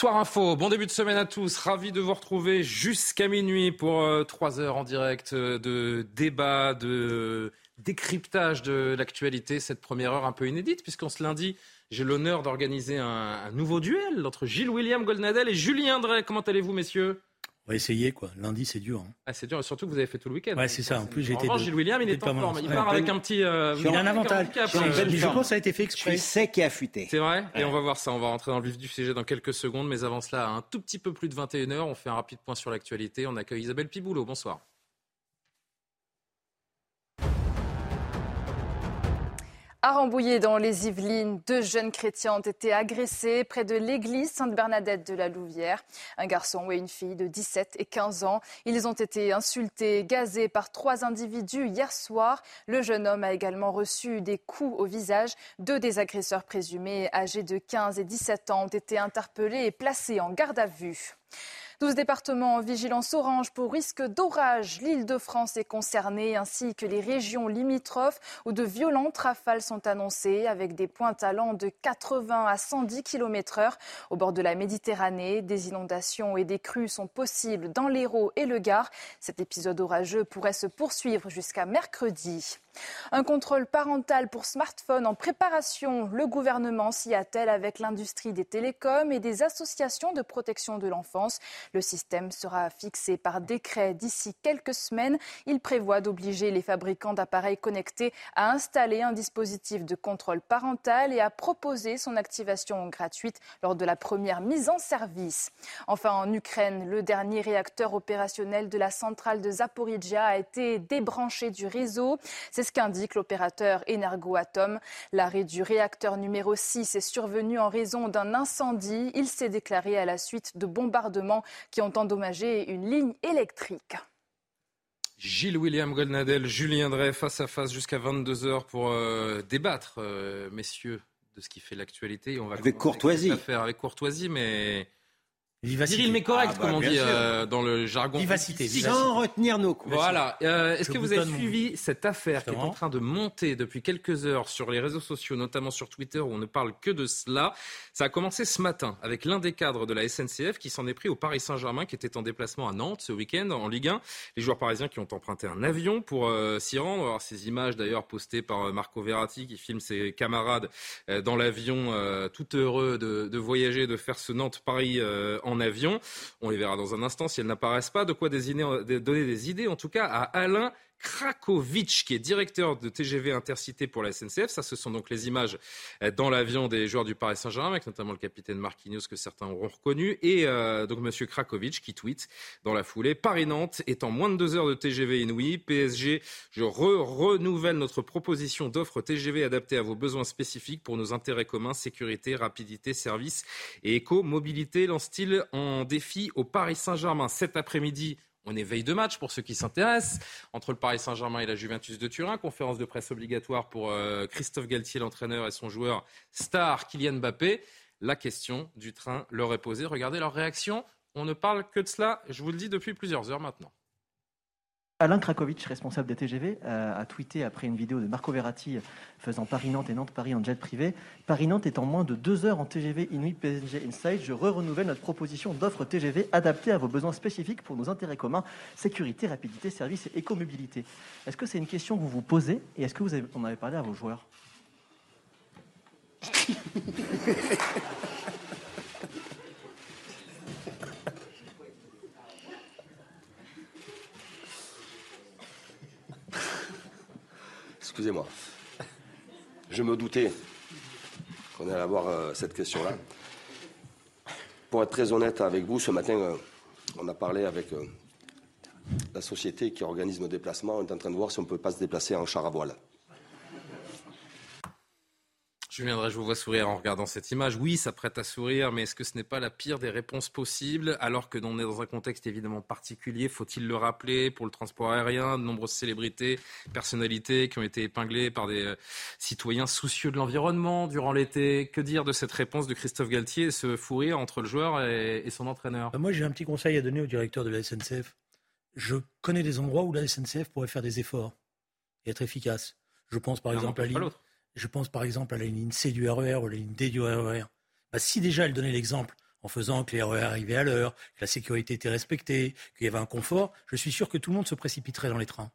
Soir Info, bon début de semaine à tous. Ravi de vous retrouver jusqu'à minuit pour euh, trois heures en direct euh, de débat, de décryptage de l'actualité. Cette première heure un peu inédite, puisqu'on ce lundi, j'ai l'honneur d'organiser un, nouveau duel entre Gilles William Goldnadel et Julien Drey. Comment allez-vous, messieurs? Va essayer, quoi. Lundi, c'est dur. hein. ah, C'est dur, surtout que vous avez fait tout le week-end. Ouais, c'est ça. En plus, j'ai été Gilles William, il est pas en forme. Il Ouais. part avec un petit. euh, un avantage. handicap, J'ai un bel- Je pense que ça a été fait Je exprès. suis sec et affûté. C'est vrai? Et on va voir ça. On va rentrer dans le vif du sujet dans quelques secondes. Mais avant cela, à un tout petit peu plus de 21h, on fait un rapide point sur l'actualité. On accueille Isabelle Piboulot. Bonsoir. À Rambouillet, dans les Yvelines, deux jeunes chrétiens ont été agressés près de l'église Sainte-Bernadette de la Louvière. Un garçon et une fille de 17 et 15 ans. Ils ont été insultés, gazés par trois individus hier soir. Le jeune homme a également reçu des coups au visage. Deux des agresseurs présumés, âgés de 15 et 17 ans, ont été interpellés et placés en garde à vue. 12 départements en vigilance orange pour risque d'orage. L'île de France est concernée, ainsi que les régions limitrophes où de violentes rafales sont annoncées avec des pointes allant de 80 à 110 km/h. Au bord de la Méditerranée, des inondations et des crues sont possibles dans l'Hérault et le Gard. Cet épisode orageux pourrait se poursuivre jusqu'à mercredi. Un contrôle parental pour smartphone en préparation. Le gouvernement s'y attelle avec l'industrie des télécoms et des associations de protection de l'enfance. Le système sera fixé par décret d'ici quelques semaines. Il prévoit d'obliger les fabricants d'appareils connectés à installer un dispositif de contrôle parental et à proposer son activation gratuite lors de la première mise en service. Enfin, en Ukraine, le dernier réacteur opérationnel de la centrale de Zaporizhia a été débranché du réseau. C'est ce qu'indique l'opérateur Energoatom. L'arrêt du réacteur numéro 6 est survenu en raison d'un incendie. Il s'est déclaré à la suite de bombardements qui ont endommagé une ligne électrique. Gilles William Goldnadel, Julien Drey, face à face jusqu'à 22h pour euh, débattre, euh, messieurs, de ce qui fait l'actualité. On va Avec commencer courtoisie. avec courtoisie, mais Vivacité. viril mais correct, Ah bah, comme on dit euh, dans le jargon. Vivacité, vivacité. Sans retenir nos coups. Voilà. Euh, Est-ce que vous avez mon- suivi cette affaire qui est en train de monter depuis quelques heures sur les réseaux sociaux, notamment sur Twitter, où on ne parle que de cela? Ça a commencé ce matin avec l'un des cadres de la SNCF qui s'en est pris au Paris Saint-Germain, qui était en déplacement à Nantes ce week-end en Ligue 1. Les joueurs parisiens qui ont emprunté un avion pour euh, s'y rendre. Alors, ces images d'ailleurs postées par euh, Marco Verratti qui filme ses camarades euh, dans l'avion, euh, tout heureux de, de voyager, de faire ce Nantes-Paris euh, en avion. On les verra dans un instant si elles n'apparaissent pas. De quoi désigner- de- donner des idées, en tout cas, à Alain Krakovic, qui est directeur de TGV Intercité pour la SNCF. Ça, ce sont donc les images euh, dans l'avion des joueurs du Paris Saint-Germain, avec notamment le capitaine Marquinhos, que certains auront reconnu. Et euh, donc, monsieur Krakovic, qui tweet dans la foulée Paris-Nantes est en moins de deux heures de TGV inouï. PSG, je re- renouvelle notre proposition d'offre TGV adaptée à vos besoins spécifiques pour nos intérêts communs, sécurité, rapidité, service et éco-mobilité. Lance-t-il en défi au Paris Saint-Germain cet après-midi on est veille de match pour ceux qui s'intéressent entre le Paris Saint-Germain et la Juventus de Turin. Conférence de presse obligatoire pour euh, Christophe Galtier, l'entraîneur, et son joueur star Kylian Mbappé. La question du train leur est posée. Regardez leur réaction. On ne parle que de cela, je vous le dis depuis plusieurs heures maintenant. Alain Krakovic, responsable des TGV, euh, a tweeté après une vidéo de Marco Verratti faisant Paris-Nantes et Nantes-Paris en jet privé. Paris-Nantes est en moins de deux heures en TGV Inuit PSG Inside. Je re-renouvelle notre proposition d'offre TGV adaptée à vos besoins spécifiques pour nos intérêts communs, sécurité, rapidité, service et écomobilité. Est-ce que c'est une question que vous vous posez et est-ce que vous en avez parlé à vos joueurs? Excusez-moi. Je me doutais qu'on allait avoir euh, cette question-là. Pour être très honnête avec vous, ce matin, euh, on a parlé avec euh, la société qui organise nos déplacements. On est en train de voir si on ne peut pas se déplacer en char à voile. Je viendrai, je vous vois sourire en regardant cette image. Oui, ça prête à sourire, mais est-ce que ce n'est pas la pire des réponses possibles Alors que l'on est dans un contexte évidemment particulier, faut-il le rappeler, pour le transport aérien, de nombreuses célébrités, personnalités qui ont été épinglées par des euh, citoyens soucieux de l'environnement durant l'été? Que dire de cette réponse de Christophe Galtier et ce fou rire entre le joueur et, son entraîneur? Moi, j'ai un petit conseil à donner au directeur de la SNCF. Je connais des endroits où la SNCF pourrait faire des efforts et être efficace. Je pense par exemple à Lille. Je pense par exemple à la ligne C du RER e ou la ligne D du RER. E bah, si déjà elle donnait l'exemple en faisant que les RER arrivaient à l'heure, que la sécurité était respectée, qu'il y avait un confort, je suis sûr que tout le monde se précipiterait dans les trains.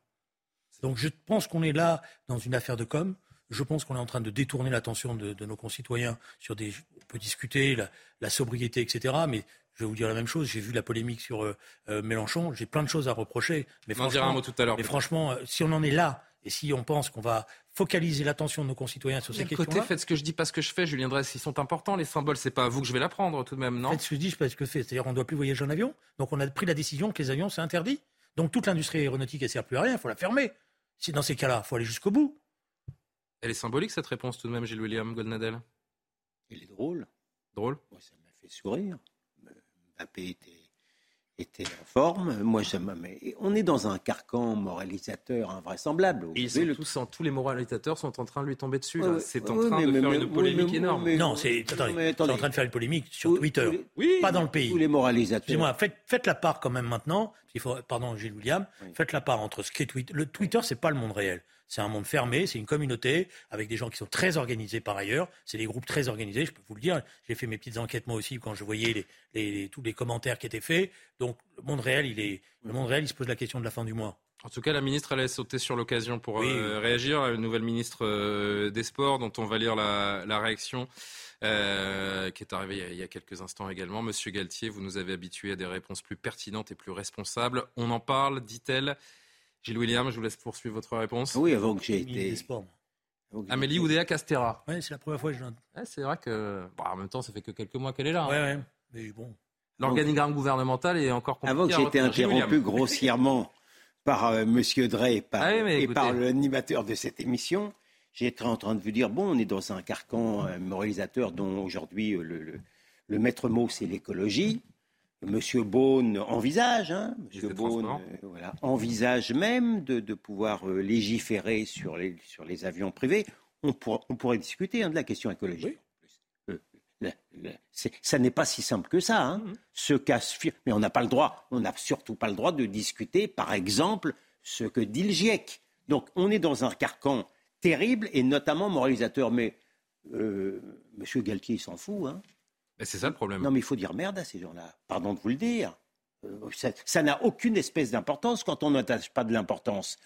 Donc je pense qu'on est là dans une affaire de com. Je pense qu'on est en train de détourner l'attention de, nos concitoyens sur des. On peut discuter la, sobriété, etc. Mais je vais vous dire la même chose. J'ai vu la polémique sur euh, euh, Mélenchon. J'ai plein de choses à reprocher. Mais on franchement, un mot tout à l'heure. Mais franchement, euh, si on en est là et si on pense qu'on va focaliser l'attention de nos concitoyens sur ces questions-là. Côté, faites ce que je dis, pas ce que je fais, Julien Dresse. Ils sont importants, les symboles. C'est pas à vous que je vais l'apprendre, tout de même, non Faites ce que je dis, pas ce que je fais. C'est-à-dire, on ne doit plus voyager en avion. Donc, on a pris la décision que les avions, c'est interdit. Donc, toute l'industrie aéronautique, elle ne sert plus à rien. Il faut la fermer. Si dans ces cas-là, il faut aller jusqu'au bout. Elle est symbolique, cette réponse, tout de même, Gilles William Goldnadel Elle est drôle. Drôle? Ça m'a fait sourire. Mbappé était était en forme. Moi, on est dans un carcan moralisateur invraisemblable. Et ils tous, tous les moralisateurs sont en train de lui tomber dessus. c'est en train de faire une polémique énorme. non, c'est en train de faire une polémique sur Twitter, oui, pas dans le pays. Tous les moralisateurs. moi faites, faites, la part quand même maintenant. Il faut, pardon, Gilles William. Faites la part entre ce qu'est Twitter. Le Twitter, c'est pas le monde réel. C'est un monde fermé, c'est une communauté avec des gens qui sont très organisés par ailleurs. C'est des groupes très organisés, je peux vous le dire. J'ai fait mes petites enquêtes moi aussi quand je voyais les, tous les commentaires qui étaient faits. Donc le monde réel, il est, le monde réel, il se pose la question de la fin du mois. En tout cas, la ministre, elle a sauté sur l'occasion pour euh, réagir. Une nouvelle ministre euh, des Sports, dont on va lire la, réaction, euh, qui est arrivée il y, a, quelques instants également. Monsieur Galtier, vous nous avez habitués à des réponses plus pertinentes et plus responsables. On en parle, dit-elle. Gilles William, je vous laisse poursuivre votre réponse. Oui, avant que j'ai été. Amélie Oudéa Castera. Oui, c'est la première fois que je viens. c'est vrai que. en même temps, ça fait que quelques mois qu'elle est là. Oui, hein. Mais bon. L'organigramme gouvernemental est encore compliqué. Avant que j'ai été interrompu grossièrement par euh, M. Drey ah et par, l'animateur de cette émission, j'étais en train de vous dire bon, on est dans un carcan euh, moralisateur dont aujourd'hui euh, le, le maître mot, c'est l'écologie. Monsieur Beaune envisage, hein, Monsieur Beaune, euh, voilà, envisage même de, pouvoir euh, légiférer sur les, sur les avions privés. On, on pourrait discuter hein, de la question écologique. Euh, ça n'est pas si simple que ça. Hein. Ce cas, mais on n'a pas le droit. On n'a surtout pas le droit de discuter, par exemple, ce que dit le GIEC. Donc, on est dans un carcan terrible et notamment moralisateur. Mais Monsieur Galtier, il s'en fout. Hein c'est ça le problème. Non, mais il faut dire merde à ces gens-là. Pardon de vous le dire. Euh, ça n'a aucune espèce d'importance quand on n'attache pas de l'importance.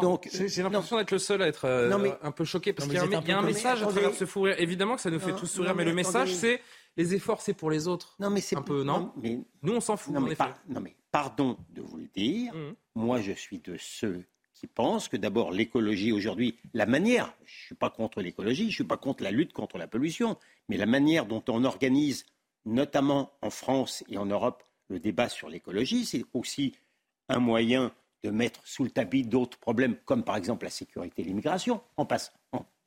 Donc, j'ai l'impression d'être le seul à être euh, un peu choqué parce qu'il y a un, message à travers ce fou rire. Évidemment que ça nous fait tous sourire, mais, le message c'est les efforts c'est pour les autres. Non, mais c'est un peu non. mais, nous on s'en fout. Non, mais, non, mais pardon de vous le dire. Mmh. Moi, je suis de ceux qui pensent que d'abord l'écologie aujourd'hui, la manière, je ne suis pas contre l'écologie, je ne suis pas contre la lutte contre la pollution, mais la manière dont on organise, notamment en France et en Europe, le débat sur l'écologie, c'est aussi un moyen de mettre sous le tapis d'autres problèmes, comme par exemple la sécurité et l'immigration, en,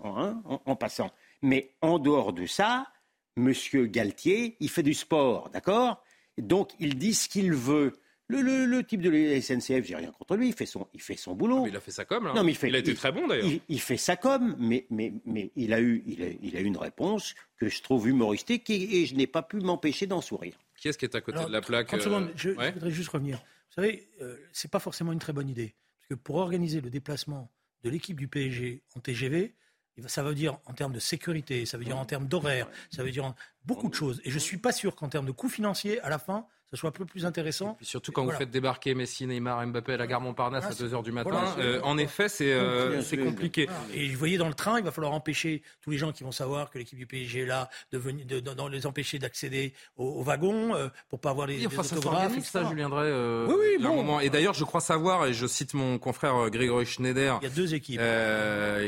hein, en, passant. Mais en dehors de ça, M. Galtier, il fait du sport, d'accord? Donc il dit ce qu'il veut. Le, type de la SNCF, j'ai rien contre lui, il fait son, il fait son boulot. il a fait sa com, là. Non, mais il, fait, il a été très bon d'ailleurs. Il, fait sa com, mais, mais, mais il, a eu, il, a, il a eu une réponse que je trouve humoristique et, je n'ai pas pu m'empêcher d'en sourire. Qui est-ce qui est à côté de la plaque euh, je, voudrais juste revenir. Vous savez, euh, c'est pas forcément une très bonne idée. Parce que pour organiser le déplacement de l'équipe du PSG en TGV, ça veut dire en termes de sécurité, ça veut dire en termes d'horaire, ça veut dire beaucoup de choses. Et je ne suis pas sûr qu'en termes de coûts financiers, à la fin, ça soit un peu plus intéressant. surtout quand vous faites débarquer Messi, Neymar, Mbappé à la gare Montparnasse à 2h du matin, euh, en effet, c'est euh, compliqué. Et vous voyez, dans le train, il va falloir empêcher tous les gens qui vont savoir que l'équipe du PSG est là, de, venir, de, les empêcher d'accéder au, wagon euh, pour pas avoir les, oui, enfin, autographes. Ça, ça, Julien Drey, oui, oui, bon, moment. Et d'ailleurs, je crois savoir, et je cite mon confrère Grégory Schneider, il y a deux équipes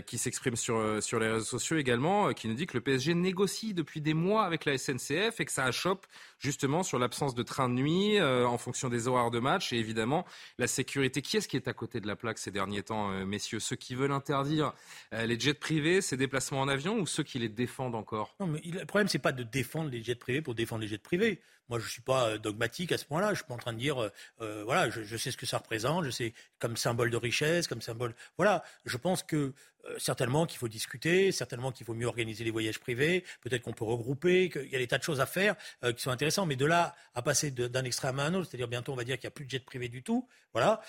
qui s'expriment sur, sur les réseaux sociaux également, qui nous dit que le PSG négocie depuis des mois avec la SNCF et que ça achoppe justement sur l'absence de train de nuit en fonction des horaires de match et évidemment la sécurité. Qui est-ce qui est à côté de la plaque ces derniers temps, messieurs? Ceux qui veulent interdire les jets privés, ces déplacements en avion ou ceux qui les défendent encore? Non, le problème, c'est pas de défendre les jets privés pour défendre les jets privés. Moi, je ne suis pas euh, dogmatique à ce point-là. Je suis pas en train de dire, euh, euh, voilà, je, sais ce que ça représente, je sais comme symbole de richesse, comme symbole. Voilà, je pense que certainement qu'il faut discuter, certainement qu'il faut mieux organiser les voyages privés, peut-être qu'on peut regrouper, qu'il y a des tas de choses à faire qui sont intéressantes, mais de là à passer d'un extrême à un autre, c'est-à-dire bientôt on va dire qu'il n'y a plus de jet privé du tout, voilà,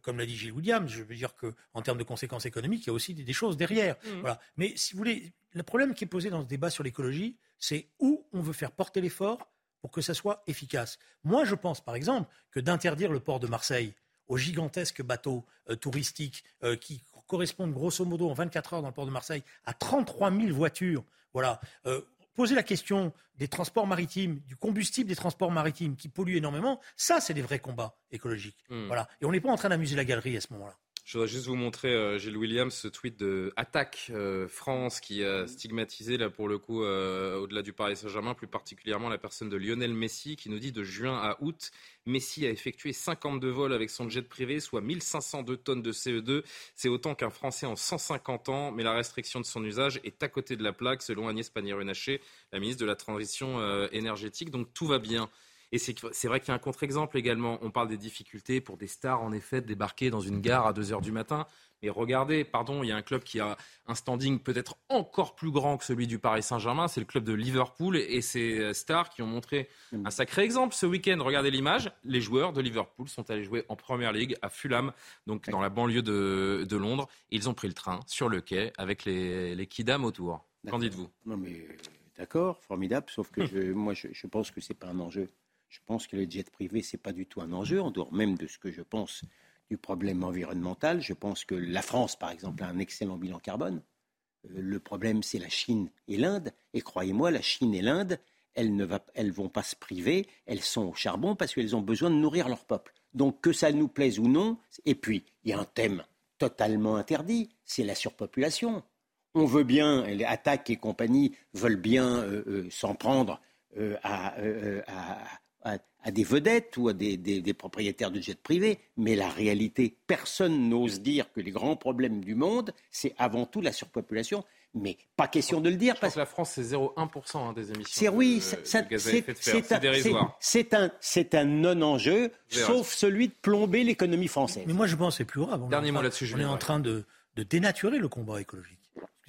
comme l'a dit Gilles Williams, je veux dire qu'en termes de conséquences économiques, il y a aussi des, choses derrière. Mmh. Voilà. Mais si vous voulez, le problème qui est posé dans ce débat sur l'écologie, c'est où on veut faire porter l'effort pour que ça soit efficace. Moi, je pense, par exemple, que d'interdire le port de Marseille aux gigantesques bateaux euh, touristiques euh, qui correspondent grosso modo en 24 heures dans le port de Marseille à 33 000 voitures, voilà, euh, poser la question des transports maritimes, du combustible des transports maritimes qui polluent énormément, ça, c'est des vrais combats écologiques. Hmm. Voilà. Et on n'est pas en train d'amuser la galerie à ce moment-là. Je voudrais juste vous montrer, euh, Gilles Williams, ce tweet de Attaque euh, France qui a stigmatisé, là pour le coup, euh, au-delà du Paris Saint-Germain, plus particulièrement la personne de Lionel Messi qui nous dit de juin à août, Messi a effectué 52 vols avec son jet privé, soit 1502 tonnes de CO2. C'est autant qu'un Français en 150 ans, mais la restriction de son usage est à côté de la plaque, selon Agnès Pannier-Runacher, la ministre de la Transition énergétique. Donc tout va bien. Et c'est vrai qu'il y a un contre-exemple également. On parle des difficultés pour des stars, en effet, de débarquer dans une gare à 2 heures du matin. Mais regardez, pardon, il y a un club qui a un standing peut-être encore plus grand que celui du Paris Saint-Germain. C'est le club de Liverpool et ces stars qui ont montré un sacré exemple ce week-end. Regardez l'image. Les joueurs de Liverpool sont allés jouer en Première Ligue à Fulham, donc dans la banlieue de, Londres. Ils ont pris le train sur le quai avec les, les kidam autour. Qu'en dites-vous? Non mais d'accord, formidable. Sauf que moi, je, je pense que c'est pas un enjeu. Je pense que le jet privé, ce n'est pas du tout un enjeu, en dehors même de ce que je pense du problème environnemental. Je pense que la France, par exemple, a un excellent bilan carbone. Euh, le problème, c'est la Chine et l'Inde. Et croyez-moi, la Chine et l'Inde, elles ne vont pas se priver, elles sont au charbon parce qu'elles ont besoin de nourrir leur peuple. Donc que ça nous plaise ou non, et puis il y a un thème totalement interdit, c'est la surpopulation. On veut bien, les attaques et compagnie veulent bien euh, euh, s'en prendre à, des vedettes ou à des, propriétaires de jets privés, mais la réalité, personne n'ose dire que les grands problèmes du monde, c'est avant tout la surpopulation. Mais pas question de le dire. Je parce que la France, c'est 0,1% hein, des émissions c'est, oui, C'est un, c'est un non-enjeu, sauf celui de plomber l'économie française. Mais moi, je pense que c'est plus grave. Dernier mot là-dessus, On est en train de, de dénaturer le combat écologique.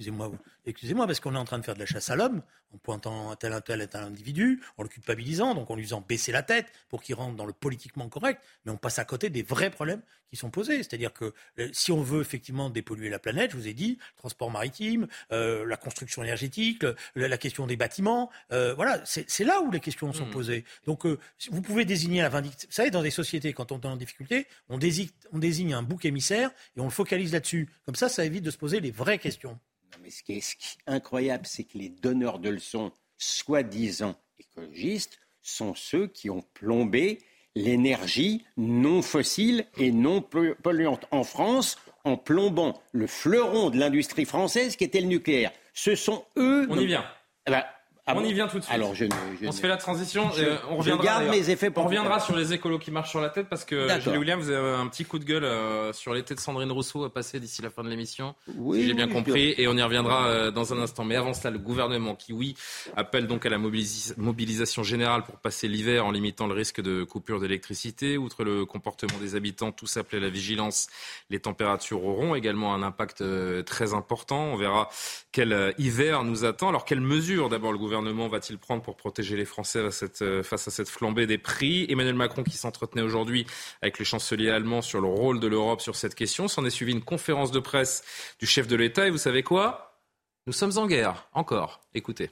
Excusez-moi, excusez-moi, parce qu'on est en train de faire de la chasse à l'homme, en pointant un tel, un tel, un tel individu, en le culpabilisant, donc en lui faisant baisser la tête pour qu'il rentre dans le politiquement correct, mais on passe à côté des vrais problèmes qui sont posés. C'est-à-dire que euh, si on veut effectivement dépolluer la planète, je vous ai dit, le transport maritime, euh, la construction énergétique, la question des bâtiments, euh, voilà, c'est là où les questions sont hmm. posées. Donc vous pouvez désigner la vindicte. Vous savez, dans des sociétés, quand on est en difficulté, on désigne, on désigne un bouc émissaire et on le focalise là-dessus. Comme ça, ça évite de se poser les vraies questions mais ce qui est, incroyable, c'est que les donneurs de leçons, soi-disant écologistes, sont ceux qui ont plombé l'énergie non fossile et non polluante en France en plombant le fleuron de l'industrie française qui était le nucléaire. Ce sont eux. On y vient. Eh ben, ah on y vient tout de suite. Alors je, on se fait la transition. Euh, on reviendra, mes effets on reviendra sur les écolos qui marchent sur la tête parce que Julie William, vous avez un petit coup de gueule euh, sur l'été de Sandrine Rousseau à passer d'ici la fin de l'émission. Oui, si j'ai bien compris. Et on y reviendra euh, dans un instant. Mais avant cela, le gouvernement qui, oui, appelle donc à la mobilisation générale pour passer l'hiver en limitant le risque de coupure d'électricité. Outre le comportement des habitants, tous appelés à la vigilance. Les températures auront également un impact très important. On verra quel hiver nous attend. Alors, quelles mesures d'abord le gouvernement gouvernement va-t-il prendre pour protéger les Français euh, face à cette flambée des prix? Emmanuel Macron qui s'entretenait aujourd'hui avec le chancelier allemand sur le rôle de l'Europe sur cette question. S'en est suivi une conférence de presse du chef de l'État et vous savez quoi? Nous sommes en guerre, encore. Écoutez.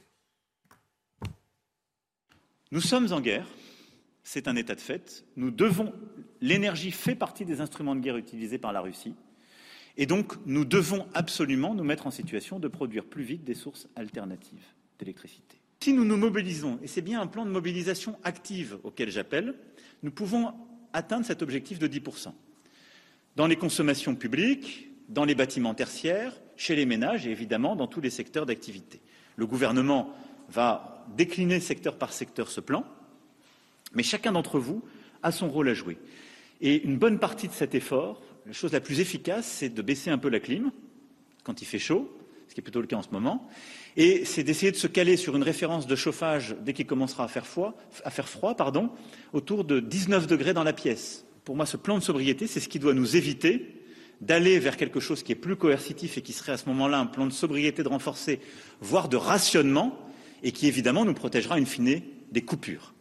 Nous sommes en guerre. C'est un état de fait. Nous devons. L'énergie fait partie des instruments de guerre utilisés par la Russie. Et donc, nous devons absolument nous mettre en situation de produire plus vite des sources alternatives Si nous nous mobilisons, et c'est bien un plan de mobilisation active auquel j'appelle, nous pouvons atteindre cet objectif de 10%. Dans les consommations publiques, dans les bâtiments tertiaires, chez les ménages et évidemment dans tous les secteurs d'activité. Le gouvernement va décliner secteur par secteur ce plan Mais chacun d'entre vous a son rôle à jouer. Et une bonne partie de cet effort, la chose la plus efficace, c'est de baisser un peu la clim quand il fait chaud, ce qui est plutôt le cas en ce moment, et c'est d'essayer de se caler sur une référence de chauffage dès qu'il commencera à faire froid, à faire froid pardon, autour de 19 degrés dans la pièce. Pour moi, ce plan de sobriété, c'est ce qui doit nous éviter d'aller vers quelque chose qui est plus coercitif et qui serait à ce moment-là un plan de sobriété de renforcer, voire de rationnement, et qui évidemment nous protégera in fine des coupures.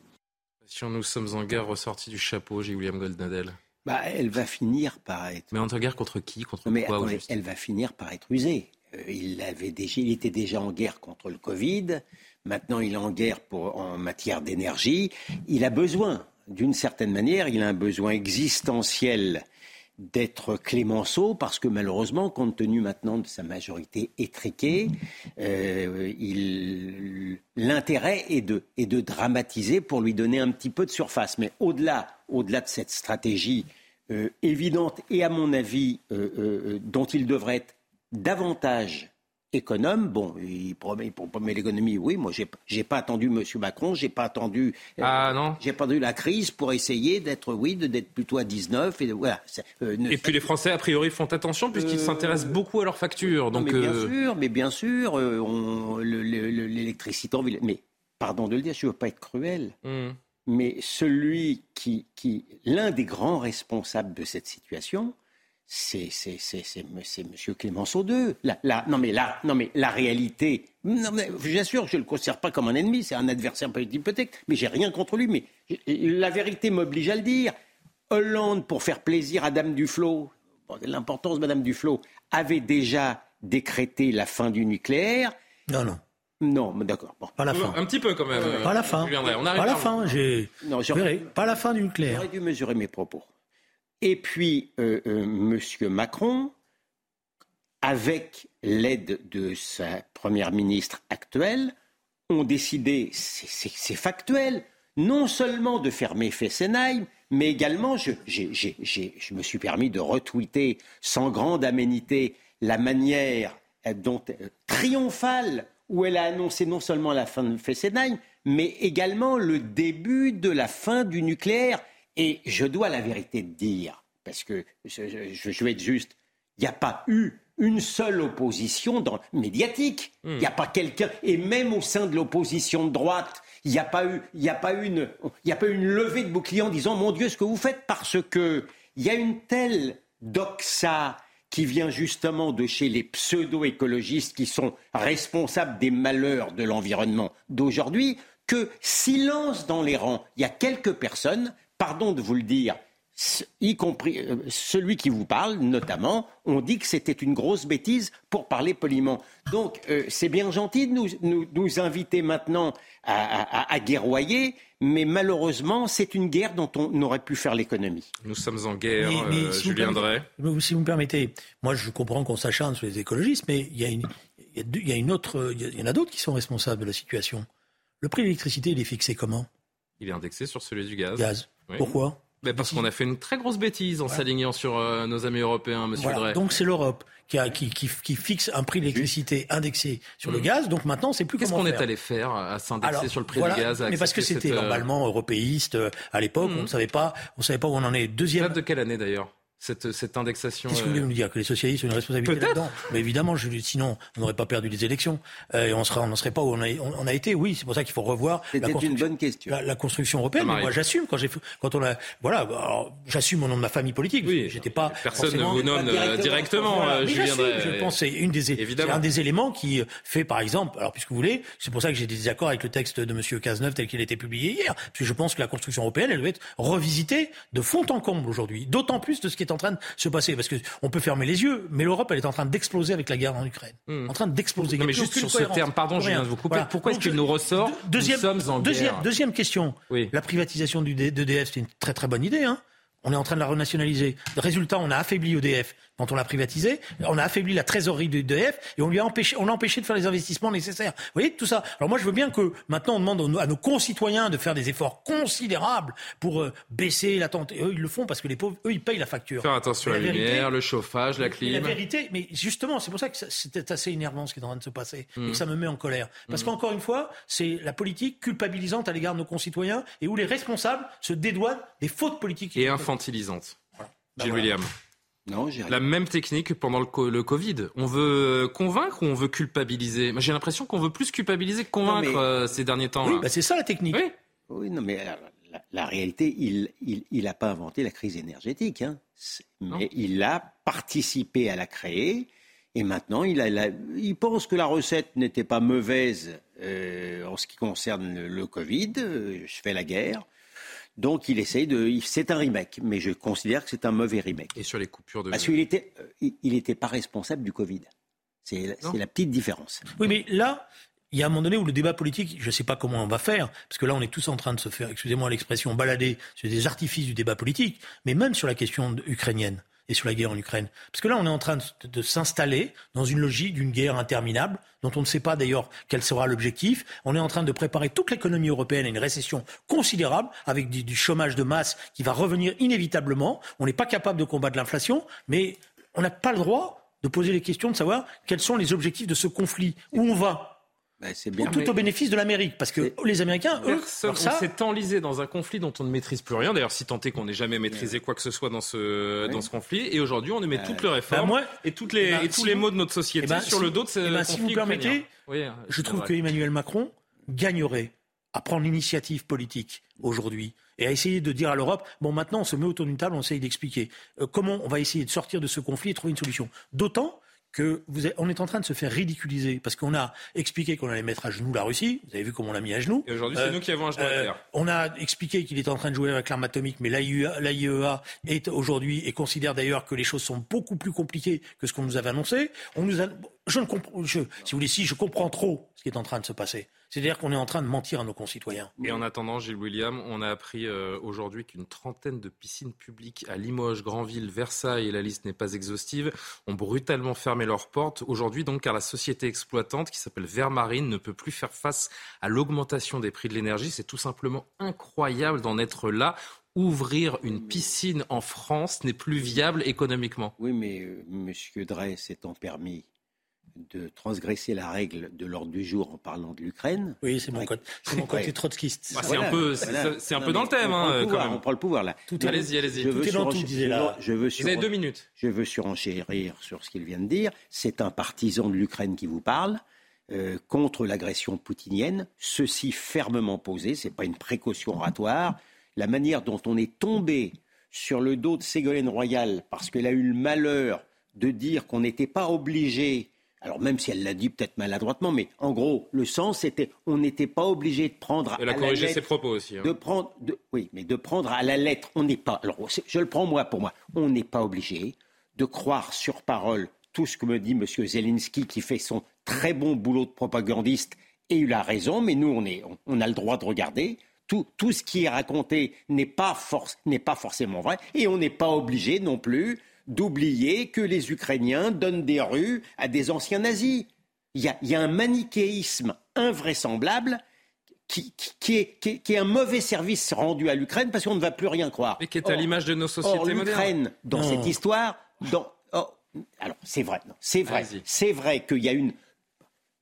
Si nous sommes en guerre ressortie du chapeau, J. William Goldnadel. Bah, elle va finir par être. Mais en guerre contre qui? Contre quoi Elle va finir par être usée. Euh, il, était déjà en guerre contre le Covid. Maintenant, il est en guerre en matière d'énergie. Il a besoin, d'une certaine manière, il a un besoin existentiel d'être Clémenceau parce que malheureusement, compte tenu maintenant de sa majorité étriquée, euh, l'intérêt est de, dramatiser pour lui donner un petit peu de surface. Mais au-delà, au-delà de cette stratégie euh, évidente et à mon avis dont il devrait être davantage économe. Bon, il promet, l'économie, oui. Moi, j'ai, j'ai pas attendu M. Macron, j'ai pas attendu. Euh, ah non. J'ai pas attendu la crise pour essayer d'être, oui, d'être plutôt à 19 et voilà. Euh, et puis les Français a priori font attention puisqu'ils euh, s'intéressent beaucoup à leurs factures. Donc mais bien sûr, mais bien sûr, l'électricité en ville. Mais pardon de le dire, je veux pas être cruel. Hmm. Mais celui qui, qui l'un des grands responsables de cette situation, c'est M. Clémenceau II. La, non, mais la, non, mais la réalité, non, mais, j'assure, je ne le considère pas comme un ennemi, c'est un adversaire politique peut-être, mais j'ai rien contre lui. Mais la vérité m'oblige à le dire. Hollande, pour faire plaisir à Dame Duflot, l'importance de Madame Duflot, avait déjà décrété la fin du nucléaire. Non, non. Non, d'accord. Pas la fin. Un petit peu quand même. pas la fin. pas la fin. J'ai. Non, pas la fin du nucléaire. J'aurais dû mesurer mes propos. Et puis, euh, euh, M. Macron, avec l'aide de sa première ministre actuelle, ont décidé, c'est factuel, non seulement de fermer Fessenheim, mais également, je, me suis permis de retweeter sans grande aménité la manière euh, triomphale où elle a annoncé non seulement la fin de Fessenheim, mais également le début de la fin du nucléaire. Et je dois la vérité dire, parce que je, vais être juste, il n'y a pas eu une seule opposition dans, médiatique. Hmm. Il n'y a pas quelqu'un, et même au sein de l'opposition de droite, il n'y a pas eu, il a pas une, il a pas une levée de bouclier en disant mon Dieu ce que vous faites parce que il y a une telle doxa qui vient justement de chez les pseudo-écologistes qui sont responsables des malheurs de l'environnement d'aujourd'hui que silence dans les rangs. Il y a quelques personnes, pardon de vous le dire, y compris euh, celui qui vous parle, notamment, on dit que c'était une grosse bêtise pour parler poliment. Donc, euh, c'est bien gentil de nous, inviter maintenant à, guerroyer, mais malheureusement, c'est une guerre dont on aurait pu faire l'économie. Nous sommes en guerre, euh, si Julien Drey. Si vous me permettez, moi je comprends qu'on s'acharne sur les écologistes, mais il y a une, il y a une autre, il y en a d'autres qui sont responsables de la situation. Le prix de l'électricité, il est fixé comment? Il est indexé sur celui du gaz. Gaz. Pourquoi parce qu'on a fait une très grosse bêtise en s'alignant sur euh, nos amis européens, Monsieur Drey. Donc c'est l'Europe qui, qui, qui, fixe un prix d'électricité indexé sur le mm. gaz. Donc maintenant, c'est plus Qu'est-ce qu'on est allé faire à s'indexer sur le prix du gaz Mais parce que c'était euh, normalement européiste euh, à l'époque. On ne savait pas, on savait pas où on en est. Deuxième. Date de quelle année d'ailleurs? Cette, cette indexation. Qu'est-ce que vous voulez nous dire Que les socialistes ont une responsabilité là-dedans? Mais évidemment, je, sinon, on n'aurait pas perdu les élections. Euh, et on serait, on n'en serait pas où on a, on, a été. Oui, c'est pour ça qu'il faut revoir la construction, une bonne question. La, construction européenne. moi, j'assume quand j'ai, quand on a, voilà, j'assume au nom de ma famille politique. Oui, j'étais pas. Personne ne vous nomme euh, directement. Euh, je, je pense c'est une des, un des éléments qui fait, par exemple, alors puisque vous voulez, c'est pour ça que j'ai des désaccords avec le texte de Monsieur Cazeneuve tel qu'il a été publié hier, parce que je pense que la construction européenne, elle doit être revisitée de fond en comble aujourd'hui. D'autant plus de ce qui est en train de se passer parce qu'on peut fermer les yeux, mais l'Europe, elle est en train d'exploser avec la guerre en Ukraine. Hmm. En train d'exploser. Non, mais juste sur ce terme, pardon, je viens de vous couper. Pourquoi est-ce qu'il nous ressort deuxième, Nous sommes en deuxième, Deuxième question. La privatisation d'EDF, c'est une très très bonne idée. Hein on est en train de la renationaliser. Résultat, on a affaibli EDF quand on l'a privatisé. On a affaibli la trésorerie d'EDF et on lui a empêché, on a empêché de faire les investissements nécessaires. Vous voyez tout ça. Alors moi, je veux bien que maintenant on demande à nos concitoyens de faire des efforts considérables pour euh, baisser l'attente. Eux, ils le font parce que les pauvres, eux, ils payent la facture. Faire attention à la, lumière, le chauffage, la clim. La vérité, mais justement, c'est pour ça que c'était assez énervant ce qui est en train de se passer et que mmh. ça me met en colère. Parce mmh. qu'encore une fois, c'est la politique culpabilisante à l'égard de nos concitoyens et où les responsables se dédouanent des fautes politiques. Et infantilisante. Bah Gilles William. Non, La même technique pendant le, Covid. On veut convaincre ou on veut culpabiliser? J'ai l'impression qu'on veut plus culpabiliser que convaincre euh, ces derniers temps. Oui, bah, c'est ça la technique. Oui, non, mais la, réalité, il n'a il, pas inventé la crise énergétique, hein. mais il a participé à la créer. Et maintenant, il, a, il pense que la recette n'était pas mauvaise euh, en ce qui concerne le Covid. Euh, je fais la guerre. Donc il essaye de. C'est un remake, mais je considère que c'est un mauvais remake. Et sur les coupures de. Parce qu'il n'était euh, il était pas responsable du Covid. C'est la petite différence. Oui, mais là, il y a un moment donné où le débat politique, je ne sais pas comment on va faire, parce que là, on est tous en train de se faire, excusez-moi l'expression, balader sur des artifices du débat politique, mais même sur la question ukrainienne et sur la guerre en Ukraine. Parce que là, on est en train de, s'installer dans une logique d'une guerre interminable, dont on ne sait pas d'ailleurs quel sera l'objectif. On est en train de préparer toute l'économie européenne à une récession considérable, avec du, chômage de masse qui va revenir inévitablement. On n'est pas capable de combattre l'inflation, mais on n'a pas le droit de poser les questions de savoir quels sont les objectifs de ce conflit, où on va? Ben, c'est bien. Tout au bénéfice de l'Amérique, parce que les Américains, eux, ça... on s'est enlisé dans un conflit dont on ne maîtrise plus rien. D'ailleurs, si tant est qu'on n'ait jamais maîtrisé quoi que ce soit dans ce dans ce conflit, et aujourd'hui, on émet met toutes les réformes ben, et toutes les ben, et tous les maux de notre société ben, sur le dos de ce conflit. Si vous permettez, je trouve que Emmanuel Macron gagnerait à prendre l'initiative politique aujourd'hui et à essayer de dire à l'Europe bon maintenant on se met autour d'une table, on essaye d'expliquer euh, comment on va essayer de sortir de ce conflit et trouver une solution. D'autant que vous on est en train de se faire ridiculiser parce qu'on a expliqué qu'on allait mettre à genoux la Russie. Vous avez vu comment on l'a mis à genoux. Et aujourd'hui, c'est euh, nous qui avons un genou euh, On a expliqué qu'il était en train de jouer avec l'arme atomique, mais l'AIEA est aujourd'hui et considère d'ailleurs que les choses sont beaucoup plus compliquées que ce qu'on nous avait annoncé. On nous a, je ne comprends, je, si vous voulez, si je comprends trop ce qui est en train de se passer. C'est-à-dire qu'on est en train de mentir à nos concitoyens. Et en attendant, Gilles William, on a appris euh, aujourd'hui qu'une trentaine de piscines publiques à Limoges, Granville, Versailles, et la liste n'est pas exhaustive, ont brutalement fermé leurs portes aujourd'hui, donc car la société exploitante qui s'appelle Vermarine ne peut plus faire face à l'augmentation des prix de l'énergie. C'est tout simplement incroyable d'en être là ouvrir une piscine en France n'est plus viable économiquement. Oui, mais euh, M. Drey s'étant permis de transgresser la règle de l'ordre du jour en parlant de l'Ukraine. Oui, c'est mon, côté, mon côté trotskiste. Bah, c'est un peu, c'est un peu dans le thème. On, hein, quand même. on prend le pouvoir là. Tout allez-y, allez-y. Tout tout, disait là. Je veux vous avez deux minutes. Je veux surenchérir sur ce qu'il vient de dire. C'est un partisan de l'Ukraine qui vous parle. Euh, contre l'agression poutinienne, ceci fermement posé, ce n'est pas une précaution oratoire. La manière dont on est tombé sur le dos de Ségolène Royal parce qu'elle a eu le malheur de dire qu'on n'était pas obligé alors même si elle l'a dit peut-être maladroitement, mais en gros, le sens c'était on n'était pas obligé de prendre. Elle a corrigé ses propos aussi. Hein. De prendre, oui, mais de prendre à la lettre, on n'est pas. Alors je le prends moi pour moi, on n'est pas obligé de croire sur parole tout ce que me dit M. Zelensky, qui fait son très bon boulot de propagandiste, et il a raison, mais nous on, est, on, a le droit de regarder. Tout, tout, ce qui est raconté n'est pas, pas forcément vrai, et on n'est pas obligé non plus d'oublier que les Ukrainiens donnent des rues à des anciens nazis. Il y a, un manichéisme invraisemblable qui, est, un mauvais service rendu à l'Ukraine parce qu'on ne va plus rien croire. Et qui est à l'image de nos sociétés or, l'Ukraine, dans cette histoire, alors c'est vrai, c'est vrai, c'est vrai qu'il y a une,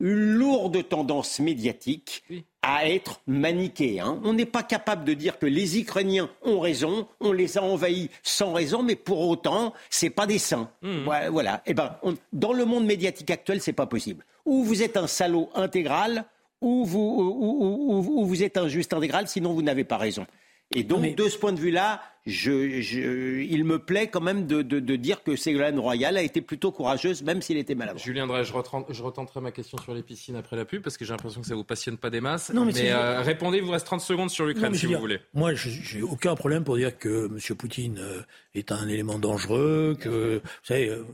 lourde tendance médiatique à être manichéen. On n'est pas capable de dire que les Ukrainiens ont raison, on les a envahis sans raison, mais pour autant, c'est pas des saints. Hmm. Voilà. Et eh ben, dans le monde médiatique actuel, c'est pas possible. Ou vous êtes un salaud intégral, ou vous, vous êtes un juste intégral, sinon vous n'avez pas raison. Et donc, de ce point de vue-là, je, il me plaît quand même de, dire que Ségolène Royal a été plutôt courageuse, même s'il était malade. Julien Drey, je, je, retenterai ma question sur les piscines après la pub, parce que j'ai l'impression que ça ne vous passionne pas des masses. Non, mais, euh, répondez, il vous reste 30 secondes sur l'Ukraine si vous voulez. Moi, j'ai aucun problème pour dire que M. Poutine euh, est un élément dangereux, que, vous savez, euh,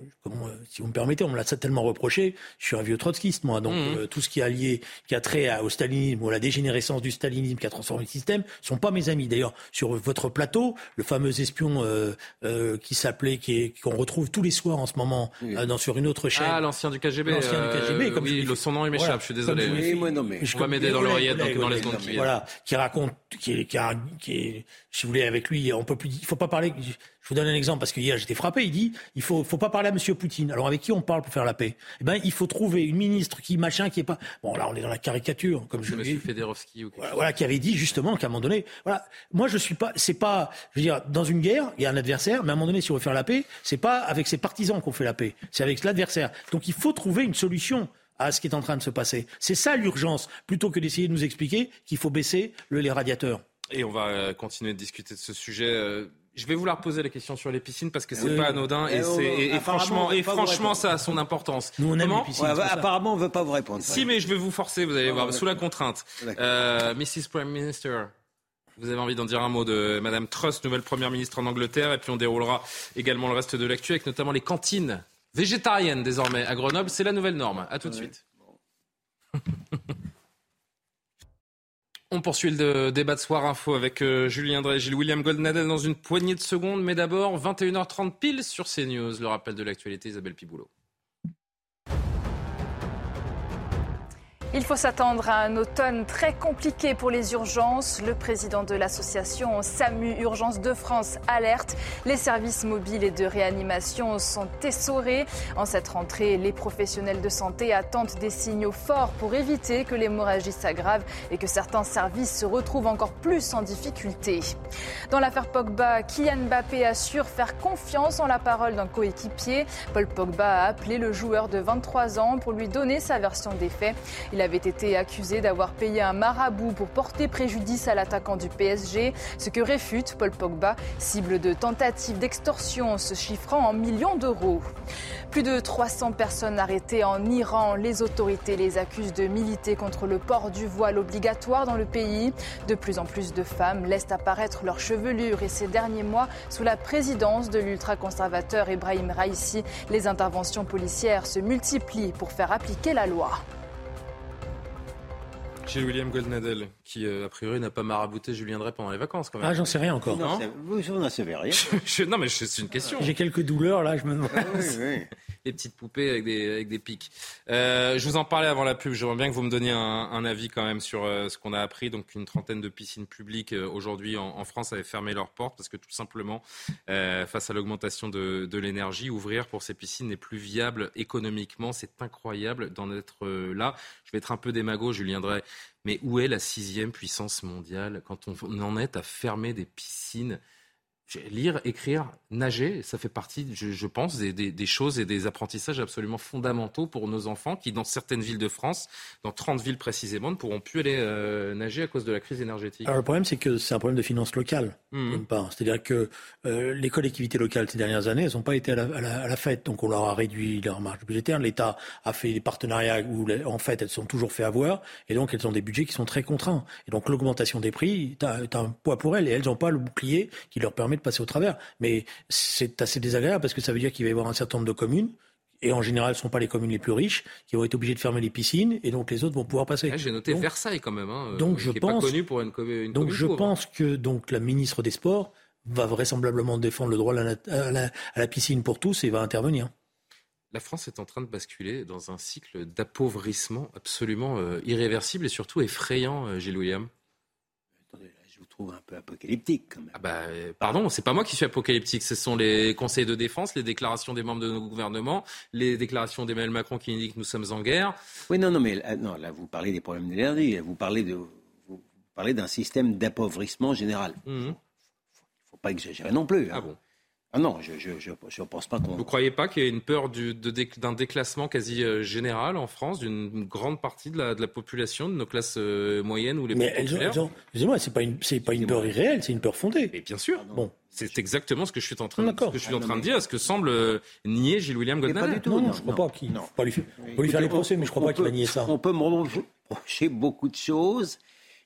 si vous me permettez, on me l'a tellement reproché, je suis un vieux trotskiste, moi, donc mmh. tout ce qui a lié, qui a trait au stalinisme ou à la dégénérescence du stalinisme qui a transformé le système, ne sont pas mes amis. D'ailleurs, sur votre plateau, le fameux espion euh, euh, qui s'appelait, qu'on retrouve tous les soirs en ce moment dans, sur une autre chaîne. Ah, l'ancien du KGB. L'ancien du KGB. Comme oui, son nom il m'échappe, je suis désolé. Oui, moi, non, mais... Va m'aider dans l'oreillette dans, les secondes qui. Voilà, qui raconte, qui est, qui, qui est, si vous voulez, avec lui, on peut plus, il faut pas parler. Je vous donne un exemple parce que hier j'étais frappé. Il dit il faut faut pas parler à Monsieur Poutine. Alors avec qui on parle pour faire la paix? Eh ben il faut trouver une ministre qui machin qui est pas bon là on est dans la caricature comme je Monsieur Federovski. Voilà, qui avait dit justement qu'à un moment donné voilà moi je suis pas c'est pas je veux dire dans une guerre il y a un adversaire mais à un moment donné si on veut faire la paix c'est pas avec ses partisans qu'on fait la paix c'est avec l'adversaire donc il faut trouver une solution à ce qui est en train de se passer. C'est ça l'urgence, plutôt que d'essayer de nous expliquer qu'il faut baisser le, les radiateurs. Et on va euh, continuer de discuter de ce sujet. Je vais vous la reposer la question sur les piscines parce que c'est pas anodin et, et, franchement, et franchement, ça a son importance. Nous on aime les piscines. apparemment, on veut pas vous répondre. Si, mais je vais vous forcer. Vous allez voir sous la contrainte. Euh, Mrs. Prime Minister. Vous avez envie d'en dire un mot de Madame Truss, nouvelle première ministre en Angleterre, et puis on déroulera également le reste de l'actu avec notamment les cantines végétariennes désormais à Grenoble. C'est la nouvelle norme. À tout de suite. On poursuit le débat de Soir Info avec euh, Julien Drey, Gilles William Goldnadel dans une poignée de secondes. Mais d'abord, 21h30 pile sur CNews. Le rappel de l'actualité, Isabelle Piboulot. Il faut s'attendre à un automne très compliqué pour les urgences. Le président de l'association SAMU Urgence de France alerte. Les services mobiles et de réanimation sont essorés. En cette rentrée, les professionnels de santé attendent des signaux forts pour éviter que l'hémorragie s'aggrave et que certains services se retrouvent encore plus en difficulté. Dans l'affaire Pogba, Kylian Mbappé assure faire confiance en la parole d'un coéquipier. Paul Pogba a appelé le joueur de 23 ans pour lui donner sa version des faits. Avait été accusé d'avoir payé un marabout pour porter préjudice à l'attaquant du PSG, ce que réfute Paul Pogba, cible de tentative d'extorsion se chiffrant en millions d'euros. Plus de 300 personnes arrêtées en Iran. Les autorités les accusent de militer contre le port du voile obligatoire dans le pays. De plus en plus de femmes laissent apparaître leur chevelure et ces derniers mois, sous la présidence de l'ultra-conservateur Ibrahim Raisi, les interventions policières se multiplient pour faire appliquer la loi. Chez William Goldnadel, qui euh, a priori n'a pas marabouté Julien Drey pendant les vacances quand même. Ah, j'en sais rien encore. Non, vous n'en savez rien. non, mais c'est une question. J'ai quelques douleurs là, je me demande. Ah oui, oui. Les petites poupées avec des, avec des pics. Euh, je vous en parlais avant la pub. J'aimerais bien que vous me donniez un, un avis quand même sur euh, ce qu'on a appris. Donc, une trentaine de piscines publiques euh, aujourd'hui en, en, France avaient fermé leurs portes parce que tout simplement, euh, face à l'augmentation de, de l'énergie, ouvrir pour ces piscines n'est plus viable économiquement. C'est incroyable d'en être là. Je vais être un peu démago, Julien Drey. Mais où est la sixième puissance mondiale quand on en est à fermer des piscines Lire, écrire, nager, ça fait partie, je, pense, des, choses et des apprentissages absolument fondamentaux pour nos enfants qui, dans certaines villes de France, dans 30 villes précisément, ne pourront plus aller euh, nager à cause de la crise énergétique. Alors le problème, c'est que c'est un problème de finances locales, mmh. C'est-à-dire que euh, les collectivités locales ces dernières années, elles n'ont pas été à la, fête, donc on leur a réduit leur marge budgétaire. L'État a fait des partenariats où, en fait, elles sont toujours fait avoir, et donc elles ont des budgets qui sont très contraints. Et donc l'augmentation des prix est un poids pour elles, et elles n'ont pas le bouclier qui leur permet de passer au travers. Mais c'est assez désagréable parce que ça veut dire qu'il va y avoir un certain nombre de communes et en général, ce ne sont pas les communes les plus riches qui vont être obligées de fermer les piscines, et donc les autres vont pouvoir passer. J'ai noté Versailles quand même, hein, donc je pense, pas connu pour une, une donc je pense que donc la ministre des Sports va vraisemblablement défendre le droit à la, à la piscine pour tous et va intervenir. La France est en train de basculer dans un cycle d'appauvrissement absolument euh, irréversible et surtout effrayant, euh, Gilles William trouve un peu apocalyptique quand même. Ah bah, pardon, c'est pas moi qui suis apocalyptique, ce sont les conseils de défense, les déclarations des membres de nos gouvernements, les déclarations d'Emmanuel Macron qui indiquent que nous sommes en guerre. Oui, non, non, mais là, non, là vous parlez des problèmes d'énergie, vous parlez de, vous parlez d'un système d'appauvrissement général. Il mmh. ne faut, pas exagérer non plus. Hein. Ah bon ah non, je ne pense pas qu'on. Vous ne croyez pas qu'il y ait une peur d'un déclassement quasi euh, général en France d'une grande partie de la, population, de nos classes euh, moyennes ou les Mais excusez-moi, ce n'est pas, une, pas une peur irréelle, c'est une peur fondée. Et bien sûr. Bon. C'est exactement ce que je suis en train, de, je suis en train de dire, ce que semble euh, nier Gilles-William Godin. Pas du tout. Non, je ne crois pas qu'il. Pas lui, lui faire les procès, mais je ne crois pas qu'il va nier ça. On peut me reprocher beaucoup de choses,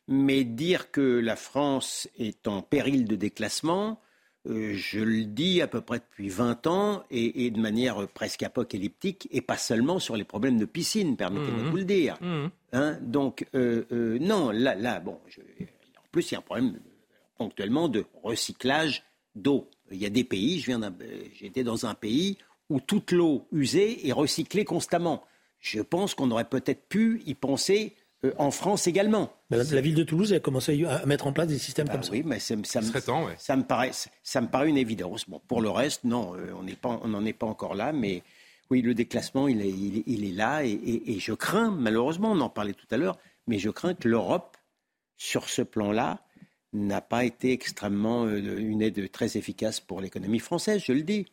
mais dire que la France est en péril de déclassement, euh, je le dis à peu près depuis 20 ans et, de manière presque apocalyptique et pas seulement sur les problèmes de piscine, permettez-moi de mmh. vous le dire. Mmh. Hein, donc, euh, euh, non, là, là bon, en plus, il y a un problème ponctuellement de recyclage d'eau. Il y a des pays, j'étais dans un pays où toute l'eau usée est recyclée constamment. Je pense qu'on aurait peut-être pu y penser euh, en France également. la, ville de Toulouse a commencé à mettre en place des systèmes bah comme ça. Oui, mais ça, me, ça, me paraît, ça me paraît une évidence. Bon, pour le reste, non, euh, on n'en est pas encore là, mais oui, le déclassement, il est, il est, là, et, je crains, malheureusement, on en parlait tout à l'heure, mais je crains que l'Europe, sur ce plan-là, n'a pas été extrêmement euh, une aide très efficace pour l'économie française, je le dis.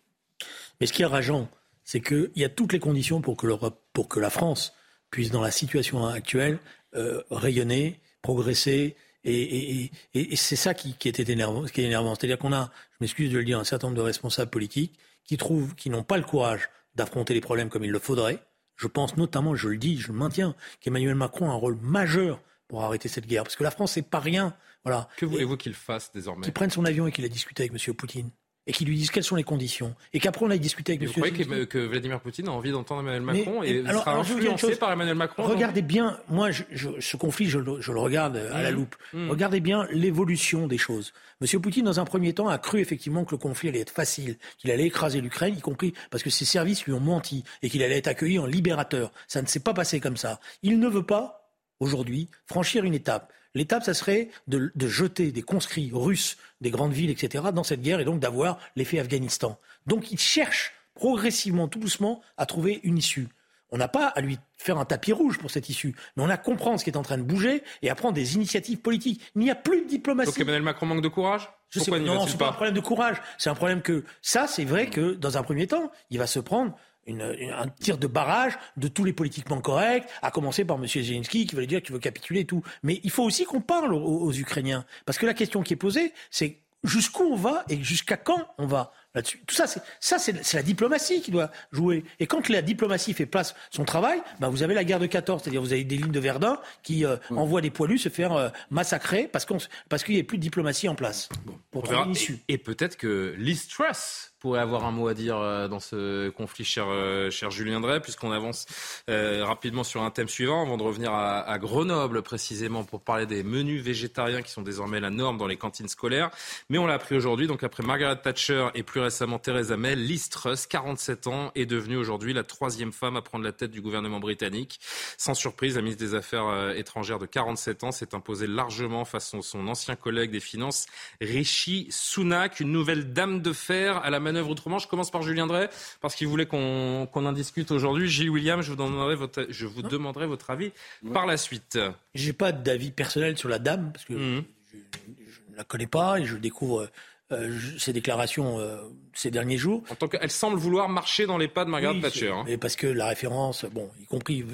Mais ce qui est rageant, c'est qu'il y a toutes les conditions pour que l'Europe, pour que la France puisse, dans la situation actuelle, euh, rayonner, progresser. Et, c'est ça qui, qui, était énervant, qui est énervant. C'est-à-dire qu'on a, je m'excuse de le dire, un certain nombre de responsables politiques qui trouvent, qui n'ont pas le courage d'affronter les problèmes comme il le faudrait. Je pense notamment, je le dis, je le maintiens, qu'Emmanuel Macron a un rôle majeur pour arrêter cette guerre. Parce que la France, c'est pas rien. Voilà. Que voulez-vous qu'il fasse désormais? Qu'il prenne son avion et qu'il ait discuté avec M. Poutine et qui lui disent quelles sont les conditions, et qu'après on aille discuter avec M. Vous croyez que, Vladimir Poutine a envie d'entendre Emmanuel Macron et, sera influencé par Emmanuel Macron Regardez bien, moi, ce conflit, je, le regarde à la mmh. loupe. Mmh. Regardez bien l'évolution des choses. M. Poutine, dans un premier temps, a cru effectivement que le conflit allait être facile, qu'il allait écraser l'Ukraine, y compris parce que ses services lui ont menti, et qu'il allait être accueilli en libérateur. Ça ne s'est pas passé comme ça. Il ne veut pas, aujourd'hui, franchir une étape. L'étape, ça serait de, jeter des conscrits russes des grandes villes, etc., dans cette guerre et donc d'avoir l'effet Afghanistan. Donc il cherche progressivement, tout doucement, à trouver une issue. On n'a pas à lui faire un tapis rouge pour cette issue, mais on a à comprendre ce qui est en train de bouger et à prendre des initiatives politiques. Il n'y a plus de diplomatie. Donc Emmanuel Macron manque de courage? Je sais, Non, c'est pas un problème de courage. C'est un problème que ça, c'est vrai que dans un premier temps, il va se prendre un tir de barrage de tous les politiquement corrects, à commencer par M. Zelensky qui veut dire qu'il veut capituler et tout. Mais il faut aussi qu'on parle aux, Ukrainiens. Parce que la question qui est posée, c'est jusqu'où on va et jusqu'à quand on va là-dessus. Tout ça, c'est ça, c'est la diplomatie qui doit jouer. Et quand la diplomatie fait place son travail, ben vous avez la guerre de 14, c'est-à-dire vous avez des lignes de Verdun qui euh, envoient des poilus se faire euh, massacrer parce qu'on parce qu'il n'y a plus de diplomatie en place pour trouver une issue. Et, et peut-être que Liz Truss pourrait avoir un mot à dire euh, dans ce conflit, cher, euh, cher Julien Drey, puisqu'on avance euh, rapidement sur un thème suivant, avant de revenir à, Grenoble précisément pour parler des menus végétariens qui sont désormais la norme dans les cantines scolaires. Mais on l'a appris aujourd'hui, donc après Margaret Thatcher et plus récemment Theresa May, Liz Truss, 47 ans, est devenue aujourd'hui la troisième femme à prendre la tête du gouvernement britannique. Sans surprise, la ministre des Affaires étrangères de 47 ans s'est imposée largement face à son ancien collègue des Finances, Rishi Sunak, une nouvelle dame de fer à la manœuvre autrement. Je commence par Julien Drey, parce qu'il voulait qu'on en discute aujourd'hui. Gilles William, je vous demanderai votre, je vous demanderai votre avis par la suite. J'ai pas d'avis personnel sur la dame, parce que mhm. je, ne la connais pas et je découvre euh, ses déclarations euh, ces derniers jours. En tant qu'elle semble vouloir marcher dans les pas de Margaret Thatcher. Hein. Et parce que la référence, bon, y compris,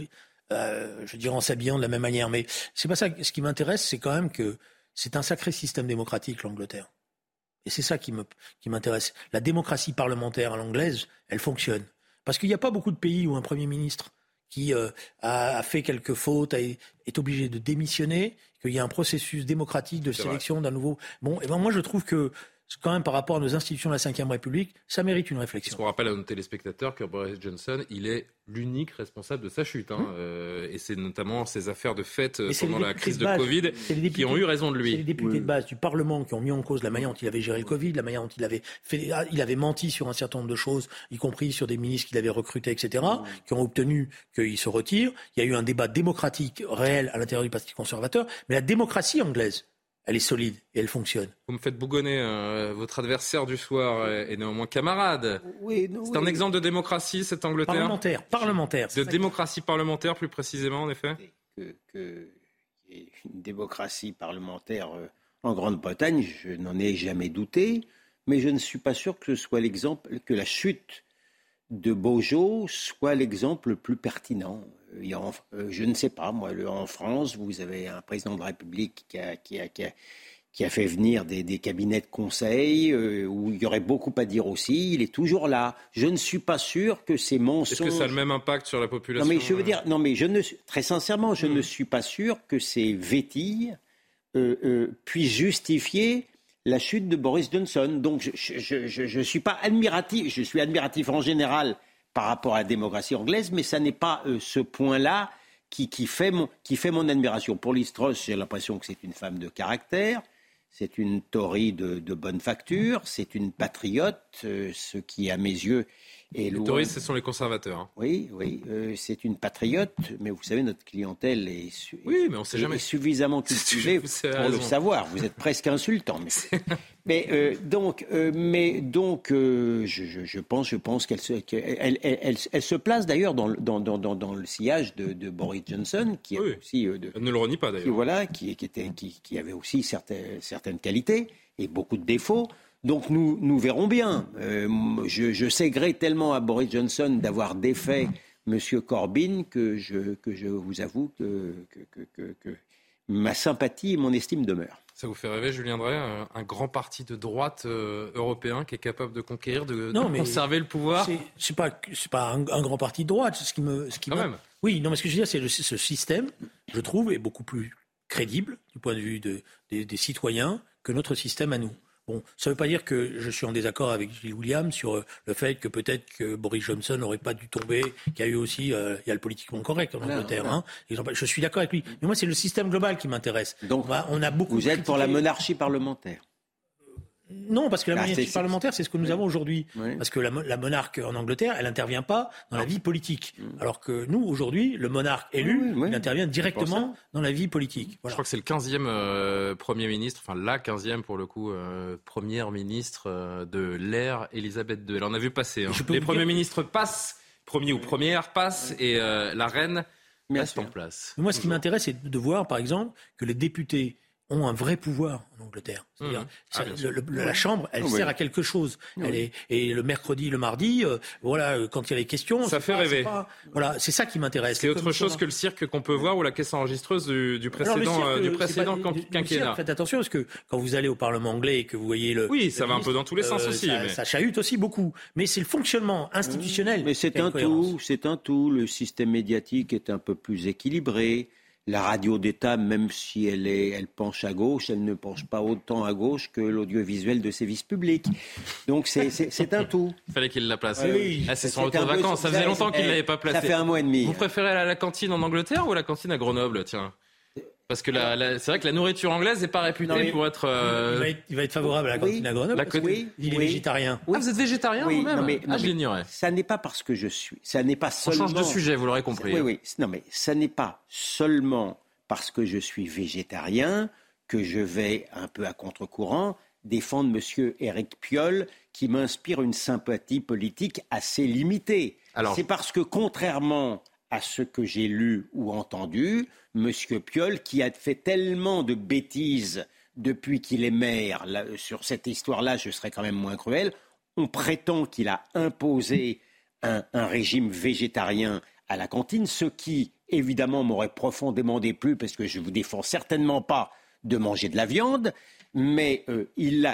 euh, je dirais en s'habillant de la même manière, mais c'est pas ça. Ce qui m'intéresse, c'est quand même que c'est un sacré système démocratique, l'Angleterre. Et c'est ça qui m'intéresse. la démocratie parlementaire à l'anglaise, elle fonctionne. Parce qu'il n'y a pas beaucoup de pays où un Premier ministre qui euh, a, fait quelques fautes est obligé de démissionner, qu'il y a un processus démocratique de sélection d'un nouveau. Bon, et ben moi je trouve que quand même par rapport à nos institutions de la Ve République, ça mérite une réflexion. On rappelle à nos téléspectateurs que Boris Johnson, il est l'unique responsable de sa chute. Hein, euh, et c'est notamment ces affaires de fête euh, pendant la crise de, Covid qui ont eu raison de lui. C'est les députés de base du Parlement qui ont mis en cause la manière dont il avait géré le Covid, la manière dont il avait, fait, ah, il avait menti sur un certain nombre de choses, y compris sur des ministres qu'il avait recrutés, etc., qui ont obtenu qu'il se retire. Il y a eu un débat démocratique réel à l'intérieur du Parti conservateur, mais la démocratie anglaise, elle est solide et elle fonctionne. Vous me faites bougonner. Euh, votre adversaire du soir est, néanmoins camarade. Oui, c'est un exemple de démocratie, cette Angleterre Parlementaire, parlementaire. De démocratie parlementaire, plus précisément, en effet que, une démocratie parlementaire euh, en Grande-Bretagne, je n'en ai jamais douté, mais je ne suis pas sûr que ce soit l'exemple, que la chute de Beaujolais soit l'exemple le plus pertinent. Euh, je ne sais pas, moi, en France, vous avez un président de la République qui a, qui a, qui a, fait venir des, cabinets de conseil euh, où il y aurait beaucoup à dire aussi. Il est toujours là. Je ne suis pas sûr que ces mensonges. Est-ce que ça a le même impact sur la population Non, mais je veux dire, non, mais je ne, très sincèrement, je hmm. ne suis pas sûr que ces vétilles euh, puissent justifier la chute de Boris Johnson. Donc, je ne suis pas admiratif. Je suis admiratif en général par rapport à la démocratie anglaise, mais ça n'est pas euh, ce point-là qui, fait mon, admiration. Pour Liz j'ai l'impression que c'est une femme de caractère. c'est une Tory de, bonne facture, c'est une patriote, euh, ce qui, à mes yeux, est Les Tories, ce sont les conservateurs. Hein. Oui, oui, euh, c'est une patriote, mais vous savez, notre clientèle est, oui, mais on sait jamais. suffisamment cultivée pour le savoir. Vous êtes presque insultant. Mais... Mais euh, donc, euh, mais donc, euh, je, je, pense, je pense qu'elle se, elle, elle, elle, se place d'ailleurs dans, dans, dans, dans, le sillage de, de Boris Johnson, qui oui. aussi, de, elle ne le renie pas d'ailleurs. Voilà, qui, qui, était, qui, qui avait aussi certaines, certaines qualités et beaucoup de défauts. Donc nous, nous verrons bien. je, je sais gré tellement à Boris Johnson d'avoir défait M. Corbyn que je, que je vous avoue que, que, que, que ma sympathie et mon estime demeurent. Ça vous fait rêver, Julien Drey, un, grand parti de droite euh, européen qui est capable de conquérir, de, conserver le pouvoir C'est pas, pas un, grand parti de droite. Ce qui me, ce qui Quand Oui, non, mais ce que je veux dire, c'est ce système, je trouve, est beaucoup plus crédible du point de vue de, des citoyens que notre système à nous. Bon, ça ne veut pas dire que je suis en désaccord avec Gilles Williams sur euh, le fait que peut-être que Boris Johnson n'aurait pas dû tomber, qu'il y a eu aussi, euh, il y a le politiquement correct en Angleterre. Hein. je suis d'accord avec lui. Mais moi, c'est le système global qui m'intéresse. Donc, on a beaucoup. Vous êtes pour la monarchie parlementaire non, parce que la bah, monarchie parlementaire, c'est ce que nous avons aujourd'hui. Parce que la, monarque en Angleterre, elle n'intervient pas dans la vie politique. Mm. Alors que nous, aujourd'hui, le monarque élu, il intervient directement dans la vie politique. Je crois que c'est le 15e euh, Premier ministre, enfin la 15e pour le coup, euh, Première ministre euh, de l'ère Elisabeth II. Elle en a vu passer. Hein. Les premiers ministres passent, premier ou première passent, et la reine reste en place. moi, ce qui m'intéresse, c'est de voir, par exemple, que les députés ont un vrai pouvoir en Angleterre. Mmh. Ah, la Chambre, elle sert à quelque chose. Elle est, et le mercredi, le mardi, euh, voilà, euh, quand il y a les questions, ça fait rêver. voilà, c'est ça qui m'intéresse. C'est autre chose que le cirque qu'on peut voir ou la caisse enregistreuse du, précédent, euh, du précédent quinquennat. faites attention parce que quand vous allez au Parlement anglais et que vous voyez le, oui, ça va un peu dans tous les sens aussi. Ça, mais... ça, chahute aussi beaucoup. Mais c'est le fonctionnement institutionnel. Mais c'est un tout, c'est un tout. Le système médiatique est un peu plus équilibré la radio d'État, même si elle, est, elle penche à gauche, elle ne penche pas autant à gauche que l'audiovisuel de service public. Donc c'est un tout. Il fallait qu'il la place. Ah, c'est son retour de vacances. Ça faisait longtemps qu'il ne l'avait pas placé. Ça fait un mois et demi. Vous préférez aller à la cantine en Angleterre ou à la cantine à Grenoble Tiens? Parce que c'est vrai que la nourriture anglaise n'est pas réputée pour être, euh, il, va être, favorable à la cantine à Grenoble. oui, il est végétarien. Ah, vous êtes végétarien vous-même mais, ah, je l'ignorais. Ça n'est pas parce que je suis. Ça n'est pas seulement. On change de sujet, vous l'aurez compris. Oui, oui. Non, mais ça n'est pas seulement parce que je suis végétarien que je vais un peu à contre-courant défendre M. Éric Piolle, qui m'inspire une sympathie politique assez limitée. C'est parce que, contrairement à ce que j'ai lu ou entendu, M. Piolle, qui a fait tellement de bêtises depuis qu'il est maire, sur cette histoire-là, je serais quand même moins cruel, on prétend qu'il a imposé un, régime végétarien à la cantine, ce qui, évidemment, m'aurait profondément déplu, parce que je ne vous défends certainement pas de manger de la viande, mais euh, il,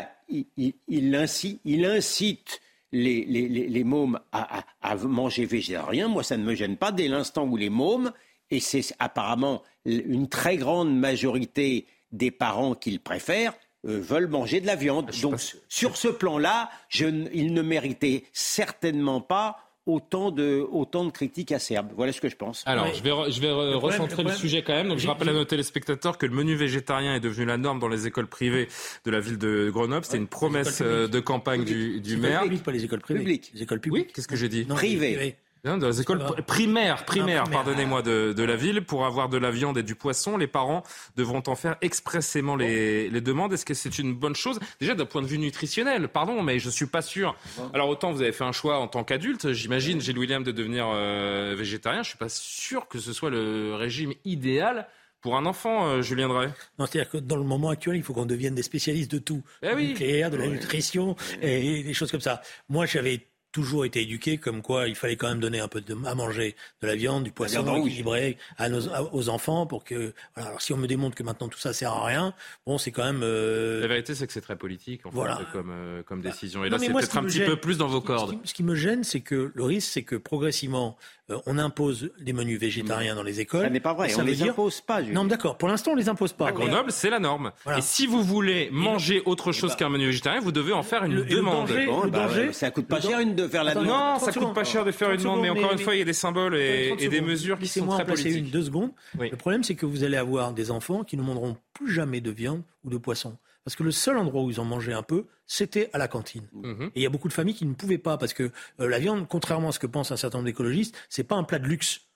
incite, les, mômes à, manger végétarien. Moi, ça ne me gêne pas dès l'instant où les mômes, et c'est apparemment une très grande majorité des parents qu'ils préfèrent, euh, veulent manger de la viande. Donc, sur ce plan-là, il ne méritait certainement pas autant de, autant de critiques acerbes. Voilà ce que je pense. Alors, je vais, je vais recentrer le, sujet quand même. Donc, je rappelle à nos téléspectateurs que le menu végétarien est devenu la norme dans les écoles privées de la ville de Grenoble. C'était une promesse euh, de campagne du, du maire. Publiques, pas les écoles privées. Les écoles publiques. Oui, qu'est-ce que j'ai dit Privées. Hein, dans les écoles primaires, primaires, pardonnez-moi, de, de, la ville, pour avoir de la viande et du poisson, les parents devront en faire expressément les, les demandes. Est-ce que c'est une bonne chose? Déjà d'un point de vue nutritionnel, pardon, mais je suis pas sûr. Alors autant vous avez fait un choix en tant qu'adulte, j'imagine, Gilles William, de devenir euh, végétarien. Je suis pas sûr que ce soit le régime idéal pour un enfant, euh, Julien Drey Non, c'est-à-dire que dans le moment actuel, il faut qu'on devienne des spécialistes de tout. Eh oui. de la nutrition et des choses comme ça. Moi, j'avais toujours été éduqué comme quoi il fallait quand même donner un peu de, à manger de la viande, du poisson équilibré à nos, aux enfants pour que. Voilà. Alors si on me démontre que maintenant tout ça sert à rien, bon, c'est quand même. Euh... La vérité, c'est que c'est très politique en voilà. fait, comme, euh, comme décision. Et là, c'est peut-être un petit peu plus dans vos cordes. Ce qui, me gêne, c'est que le risque, c'est que progressivement, euh, on impose des menus végétariens dans les écoles. Ça n'est pas vrai, on ne les impose pas. Non, d'accord. Pour l'instant, on les impose pas. À Grenoble, c'est la norme. Et si vous voulez manger autre chose qu'un menu végétarien, vous devez en faire une demande. Le danger, bah ça coûte pas cher une de faire la demande. Non, ça coûte pas cher de faire une demande, mais encore une fois, il y a des symboles et, des mesures qui sont très politiques. une deux secondes. Le problème, c'est que vous allez avoir des enfants qui ne mangeront plus jamais de viande ou de poisson parce que le seul endroit où ils ont mangé un peu, c'était à la cantine. Mhm. Et il y a beaucoup de familles qui ne pouvaient pas, parce que euh, la viande, contrairement à ce que pensent un certain nombre d'écologistes, c'est pas un plat de luxe.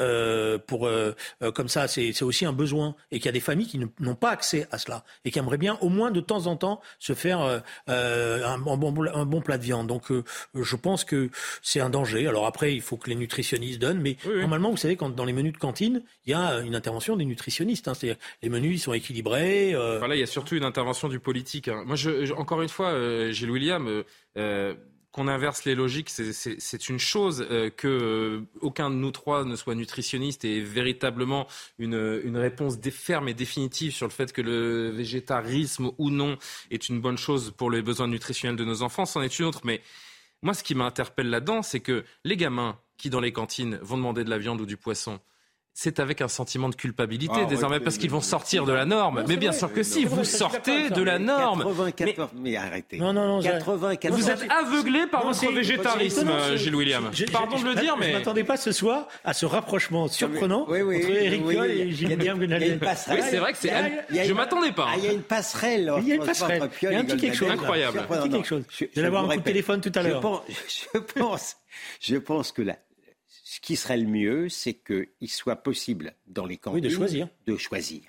Euh, pour euh, euh, comme ça, c'est aussi un besoin et qu'il y a des familles qui n'ont pas accès à cela et qui aimeraient bien au moins de temps en temps se faire un, bon, un, bon, plat de viande. Donc je pense que c'est un danger. Alors après, il faut que les nutritionnistes donnent, mais normalement, vous savez, quand dans les menus de cantine, il y a une intervention des nutritionnistes. Hein. C'est-à-dire les menus ils sont équilibrés. Voilà, il y a surtout une intervention du politique. Hein. Moi, je, encore une fois, Gilles William qu'on inverse les logiques, c'est une chose euh, que euh, aucun de nous trois ne soit nutritionniste et véritablement une, une réponse ferme et définitive sur le fait que le végétarisme ou non est une bonne chose pour les besoins nutritionnels de nos enfants, c'en est une autre. Mais moi, ce qui m'interpelle là-dedans, c'est que les gamins qui, dans les cantines, vont demander de la viande ou du poisson, c'est avec un sentiment de culpabilité ah, désormais parce qu'ils vont sortir de la norme. mais bien sûr que si, vous sortez de la norme. 94, mais, arrêtez. Non, non, non. Vous êtes aveuglé par votre végétarisme, Gilles William. Pardon de le dire, mais. Je ne m'attendais pas ce soir à ce rapprochement surprenant entre Eric Piolle et Gilles William Oui, c'est vrai que c'est. Je m'attendais pas. Il y a une passerelle. Il y a une passerelle. Il y a un petit quelque chose. Incroyable. Un petit quelque chose. Vous allez avoir un coup de téléphone tout à l'heure. Je pense, je que là ce qui serait le mieux, c'est qu'il soit possible dans les de choisir. De choisir.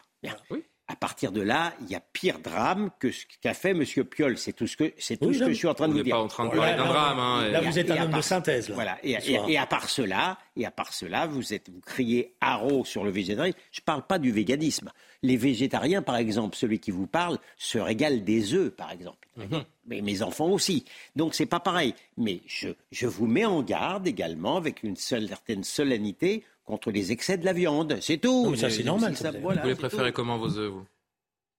Oui à partir de là, il y a pire drame que ce qu'a fait M. Piolle. C'est tout ce que, c'est tout ce que je suis en train de vous dire. pas en train de parler d'un drame. Hein, là, vous êtes un homme de synthèse. Voilà. Et, à part cela, et à part cela, vous êtes, vous criez haro sur le végétarisme. Je ne parle pas du véganisme. Les végétariens, par exemple, celui qui vous parle, se régale des œufs, par exemple. Mhm. Mais mes enfants aussi. Donc c'est pas pareil. Mais je, je vous mets en garde également avec une certaine solennité contre les excès de la viande. C'est tout. mais ça, c'est normal. vous les préférez comment vos œufs, vous?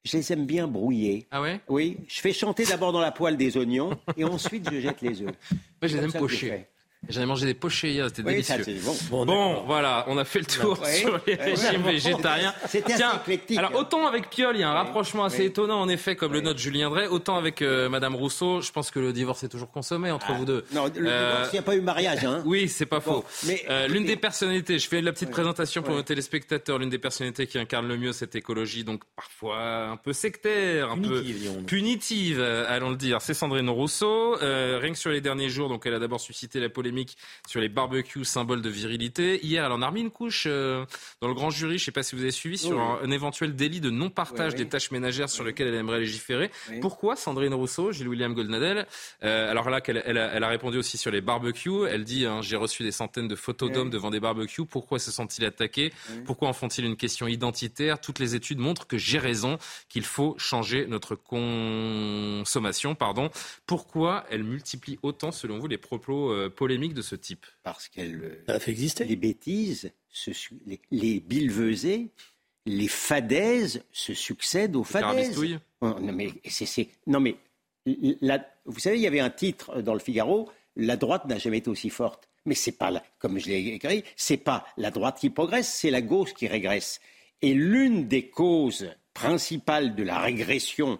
Je les aime bien brouillés. Ah ouais? Oui, je fais chanter d'abord dans la poêle des oignons et ensuite je jette les œufs. Moi, je les aime pochés. J'en ai mangé des pochés hier, c'était délicieux. bon, voilà, on a fait le tour sur les régimes végétariens. C'était Tiens, alors autant avec Piolle, il y a un rapprochement assez étonnant en effet, comme le note Julien Drey, autant avec euh, Madame Rousseau, je pense que le divorce est toujours consommé entre ah. vous deux. Non, le euh, divorce, il n'y a pas eu mariage. Hein. Oui, c'est pas faux. Euh, l'une des personnalités, je fais la petite présentation pour nos téléspectateurs, l'une des personnalités qui incarne le mieux cette écologie, donc parfois un peu sectaire, un peu punitive, allons le dire, c'est Sandrine Rousseau. rien que sur les derniers jours, donc elle a d'abord suscité la polémique sur les barbecues, symboles de virilité. Hier, elle en a remis une couche euh, dans le grand jury, je ne sais pas si vous avez suivi, sur un, éventuel délit de non-partage des tâches ménagères sur lequel elle aimerait légiférer. Pourquoi Sandrine Rousseau, Gilles William Goldnadel euh, Alors là, qu'elle, elle, a, répondu aussi sur les barbecues. Elle dit hein, J'ai reçu des centaines de photos d'hommes devant des barbecues. Pourquoi se sont-ils attaqués? Pourquoi en font-ils une question identitaire? Toutes les études montrent que j'ai raison, qu'il faut changer notre consommation. Pardon. Pourquoi elle multiplie autant, selon vous, les propos euh, polémiques? De ce type Parce qu'elle. Ça fait exister. Les bêtises, les, les les fadaises se succèdent aux fadaises. Oh, non mais c'est, non mais vous savez, il y avait un titre dans le Figaro la droite n'a jamais été aussi forte. Mais c'est pas, comme je l'ai écrit, c'est pas la droite qui progresse, c'est la gauche qui régresse. Et l'une des causes principales de la régression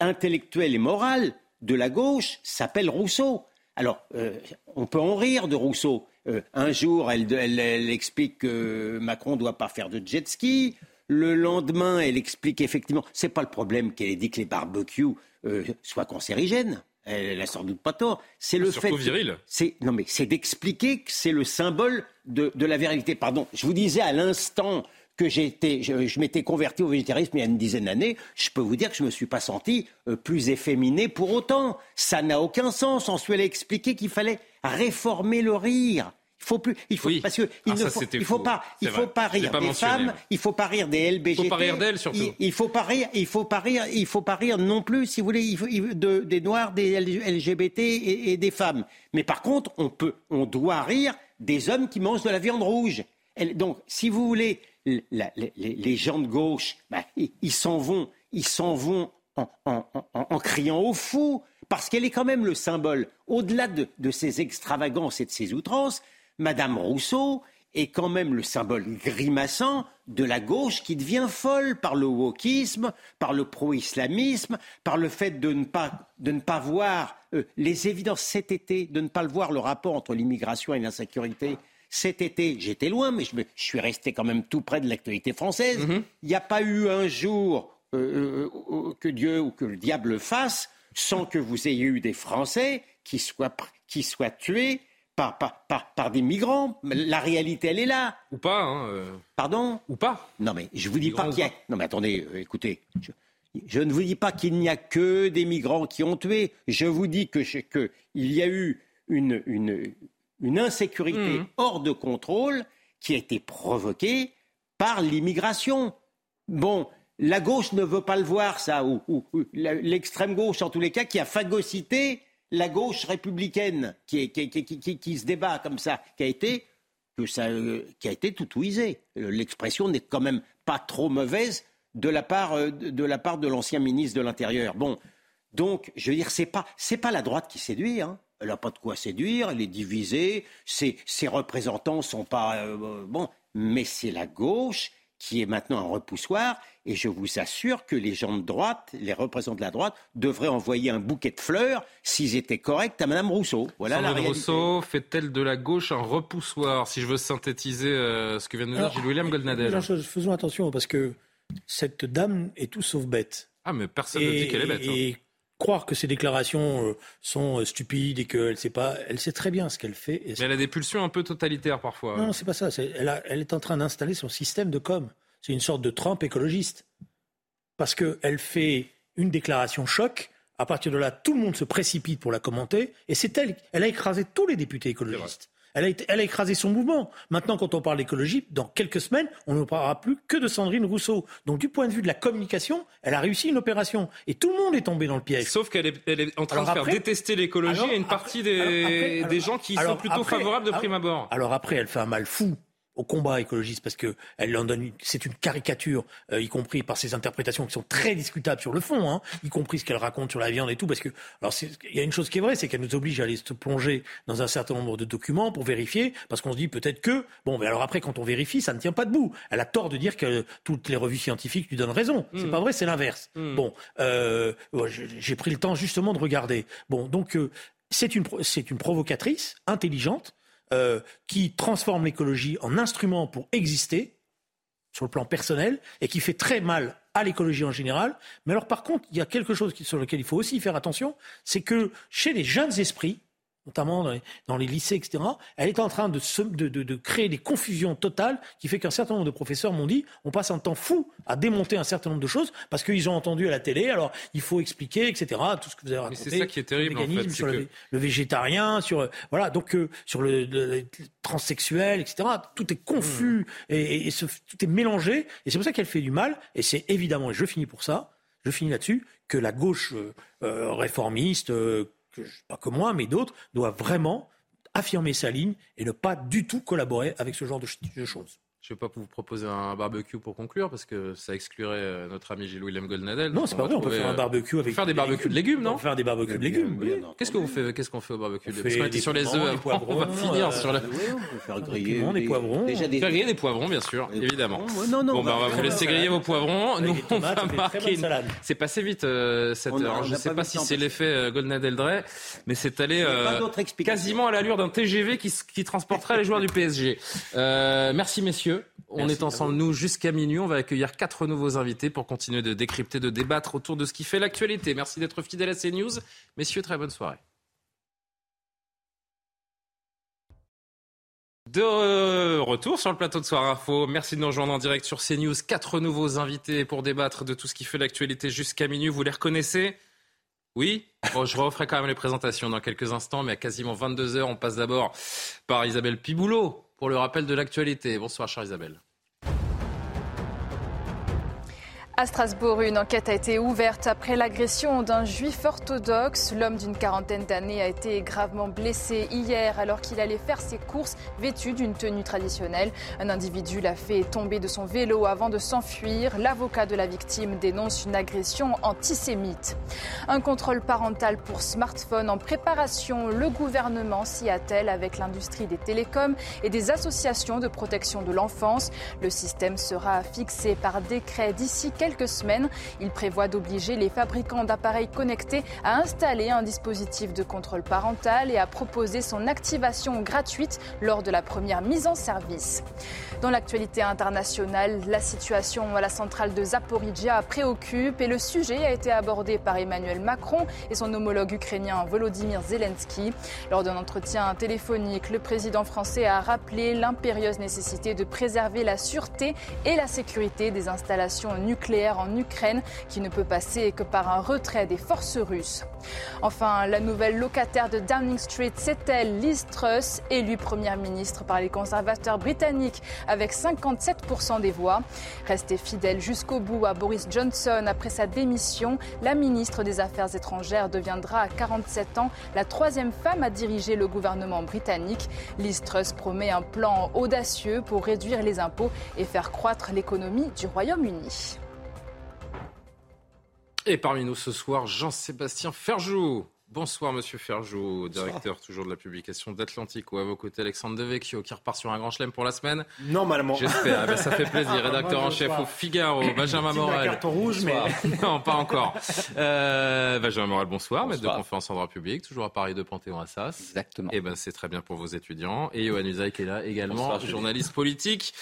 intellectuelle et morale de la gauche s'appelle Rousseau. Alors, euh, on peut en rire de Rousseau. Euh, un jour, elle, explique que Macron ne doit pas faire de jet ski. Le lendemain, elle explique effectivement, c'est pas le problème qu'elle ait dit que les barbecues euh, soient cancérigènes. Elle n'a sans doute pas tort. C'est le fait. viril. C'est non mais c'est d'expliquer que c'est le symbole de, de la virilité. Pardon. Je vous disais à l'instant que j'étais, je, je m'étais converti au végétarisme il y a une dizaine d'années, je peux vous dire que je ne me suis pas senti euh, plus efféminé pour autant. Ça n'a aucun sens. Ensuite, elle a expliqué qu'il fallait réformer le rire. Il faut plus, il faut parce que il ah, ne faut, il faut pas, il faut pas rire des femmes, il faut pas rire des LBGT. Il faut pas rire d'elles surtout. Il, il, faut pas rire, il faut pas rire, il faut pas rire non plus, si vous voulez, il faut, de, des noirs, des LGBT et, et, des femmes. Mais par contre, on peut, on doit rire des hommes qui mangent de la viande rouge. Elle, donc, si vous voulez, les, gens de gauche, bah, ils s'en vont, ils s'en vont en, criant au fou, parce qu'elle est quand même le symbole, au-delà de, de ces extravagances et de ces outrances, Madame Rousseau est quand même le symbole grimaçant de la gauche qui devient folle par le wokisme, par le pro-islamisme, par le fait de ne pas, de ne pas voir euh, les évidences cet été, de ne pas le voir le rapport entre l'immigration et l'insécurité cet été, j'étais loin, mais je, suis resté quand même tout près de l'actualité française. Mhm. Il n'y a pas eu un jour que Dieu ou que le diable fasse sans que vous ayez eu des Français qui soient, qui soient tués par, par, par, des migrants. La réalité, elle est là. Ou pas. Hein, Pardon? Ou pas. Non, mais je vous dis pas qu'il y a. Non, mais attendez, écoutez. Je, ne vous dis pas qu'il n'y a que des migrants qui ont tué. Je vous dis que, que il y a eu une, une, une insécurité mmh. hors de contrôle qui a été provoquée par l'immigration. Bon, la gauche ne veut pas le voir, ça, ou, l'extrême gauche, en tous les cas, qui a phagocyté la gauche républicaine, qui, qui, se débat comme ça, qui a été, que ça, euh, qui a été toutouisé. L'expression n'est quand même pas trop mauvaise de la part euh, de, la part de l'ancien ministre de l'Intérieur. Bon, donc, je veux dire, c'est pas, c'est pas la droite qui séduit, hein. Elle n'a pas de quoi séduire, elle est divisée, ses, ses représentants sont pas. Euh, bon, mais c'est la gauche qui est maintenant un repoussoir. Et je vous assure que les gens de droite, les représentants de la droite, devraient envoyer un bouquet de fleurs s'ils étaient corrects à Mme Rousseau. Voilà la Rousseau fait-elle de la gauche un repoussoir Si je veux synthétiser euh, ce que vient de dire Gilles-William Goldnadel. Faisons attention parce que cette dame est tout sauf bête. Ah, mais personne ne dit qu'elle est bête. Hein. Et croire que ses déclarations euh, sont euh, stupides et qu'elle sait pas, elle sait très bien ce qu'elle fait. mais elle a des pulsions un peu totalitaires parfois. Non, non c'est pas ça. elle, elle, est en train d'installer son système de com. C'est une sorte de Trump écologiste. Parce qu'elle fait une déclaration choc. À partir de là, tout le monde se précipite pour la commenter. Et c'est elle. Elle a écrasé tous les députés écologistes. Elle a, elle a, écrasé son mouvement. Maintenant, quand on parle d'écologie, dans quelques semaines, on ne parlera plus que de Sandrine Rousseau. Donc, du point de vue de la communication, elle a réussi une opération. Et tout le monde est tombé dans le piège. Sauf qu'elle est, elle est, en train de faire détester l'écologie à une partie des, des gens qui sont plutôt favorables de prime abord. Alors après, elle fait un mal fou au combat écologiste parce que elle en donne, c'est une caricature, euh, y compris par ses interprétations qui sont très discutables sur le fond, hein, y compris ce qu'elle raconte sur la viande et tout, parce que alors il y a une chose qui est vraie, c'est qu'elle nous oblige à aller se plonger dans un certain nombre de documents pour vérifier, parce qu'on se dit peut-être que bon, mais alors après quand on vérifie, ça ne tient pas debout. Elle a tort de dire que toutes les revues scientifiques lui donnent raison. C'est hmm. pas vrai, c'est l'inverse. Hmm. Bon, euh, j'ai pris le temps justement de regarder. Bon, donc euh, c'est une c'est une provocatrice intelligente euh, qui transforme l'écologie en instrument pour exister sur le plan personnel et qui fait très mal à l'écologie en général. Mais alors par contre, il y a quelque chose sur lequel il faut aussi faire attention, c'est que chez les jeunes esprits, notamment dans les, lycées, etc., elle est en train de, de, créer des confusions totales qui fait qu'un certain nombre de professeurs m'ont dit on passe un temps fou à démonter un certain nombre de choses parce qu'ils ont entendu à la télé, alors il faut expliquer, etc., tout ce que vous avez raconté. c'est ça qui est terrible, le en sur le, végétarien, sur, voilà, donc, euh, sur le, transsexuel, etc., tout est confus mmh. et, tout est mélangé et c'est pour ça qu'elle fait du mal et c'est évidemment, et je finis pour ça, je finis là-dessus, que la gauche euh, euh, pas que moi, mais d'autres, doivent vraiment affirmer sa ligne et ne pas du tout collaborer avec ce genre de choses. Je ne vais pas vous proposer un barbecue pour conclure parce que ça exclurait euh, notre ami Gilles-William Goldnadel. Non, c'est pas vrai, on peut faire un barbecue avec. Faire des barbecues de légumes, non On peut faire des barbecues de légumes. Qu'est-ce qu'on fait Qu'est-ce qu'on fait au barbecue Parce sur les œufs. On va finir sur la. On peut faire griller des poivrons. Déjà des... Faire griller des poivrons, bien sûr, évidemment. Non, non. Bon, bah, on va vous laisser griller vos poivrons. Nous, on va marquer. C'est passé vite euh, cette heure. Je ne sais pas si c'est l'effet euh, Goldnadel Drey, mais c'est allé quasiment à l'allure d'un TGV qui transporterait les joueurs du PSG. Merci messieurs. On est ensemble, nous, jusqu'à minuit. On va accueillir quatre nouveaux invités pour continuer de décrypter, de débattre autour de ce qui fait l'actualité. Merci d'être fidèles à CNews. Messieurs, très bonne soirée. De retour sur le plateau de Soir Info. Merci de nous rejoindre en direct sur CNews. Quatre nouveaux invités pour débattre de tout ce qui fait l'actualité jusqu'à minuit. Vous les reconnaissez? Oui? Je referai quand même les présentations dans quelques instants, mais à quasiment 22 heures, on passe d'abord par Isabelle Piboulot pour le rappel de l'actualité. Bonsoir, chère Isabelle. À Strasbourg, une enquête a été ouverte après l'agression d'un juif orthodoxe. L'homme d'une quarantaine d'années a été gravement blessé hier alors qu'il allait faire ses courses vêtu d'une tenue traditionnelle. Un individu l'a fait tomber de son vélo avant de s'enfuir. L'avocat de la victime dénonce une agression antisémite. Un contrôle parental pour smartphone en préparation. Le gouvernement s'y attelle avec l'industrie des télécoms et des associations de protection de l'enfance. Le système sera fixé par décret d'ici quelques semaines. Il prévoit d'obliger les fabricants d'appareils connectés à installer un dispositif de contrôle parental et à proposer son activation gratuite lors de la première mise en service. Dans l'actualité internationale, la situation à la centrale de Zaporizhia préoccupe et le sujet a été abordé par Emmanuel Macron et son homologue ukrainien Volodymyr Zelensky. Lors d'un entretien téléphonique, le président français a rappelé l'impérieuse nécessité de préserver la sûreté et la sécurité des installations nucléaires en Ukraine qui ne peut passer que par un retrait des forces russes. Enfin, la nouvelle locataire de Downing Street, c'est elle, Liz Truss, élue première ministre par les conservateurs britanniques avec 57% des voix. Restée fidèle jusqu'au bout à Boris Johnson après sa démission, la ministre des Affaires étrangères deviendra à 47 ans la troisième femme à diriger le gouvernement britannique. Liz Truss promet un plan audacieux pour réduire les impôts et faire croître l'économie du Royaume-Uni. Et parmi nous ce soir, Jean-Sébastien Ferjou. Bonsoir Monsieur Ferjou, directeur toujours de la publication d'Atlantique, ou à vos côtés Alexandre Devecchio qui repart sur un grand chelem pour la semaine. Normalement. J'espère, eh ben, ça fait plaisir. Ah, Rédacteur en chef au Figaro, Benjamin Morel. carton rouge, mais non, pas encore. Euh, Benjamin Morel, bonsoir, maître de conférence en droit public, toujours à Paris de Panthéon-Assas. Exactement. Et eh ben c'est très bien pour vos étudiants. Et Johan Usaï qui est là également, journaliste politique.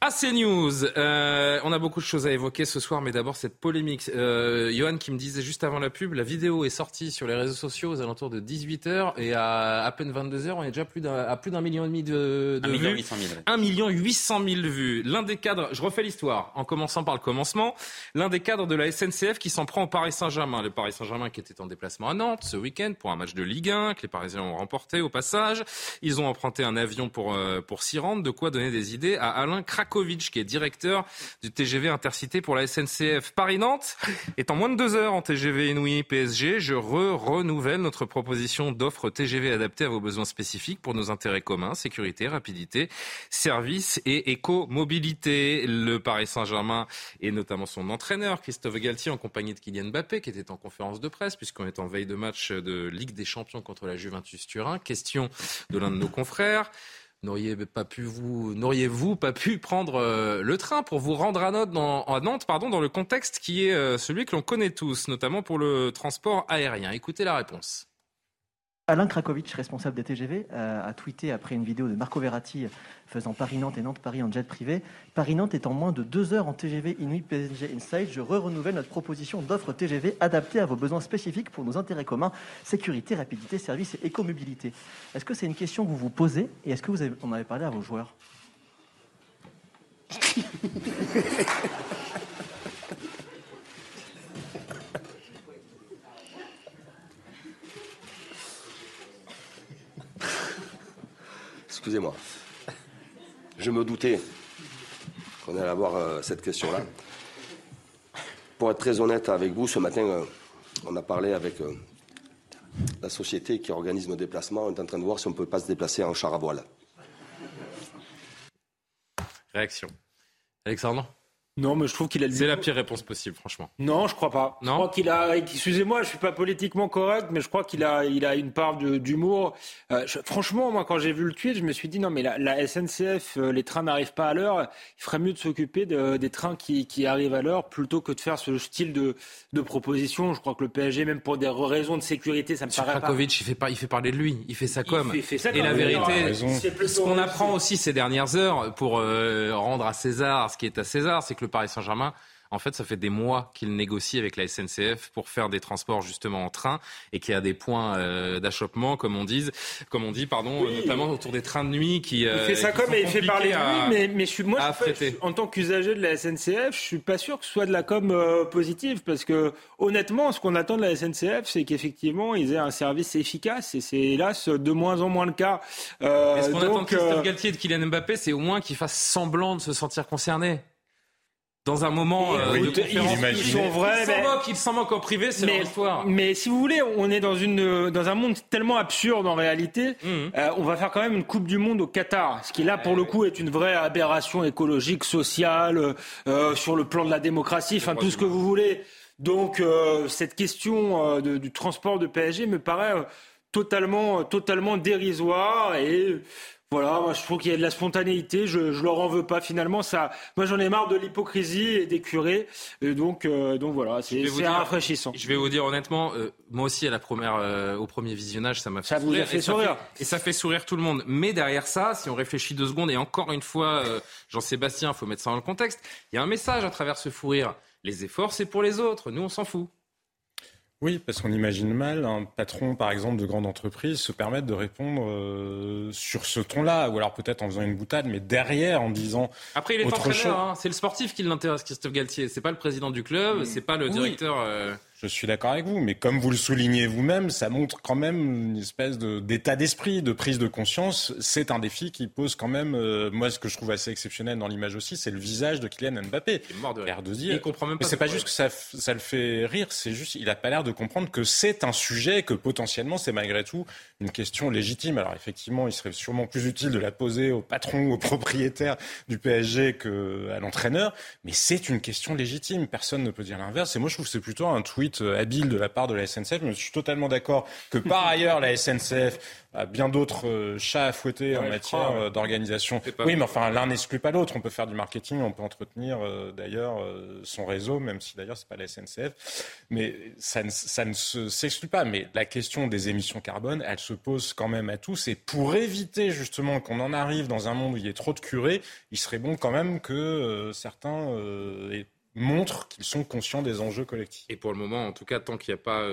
À News, euh, on a beaucoup de choses à évoquer ce soir, mais d'abord cette polémique. Euh, Johan qui me disait juste avant la pub, la vidéo est sortie sur les réseaux sociaux aux alentours de 18h et à à peine 22h, on est déjà plus à plus d'un million et demi de, de 1 vues. 800 000. 1 million 800 000 vues. L'un des cadres, je refais l'histoire en commençant par le commencement, l'un des cadres de la SNCF qui s'en prend au Paris Saint-Germain. Le Paris Saint-Germain qui était en déplacement à Nantes ce week-end pour un match de Ligue 1 que les Parisiens ont remporté au passage. Ils ont emprunté un avion pour, euh, pour s'y rendre, de quoi donner des idées à Alain Krak qui est directeur du TGV Intercité pour la SNCF Paris-Nantes. est en moins de deux heures en TGV Inouï PSG, je re-renouvelle notre proposition d'offre TGV adaptée à vos besoins spécifiques pour nos intérêts communs, sécurité, rapidité, service et éco-mobilité. Le Paris Saint-Germain et notamment son entraîneur, Christophe Galtier, en compagnie de Kylian Mbappé, qui était en conférence de presse, puisqu'on est en veille de match de Ligue des Champions contre la Juventus Turin. Question de l'un de nos confrères. N'auriez-vous pas pu vous, n'auriez-vous pas pu prendre euh, le train pour vous rendre à Nantes, dans, à Nantes, pardon, dans le contexte qui est euh, celui que l'on connaît tous, notamment pour le transport aérien? Écoutez la réponse. Alain Krakowicz, responsable des TGV, euh, a tweeté après une vidéo de Marco Verratti faisant Paris-Nantes et Nantes-Paris en jet privé. Paris-Nantes est en moins de deux heures en TGV Inuit PSG Inside. Je re-renouvelle notre proposition d'offre TGV adaptée à vos besoins spécifiques pour nos intérêts communs, sécurité, rapidité, service et écomobilité. Est-ce que c'est une question que vous vous posez et est-ce que vous en avez parlé à vos joueurs? Excusez-moi. Je me doutais qu'on allait avoir euh, cette question-là. Pour être très honnête avec vous, ce matin, euh, on a parlé avec euh, la société qui organise nos déplacements. On est en train de voir si on ne peut pas se déplacer en char à voile. Réaction. Alexandre? Non, mais je trouve qu'il a. C'est la pire réponse possible, franchement. Non, je crois pas. Non. Je crois qu'il a. Excusez-moi, je suis pas politiquement correct, mais je crois qu'il a, il a une part d'humour. Euh, franchement, moi, quand j'ai vu le tweet, je me suis dit non, mais la, SNCF, euh, les trains n'arrivent pas à l'heure. Il ferait mieux de s'occuper de, des trains qui, qui arrivent à l'heure plutôt que de faire ce style de, de proposition. Je crois que le PSG, même pour des raisons de sécurité, ça me paraît Krakovic, pas. il fait pas, il fait parler de lui. Il fait ça comme. Il fait, ça Et la vérité, ce qu'on apprend aussi ces dernières heures pour euh, rendre à César ce qui est à César, c'est que le Paris Saint-Germain en fait, ça fait des mois qu'il négocie avec la SNCF pour faire des transports justement en train et qu'il y a des points euh, d'achoppement, comme on dit, comme on dit, pardon, notamment autour des trains de nuit qui. il fait ça comme et il fait parler de lui, mais, mais je suis, moi, en tant qu'usager de la SNCF, je suis pas sûr que ce soit de la com euh, positive parce que honnêtement, ce qu'on attend de la SNCF, c'est qu'effectivement ils aient un service efficace et c'est hélas de moins en moins le cas. Euh, ce qu'on attend de Christophe Galtier et de Kylian Mbappé, c'est au moins qu'ils fassent semblant de se sentir concernés dans un moment euh, de ils, sont vrais. Ils s'en moquent, en privé, c'est leur histoire. Mais si vous voulez, on est dans une dans un monde tellement absurde en réalité. Mhm. Euh, on va faire quand même une Coupe du Monde au Qatar, ce qui là pour le coup est une vraie aberration écologique, sociale, euh, sur le plan de la démocratie, enfin tout ce que vous voulez. Donc euh, cette question de, du transport de PSG me paraît totalement totalement dérisoire et Voilà, moi je trouve qu'il y a de la spontanéité, je, je leur en veux pas finalement. Ça, moi j'en ai marre de l'hypocrisie et des curés, et donc euh, donc voilà, c'est rafraîchissant. Je vais vous dire honnêtement, euh, moi aussi à la première, euh, au premier visionnage, ça m'a fait, sourire, fait sourire et ça fait sourire tout le monde. Mais derrière ça, si on réfléchit deux secondes et encore une fois, Jean-Sébastien, faut mettre ça dans le contexte. Il y a un message à travers ce fou rire. Les efforts, c'est pour les autres. Nous, on s'en fout. Oui, parce qu'on imagine mal un patron, par exemple, de grande entreprise se permettre de répondre euh, sur ce ton-là, ou alors peut-être en faisant une boutade, mais derrière en disant. Après, il est entraîneur, hein. c'est le sportif qui l'intéresse, Christophe Galtier. C'est pas le président du club, c'est pas le directeur. Euh, je suis d'accord avec vous, mais comme vous le soulignez vous-même, ça montre quand même une espèce d'état d'esprit, de prise de conscience. C'est un défi qui pose quand même, euh, moi, ce que je trouve assez exceptionnel dans l'image aussi, c'est le visage de Kylian Mbappé. Il est mort de rire. De dire, il comprend même pas. c'est pas juste que ça, ça le fait rire, c'est juste, il a pas l'air de comprendre que c'est un sujet, que potentiellement, c'est malgré tout une question légitime. Alors effectivement, il serait sûrement plus utile de la poser au patron ou au propriétaire du PSG qu'à l'entraîneur, mais c'est une question légitime. Personne ne peut dire l'inverse. Et moi, je trouve que c'est plutôt un tweet euh, habile de la part de la SNCF. Mais je suis totalement d'accord que par ailleurs, la SNCF a bien d'autres euh, chats à fouetter en matière euh, d'organisation. Oui, mais enfin, l'un n'exclut pas l'autre. On peut faire du marketing, on peut entretenir d'ailleurs son réseau, même si d'ailleurs c'est pas la SNCF. Mais ça ne, ça ne s'exclut pas. Mais la question des émissions carbone, elle se pose quand même à tous. Et pour éviter justement qu'on en arrive dans un monde où il y ait trop de curés, il serait bon quand même que certains montrent qu'ils sont conscients des enjeux collectifs. Et pour le moment, en tout cas, tant qu'il n'y a pas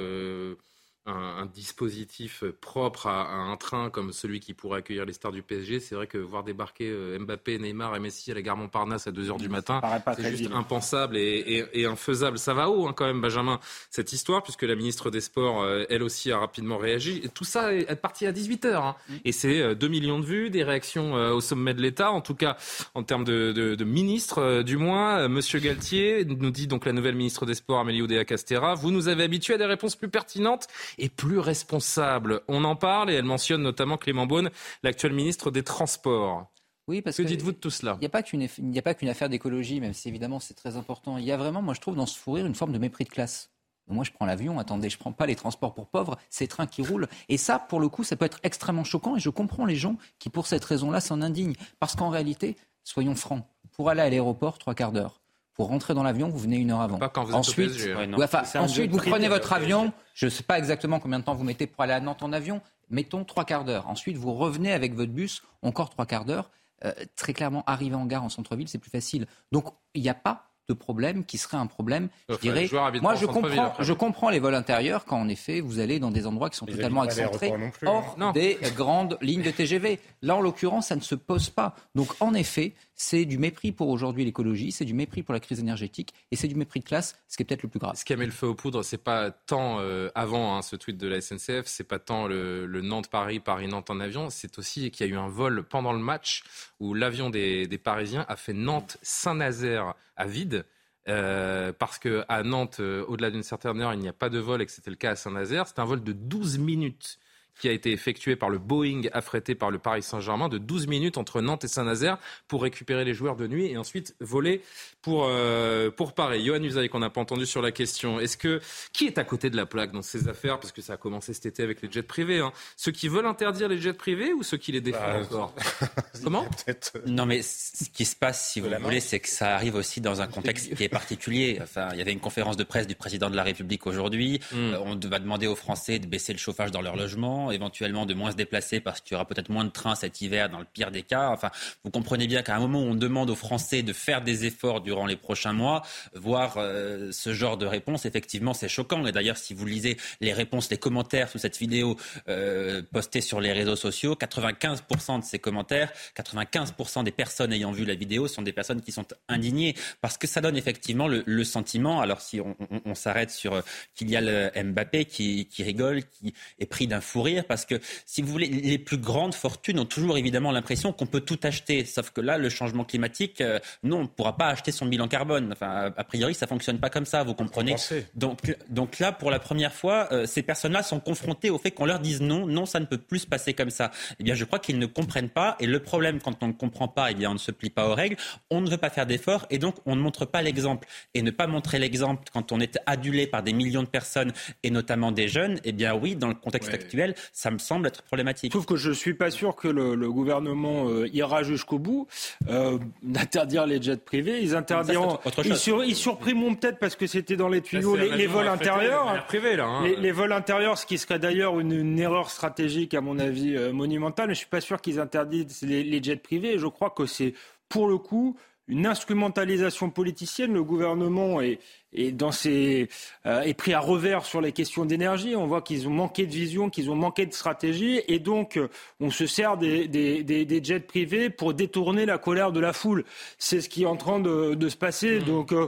euh, un, dispositif propre à, un train comme celui qui pourrait accueillir les stars du PSG, c'est vrai que voir débarquer euh, Mbappé, Neymar et Messi à la gare Montparnasse à 2h du matin, c'est juste impensable et, infaisable. Ça va haut hein, quand même, Benjamin, cette histoire, puisque la ministre des Sports, euh, elle aussi, a rapidement réagi. Et tout ça est parti à 18h. Hein. Mm. Et c'est 2 euh, millions de vues, des réactions au sommet de l'État, en tout cas en termes de, de, de ministre, du moins. Monsieur Galtier nous dit donc la nouvelle ministre des Sports, Amélie Oudéa-Castera, vous nous avez habitués à des réponses plus pertinentes et plus responsable. On en parle et elle mentionne notamment Clément Beaune, l'actuel ministre des Transports. Oui, parce que, dites-vous de tout cela? Il n'y a pas qu'une, affaire d'écologie, même si évidemment c'est très important. Il y a vraiment, moi je trouve, dans ce fou une forme de mépris de classe. Moi, je prends l'avion, attendez, je ne prends pas les transports pour pauvres, ces trains qui roulent. Et ça, pour le coup, ça peut être extrêmement choquant et je comprends les gens qui, pour cette raison-là, s'en indignent. Parce qu'en réalité, soyons francs, pour aller à l'aéroport, trois quarts d'heure. Pour rentrer dans l'avion, vous venez une heure avant. Pas quand vous ensuite, hein. ensuite vous prenez votre avion. Je ne sais pas exactement combien de temps vous mettez pour aller à Nantes en avion. Mettons trois quarts d'heure. Ensuite, vous revenez avec votre bus, encore trois quarts d'heure. Euh, très clairement, arriver en gare en centre-ville, c'est plus facile. Donc, il n'y a pas de problème qui serait un problème, je dirais. Moi, je comprends, je comprends les vols intérieurs quand, en effet, vous allez dans des endroits qui sont totalement excentrés, hors des grandes lignes de TGV. Là, en l'occurrence, ça ne se pose pas. Donc, en effet, c'est du mépris pour aujourd'hui l'écologie, c'est du mépris pour la crise énergétique et c'est du mépris de classe, ce qui est peut-être le plus grave. Ce qui a mis le feu aux poudres, c'est pas tant euh, avant hein, ce tweet de la SNCF, c'est pas tant le, Nantes-Paris, Paris-Nantes en avion, c'est aussi qu'il y a eu un vol pendant le match où l'avion des, Parisiens a fait Nantes-Saint-Nazaire à vide. Euh, parce qu'à Nantes, euh, au-delà d'une certaine heure, il n'y a pas de vol et que c'était le cas à Saint-Nazaire. C'est un vol de 12 minutes qui a été effectué par le Boeing affrété par le Paris Saint-Germain de 12 minutes entre Nantes et Saint-Nazaire pour récupérer les joueurs de nuit et ensuite voler pour, euh, pour Paris. Johan Usaï, qu'on n'a pas entendu sur la question, est-ce que qui est à côté de la plaque dans ces affaires? Parce que ça a commencé cet été avec les jets privés. Hein. Ceux qui veulent interdire les jets privés ou ceux qui les défendent bah, encore? Comment? Euh, Non, mais ce qui se passe, si vous voulez, c'est que ça arrive aussi dans un contexte qui est particulier. Enfin, il y avait une conférence de presse du président de la République aujourd'hui. Hmm. Euh, on va demander aux Français de baisser le chauffage dans leur logement éventuellement de moins se déplacer parce qu'il y aura peut-être moins de trains cet hiver dans le pire des cas. Enfin, vous comprenez bien qu'à un moment où on demande aux Français de faire des efforts durant les prochains mois, voir euh, ce genre de réponse, effectivement, c'est choquant. Et d'ailleurs, si vous lisez les réponses, les commentaires sous cette vidéo euh, postée sur les réseaux sociaux, 95% de ces commentaires, 95% des personnes ayant vu la vidéo sont des personnes qui sont indignées parce que ça donne effectivement le, sentiment. Alors si on, s'arrête sur euh, Kylian Mbappé qui, qui rigole, qui est pris d'un fou rire, parce que, si vous voulez, les plus grandes fortunes ont toujours évidemment l'impression qu'on peut tout acheter. Sauf que là, le changement climatique, euh, non, on ne pourra pas acheter son bilan carbone. Enfin, a priori, ça fonctionne pas comme ça, vous comprenez. Donc, donc là, pour la première fois, euh, ces personnes-là sont confrontées au fait qu'on leur dise non, non, ça ne peut plus se passer comme ça. Eh bien, je crois qu'ils ne comprennent pas. Et le problème, quand on ne comprend pas, eh bien, on ne se plie pas aux règles. On ne veut pas faire d'efforts et donc on ne montre pas l'exemple. Et ne pas montrer l'exemple quand on est adulé par des millions de personnes et notamment des jeunes, eh bien oui, dans le contexte actuel, ça me semble être problématique. Sauf que je suis pas sûr que le, gouvernement euh, ira jusqu'au bout euh, d'interdire les jets privés. Ils interdiront. ils, ils, surprimeront peut-être parce que c'était dans les tuyaux les, vols intérieurs. Hein. les, vols intérieurs, ce qui serait d'ailleurs une, erreur stratégique à mon avis euh, monumentale. Mais je suis pas sûr qu'ils interdisent les, les jets privés. Et je crois que c'est pour le coup une instrumentalisation politicienne. Le gouvernement est, et dans ces, euh, est pris à revers sur les questions d'énergie. On voit qu'ils ont manqué de vision, qu'ils ont manqué de stratégie, et donc euh, on se sert des, des, des, jets privés pour détourner la colère de la foule. C'est ce qui est en train de, de se passer. Mmh. Donc euh,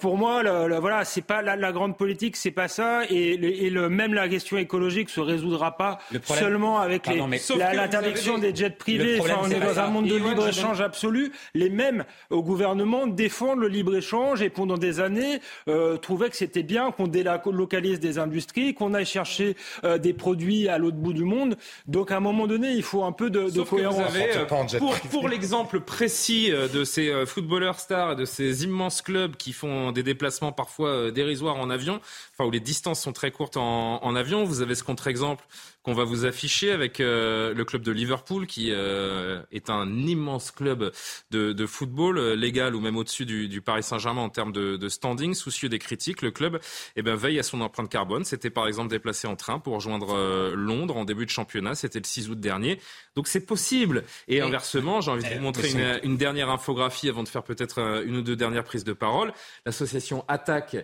pour moi, la, voilà, c'est pas la, la, grande politique, c'est pas ça, et, et le, même la question écologique se résoudra pas seulement avec l'interdiction des jets privés. Enfin, on est dans un monde de libre échange absolu. Les mêmes au gouvernement défendent le libre échange et pendant des années euh, trouvait que c'était bien qu'on délocalise des industries, qu'on aille chercher euh, des produits à l'autre bout du monde. Donc à un moment donné, il faut un peu de, de cohérence. Euh, pour, pour l'exemple précis de ces footballeurs stars, de ces immenses clubs qui font des déplacements parfois dérisoires en avion, enfin où les distances sont très courtes en, en avion, vous avez ce contre-exemple qu'on va vous afficher avec euh, le club de Liverpool, qui euh, est un immense club de, de football, euh, légal ou même au-dessus du, du, Paris Saint-Germain en termes de, de, standing. Soucieux des critiques, le club eh ben, veille à son empreinte carbone. C'était par exemple déplacé en train pour rejoindre Londres en début de championnat. C'était le 6 août dernier. Donc c'est possible. Et inversement, j'ai envie de vous montrer une, une, dernière infographie avant de faire peut-être une ou deux dernières prises de parole. L'association Attaque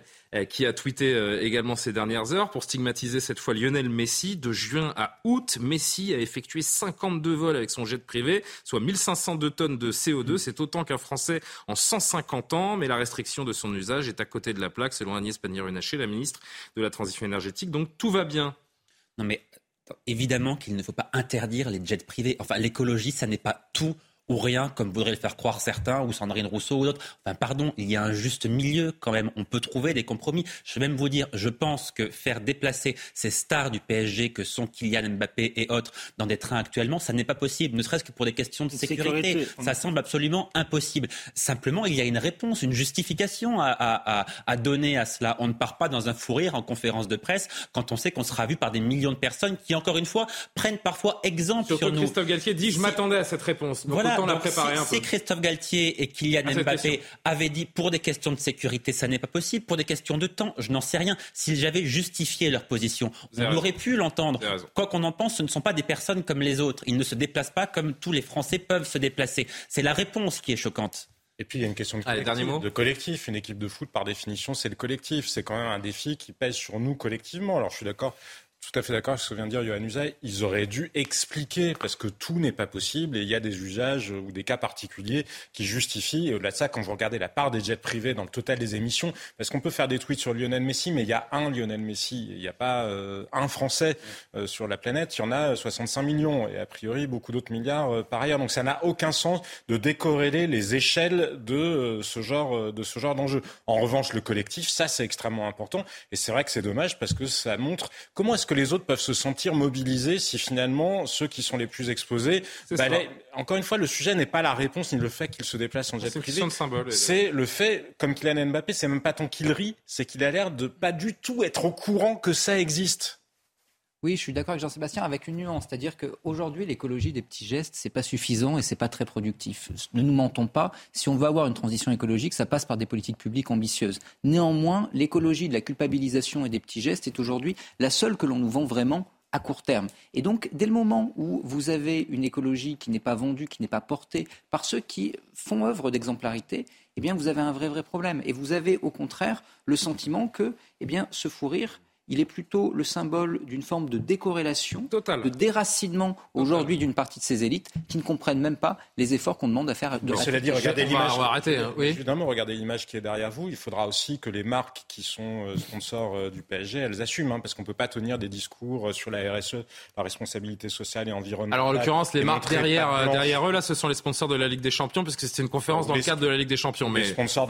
qui a tweeté également ces dernières heures pour stigmatiser cette fois Lionel Messi de juin à août. Messi a effectué 52 vols avec son jet privé, soit 1502 tonnes de CO2. Mm. C'est autant qu'un Français en 150 ans, mais la restriction de son usage est à côté de la plaque, selon Agnès Pannier-Runacher, la ministre de la Transition énergétique. Donc tout va bien. Non mais évidemment qu'il ne faut pas interdire les jets privés. Enfin, l'écologie, ça n'est pas tout ou rien, comme voudraient le faire croire certains, ou Sandrine Rousseau ou d'autres. Enfin, pardon, il y a un juste milieu quand même. On peut trouver des compromis. Je vais même vous dire, je pense que faire déplacer ces stars du PSG que sont Kylian Mbappé et autres dans des trains actuellement, ça n'est pas possible, ne serait-ce que pour des questions de sécurité. Ça semble absolument impossible. Simplement, il y a une réponse, une justification à, à, à, donner à cela. On ne part pas dans un fou rire en conférence de presse quand on sait qu'on sera vu par des millions de personnes qui, encore une fois, prennent parfois exemple Surtout sur nous. Christophe Galtier dit, je m'attendais à cette réponse. voilà si, Christophe Galtier et Kylian Mbappé avaient dit pour des questions de sécurité, ça n'est pas possible, pour des questions de temps, je n'en sais rien. S'ils j'avais justifié leur position, on aurait pu l'entendre. Quoi qu'on en pense, ce ne sont pas des personnes comme les autres. Ils ne se déplacent pas comme tous les Français peuvent se déplacer. C'est la réponse qui est choquante. Et puis il y a une question de collectif, de collectif. Une équipe de foot, par définition, c'est le collectif. C'est quand même un défi qui pèse sur nous collectivement. Alors je suis d'accord tout à fait d'accord avec ce que vient de dire Johan Usaï. Ils auraient dû expliquer, parce que tout n'est pas possible et il y a des usages ou des cas particuliers qui justifient. Au-delà de ça, quand vous regardez la part des jets privés dans le total des émissions, parce qu'on peut faire des tweets sur Lionel Messi, mais il y a un Lionel Messi, il n'y a pas euh, un Français euh, sur la planète. Il y en a 65 millions et a priori beaucoup d'autres milliards euh, par ailleurs. Donc ça n'a aucun sens de décorréler les échelles de ce genre de ce genre d'enjeu. En revanche, le collectif, ça c'est extrêmement important et c'est vrai que c'est dommage parce que ça montre comment est-ce que les autres peuvent se sentir mobilisés si finalement ceux qui sont les plus exposés. Bah, encore une fois, le sujet n'est pas la réponse ni le fait qu'il se déplace en jet privé. C'est le fait, comme Kylian Mbappé, c'est même pas tant qu'il rit, c'est qu'il a l'air de pas du tout être au courant que ça existe. Oui, je suis d'accord avec Jean-Sébastien avec une nuance, c'est-à-dire qu'aujourd'hui l'écologie des petits gestes, c'est pas suffisant et c'est pas très productif. Ne nous mentons pas, si on veut avoir une transition écologique, ça passe par des politiques publiques ambitieuses. Néanmoins, l'écologie de la culpabilisation et des petits gestes est aujourd'hui la seule que l'on nous vend vraiment à court terme. Et donc, dès le moment où vous avez une écologie qui n'est pas vendue, qui n'est pas portée par ceux qui font œuvre d'exemplarité, eh bien, vous avez un vrai, vrai problème. Et vous avez, au contraire, le sentiment que, eh bien, ce fou rire il est plutôt le symbole d'une forme de décorrélation, de déracinement aujourd'hui d'une partie de ces élites qui ne comprennent même pas les efforts qu'on demande à faire. De cela dit, regardez l'image. Hein, Évidemment, regardez l'image qui est derrière vous. Il faudra aussi que les marques qui sont euh, sponsors euh, du PSG, elles assument, hein, parce qu'on ne peut pas tenir des discours euh, sur la RSE, la responsabilité sociale et environnementale. Alors en l'occurrence, les marques derrière, derrière eux, là, ce sont les sponsors de la Ligue des Champions, puisque c'était une conférence dans le cadre de la Ligue des Champions. Mais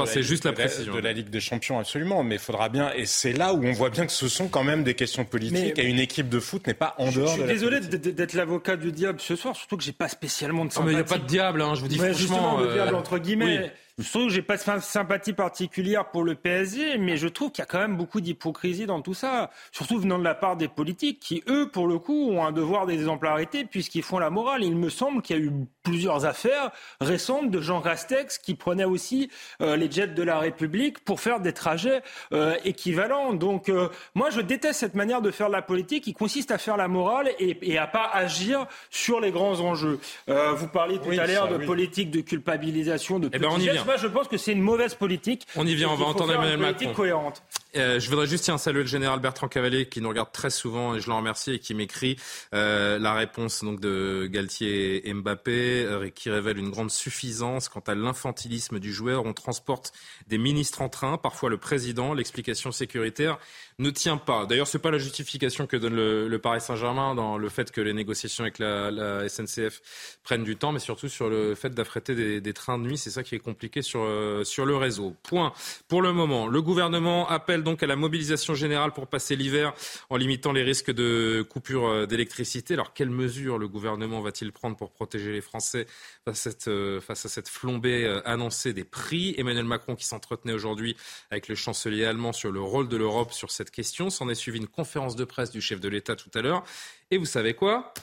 c'est juste la précision. De la Ligue des Champions, absolument. Mais il faudra bien, et c'est là où on voit bien que ce sont quand même des questions politiques et une équipe de foot n'est pas en dehors. Je suis désolé d'être l'avocat du diable ce soir, surtout que j'ai pas spécialement de sympathie. il n'y a pas de diable, hein, je vous dis franchement. Justement, le diable euh, entre guillemets. Je trouve que j'ai pas de sympathie particulière pour le PSG, mais je trouve qu'il y a quand même beaucoup d'hypocrisie dans tout ça, surtout venant de la part des politiques qui, eux, pour le coup, ont un devoir d'exemplarité puisqu'ils font la morale. Il me semble qu'il y a eu plusieurs affaires récentes de Jean Castex qui prenaient aussi euh, les jets de la République pour faire des trajets euh, équivalents. Donc, euh, moi, je déteste cette manière de faire de la politique qui consiste à faire la morale et, et à pas agir sur les grands enjeux. vous parliez tout à l'heure de politique de culpabilisation de eh ben, Moi, je pense que c'est une mauvaise politique. On y vient, on va entendre Emmanuel Macron. Cohérente. Euh, je voudrais juste saluer le général Bertrand Cavalier qui nous regarde très souvent et je l'en remercie et qui m'écrit euh, la réponse donc de Galtier et Mbappé euh, qui révèle une grande suffisance quant à l'infantilisme du joueur. On transporte des ministres en train, parfois le président. L'explication sécuritaire ne tient pas. D'ailleurs, c'est pas la justification que donne le, Paris Saint-Germain dans le fait que les négociations avec la, SNCF prennent du temps, mais surtout sur le fait d'affréter des, trains de nuit. C'est ça qui est compliqué sur, euh, sur le réseau. Point. Pour le moment, le gouvernement appelle donc à la mobilisation générale pour passer l'hiver en limitant les risques de coupure euh, d'électricité. Alors, quelles mesures le gouvernement va-t-il prendre pour protéger les Français face à cette, euh, face à cette flambée annoncée des prix? Emmanuel Macron qui s'entretenait aujourd'hui avec le chancelier allemand sur le rôle de l'Europe sur cette question. S'en est suivi une conférence de presse du chef de l'État tout à l'heure. Et vous savez quoi?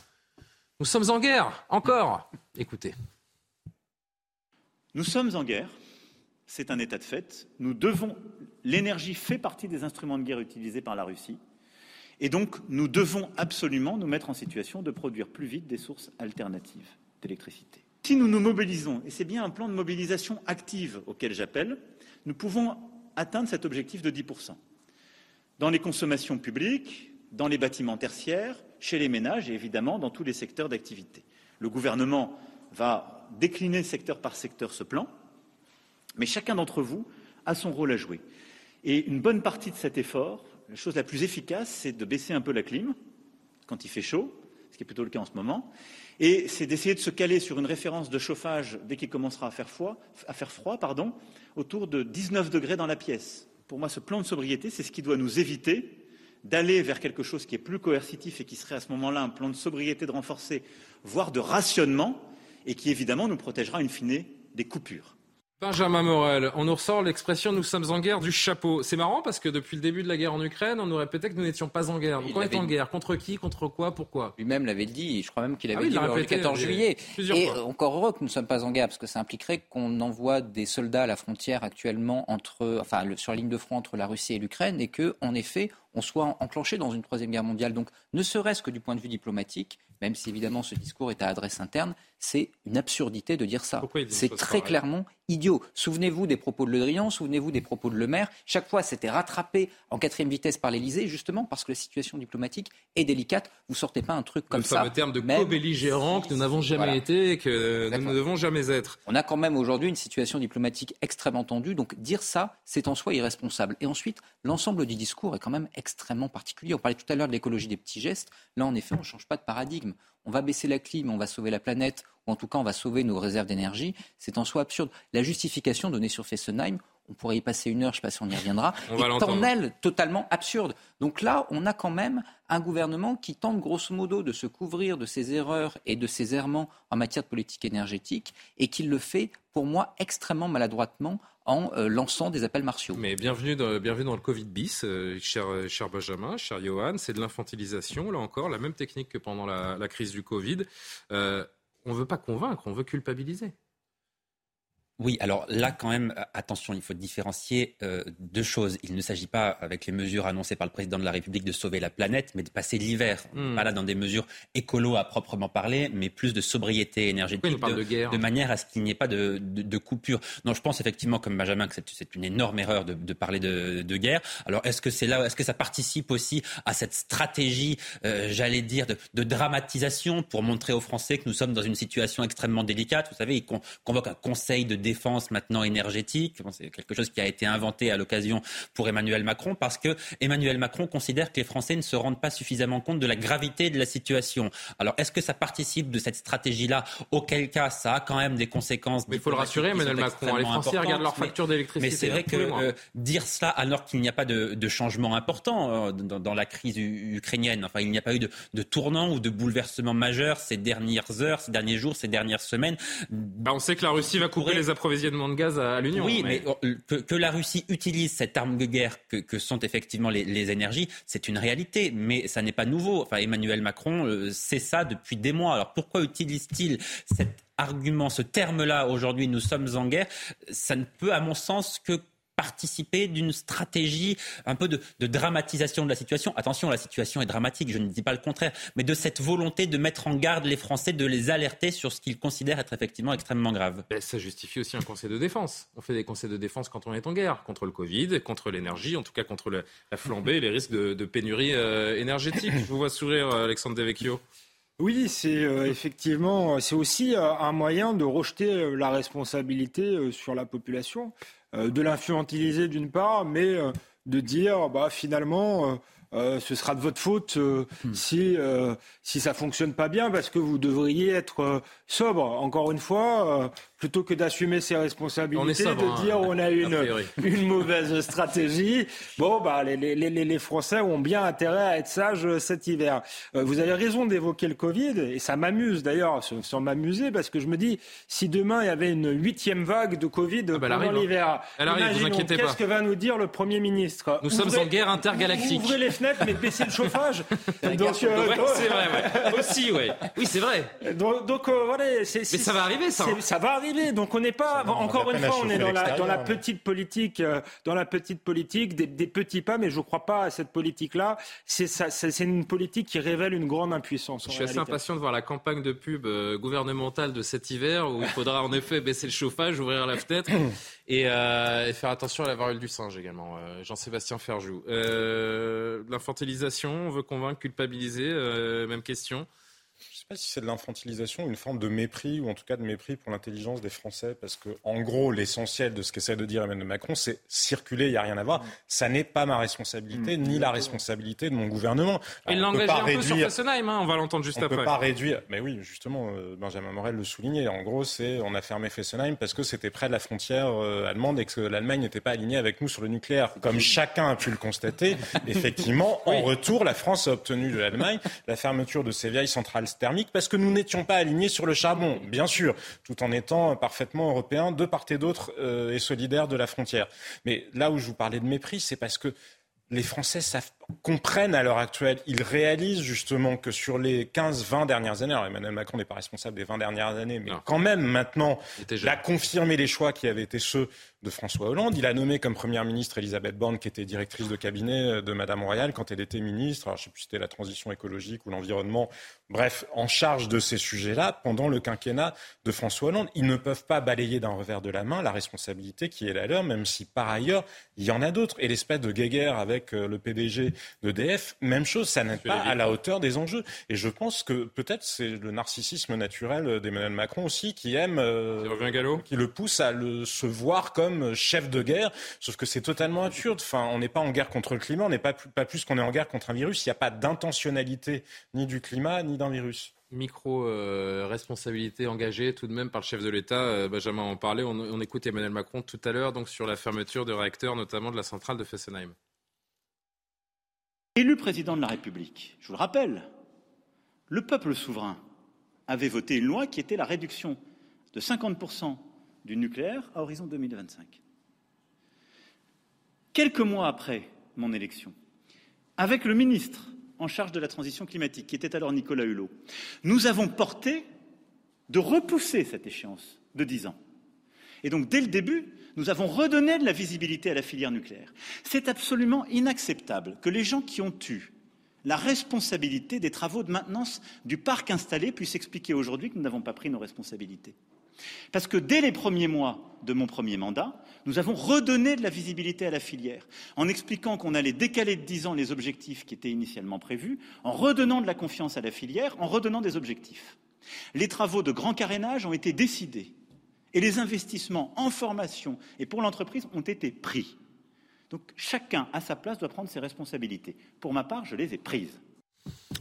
Nous sommes en guerre, encore. Écoutez. Nous sommes en guerre. C'est un état de fait. Nous devons. L'énergie fait partie des instruments de guerre utilisés par la Russie. Et donc, nous devons absolument nous mettre en situation de produire plus vite des sources alternatives d'électricité. Si nous nous mobilisons, et c'est bien un plan de mobilisation active auquel j'appelle, nous pouvons atteindre cet objectif de 10% dans les consommations publiques, dans les bâtiments tertiaires, chez les ménages et évidemment dans tous les secteurs d'activité. Le gouvernement va décliner secteur par secteur ce plan, mais chacun d'entre vous a son rôle à jouer. Et une bonne partie de cet effort, la chose la plus efficace, c'est de baisser un peu la clim quand il fait chaud, ce qui est plutôt le cas en ce moment, et c'est d'essayer de se caler sur une référence de chauffage dès qu'il commencera à faire froid, autour de 19 degrés dans la pièce pour moi, ce plan de sobriété, c'est ce qui doit nous éviter d'aller vers quelque chose qui est plus coercitif et qui serait à ce moment-là un plan de sobriété de renforcer, voire de rationnement, et qui évidemment nous protégera in fine des coupures. Benjamin Morel, on nous ressort l'expression nous sommes en guerre du chapeau. C'est marrant parce que depuis le début de la guerre en Ukraine, on nous répétait que nous n'étions pas en guerre. Donc on est en guerre Contre qui Contre quoi Pourquoi? Lui-même l'avait dit, je crois même qu'il avait ah dit le 14 juillet. Et encore heureux que nous ne sommes pas en guerre parce que ça impliquerait qu'on envoie des soldats à la frontière actuellement entre, enfin, sur la ligne de front entre la Russie et l'Ukraine et que, en effet, on soit enclenché dans une troisième guerre mondiale. Donc, ne serait-ce que du point de vue diplomatique, même si évidemment ce discours est à adresse interne, c'est une absurdité de dire ça. C'est très clairement idiot. Souvenez-vous des propos de Le Drian, souvenez-vous des propos de Le Maire. Chaque fois, c'était rattrapé en quatrième vitesse par l'Elysée, justement parce que la situation diplomatique est délicate. Vous sortez pas un truc comme ça. Le terme de co-belligérant que nous n'avons jamais été et que nous ne devons jamais être. On a quand même aujourd'hui une situation diplomatique extrêmement tendue. Donc dire ça, c'est en soi irresponsable. Et ensuite, l'ensemble du discours est quand même extrêmement particulier. On parlait tout à l'heure de l'écologie des petits gestes. Là, en effet, on ne change pas de paradigme. On va baisser la clim, on va sauver la planète, ou en tout cas, on va sauver nos réserves d'énergie. C'est en soi absurde. La justification donnée sur Fessenheim, on pourrait y passer une heure, je ne sais pas si on y reviendra, est en elle totalement absurde. Donc là, on a quand même un gouvernement qui tente grosso modo de se couvrir de ses erreurs et de ses errements en matière de politique énergétique et qui le fait, pour moi, extrêmement maladroitement en euh, lançant des appels martiaux. Mais bienvenue dans, bienvenue dans le Covid bis, euh, cher, cher, Benjamin, cher Johan. C'est de l'infantilisation, là encore, la même technique que pendant la, crise du Covid. Euh, on ne veut pas convaincre, on veut culpabiliser. Oui, alors là, quand même, euh, attention, il faut différencier euh, deux choses. Il ne s'agit pas, avec les mesures annoncées par le président de la République, de sauver la planète, mais de passer l'hiver. Hmm. Pas là dans des mesures écolo à proprement parler, mais plus de sobriété énergétique, de, manière à ce qu'il n'y ait pas de, coupure. Non, je pense effectivement, comme Benjamin, que c'est une énorme erreur de, parler de, guerre. Alors, est-ce que c'est là, est-ce que ça participe aussi à cette stratégie, euh, j'allais dire, de, dramatisation pour montrer aux Français que nous sommes dans une situation extrêmement délicate? Vous savez, il convoque un conseil de défense maintenant énergétique. c'est quelque chose qui a été inventé à l'occasion pour Emmanuel Macron parce que Emmanuel Macron considère que les Français ne se rendent pas suffisamment compte de la gravité de la situation. Alors, est-ce que ça participe de cette stratégie-là? Auquel cas, ça a quand même des conséquences. Mais il faut le rassurer, Emmanuel Macron. Les Français regardent leur facture d'électricité. Mais c'est vrai que euh, dire cela alors qu'il n'y a pas de, changement important euh, dans, la crise ukrainienne, enfin, il n'y a pas eu de, tournant ou de bouleversement majeur ces dernières heures, ces derniers jours, ces dernières semaines. Bah, on sait que la Russie va couper les approvisionnements de gaz à, l'Union. Oui, mais, que, la Russie utilise cette arme de guerre que, sont effectivement les, énergies, c'est une réalité, mais ça n'est pas nouveau. Enfin, Emmanuel Macron, c'est ça depuis des mois. Alors pourquoi utilise-t-il cet argument, ce terme-là aujourd'hui, nous sommes en guerre? Ça ne peut, à mon sens, que participer d'une stratégie un peu de, dramatisation de la situation. Attention, la situation est dramatique, je ne dis pas le contraire, mais de cette volonté de mettre en garde les Français, de les alerter sur ce qu'ils considèrent être effectivement extrêmement grave. Ben, ça justifie aussi un conseil de défense. On fait des conseils de défense quand on est en guerre, contre le Covid, contre l'énergie, en tout cas contre la flambée et les risques de, pénurie euh, énergétique. Je vous vois sourire, euh, Alexandre Devecchio. Oui, c'est euh, effectivement, c'est aussi un moyen de rejeter la responsabilité sur la population. Euh, de l'infantiliser d'une part, mais euh, de dire bah, finalement euh, ce sera de votre faute hmm. si si ça fonctionne pas bien parce que vous devriez être sobre. Encore une fois, plutôt que d'assumer ses responsabilités, de hein, dire on a une, une mauvaise stratégie. Bon, bah, les, les, les, Français ont bien intérêt à être sages cet hiver. Euh, vous avez raison d'évoquer le Covid, et ça m'amuse d'ailleurs, sans m'amuser, parce que je me dis, si demain il y avait une huitième vague de Covid ah bah, pendant hein. l'hiver, qu'est-ce que va nous dire le Premier ministre? Nous sommes en guerre intergalactique. Ouvrez les fenêtres, mais baissez le chauffage. donc, euh, c'est vrai, ouais. aussi, ouais. Oui, c'est vrai. Donc, donc euh, voilà. Mais ça va arriver, ça. Hein. Ça va arriver. Donc on n'est pas, encore une fois, on est dans la, dans la petite politique, euh, dans la petite politique des, des, petits pas, mais je ne crois pas à cette politique-là. C'est une politique qui révèle une grande impuissance. Je suis assez impatient de voir la campagne de pub euh, gouvernementale de cet hiver où il faudra en effet baisser le chauffage, ouvrir la fenêtre et, euh, et faire attention à la variole du singe également. Euh, Jean-Sébastien Ferjou. L'infantilisation, on veut convaincre, culpabiliser, même question si c'est de l'infantilisation, une forme de mépris, ou en tout cas de mépris pour l'intelligence des Français, parce que en gros, l'essentiel de ce qu'essaie de dire Emmanuel Macron, c'est circuler, il n'y a rien à voir. Ça n'est pas ma responsabilité, mm. ni la responsabilité de mon gouvernement. Il l'engage un peu sur Fessenheim, hein, on va l'entendre juste après. On ne peut pas réduire, mais oui, justement, euh, Benjamin Morel le soulignait. En gros, c'est on a fermé Fessenheim parce que c'était près de la frontière euh, allemande et que l'Allemagne n'était pas alignée avec nous sur le nucléaire. Comme chacun a pu le constater, effectivement, en retour, la France a obtenu de l'Allemagne la fermeture de ses vieilles centrales thermiques parce que nous n'étions pas alignés sur le charbon, bien sûr, tout en étant parfaitement européens de part et d'autre euh, et solidaires de la frontière. Mais là où je vous parlais de mépris, c'est parce que les Français savent, comprennent à l'heure actuelle, ils réalisent justement que sur les 15-20 dernières années, alors Emmanuel Macron n'est pas responsable des 20 dernières années, mais quand même maintenant, il a confirmé les choix qui avaient été ceux de François Hollande. Il a nommé comme première ministre Elisabeth Borne, qui était directrice de cabinet euh, de Madame Royal quand elle était ministre. Alors, je ne sais plus si c'était la transition écologique ou l'environnement. Bref, en charge de ces sujets-là pendant le quinquennat de François Hollande. Ils ne peuvent pas balayer d'un revers de la main la responsabilité qui est la leur, même si par ailleurs, il y en a d'autres. Et l'espèce de guéguerre avec euh, le PDG d'EDF, même chose, ça n'est pas à la hauteur des enjeux. Et je pense que peut-être c'est le narcissisme naturel d'Emmanuel Macron aussi qui aime, euh, qui le pousse à le, se voir comme chef de guerre, sauf que c'est totalement absurde. Enfin, on n'est pas en guerre contre le climat, on n'est pas, pas plus qu'on est en guerre contre un virus. Il n'y a pas d'intentionnalité ni du climat ni d'un virus micro-responsabilité euh, engagée tout de même par le chef de l'État. Euh, Benjamin en parlait. On, on écoute Emmanuel Macron tout à l'heure donc sur la fermeture de réacteurs, notamment de la centrale de Fessenheim. Élu président de la République, je vous le rappelle, le peuple souverain avait voté une loi qui était la réduction de 50% du nucléaire à horizon 2025. Quelques mois après mon élection, avec le ministre en charge de la transition climatique, qui était alors Nicolas Hulot, nous avons porté de repousser cette échéance de dix ans. Et donc, dès le début, nous avons redonné de la visibilité à la filière nucléaire. C'est absolument inacceptable que les gens qui ont eu la responsabilité des travaux de maintenance du parc installé puissent expliquer aujourd'hui que nous n'avons pas pris nos responsabilités. Parce que dès les premiers mois de mon premier mandat, nous avons redonné de la visibilité à la filière, en expliquant qu'on allait décaler de dix ans les objectifs qui étaient initialement prévus, en redonnant de la confiance à la filière, en redonnant des objectifs. Les travaux de grand carénage ont été décidés et les investissements en formation et pour l'entreprise ont été pris. Donc chacun, à sa place, doit prendre ses responsabilités. Pour ma part, je les ai prises.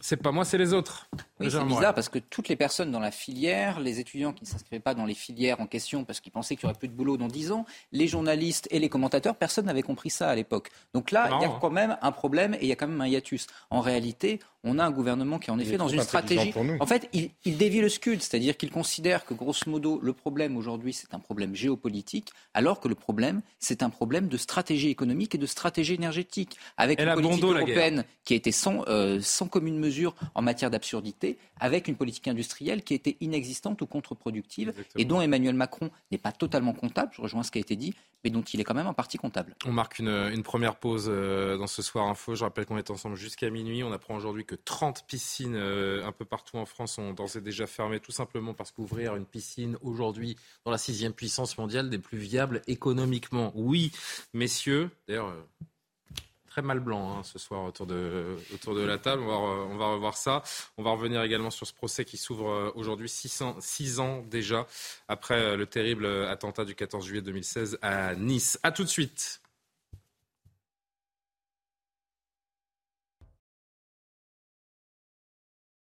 C'est pas moi, c'est les autres. Oui, c'est bizarre parce que toutes les personnes dans la filière, les étudiants qui ne s'inscrivaient pas dans les filières en question parce qu'ils pensaient qu'il n'y aurait plus de boulot dans 10 ans, les journalistes et les commentateurs, personne n'avait compris ça à l'époque. Donc là, il y a quand même un problème et il y a quand même un hiatus. En réalité, on a un gouvernement qui est en effet dans une stratégie. En fait, il, il dévie le scud, c'est-à-dire qu'il considère que grosso modo le problème aujourd'hui c'est un problème géopolitique, alors que le problème c'est un problème de stratégie économique et de stratégie énergétique, avec une politique européenne qui a été sans, euh, sans commune mesure en matière d'absurdité, avec une politique industrielle qui était inexistante ou contre-productive, et dont Emmanuel Macron n'est pas totalement comptable. Je rejoins ce qui a été dit, mais dont il est quand même en partie comptable. On marque une, une première pause euh, dans ce soir info. Je rappelle qu'on est ensemble jusqu'à minuit. On apprend aujourd'hui que 30 piscines euh, un peu partout en France sont d'ores et déjà fermées, tout simplement parce qu'ouvrir une piscine aujourd'hui dans la sixième puissance mondiale n'est plus viable économiquement. Oui, messieurs, d'ailleurs, euh, très mal blanc hein, ce soir autour de, autour de la table. On va, revoir ça. On va revenir également sur ce procès qui s'ouvre euh, aujourd'hui, six ans, six ans déjà, après le terrible attentat du 14 juillet 2016 à Nice. A tout de suite.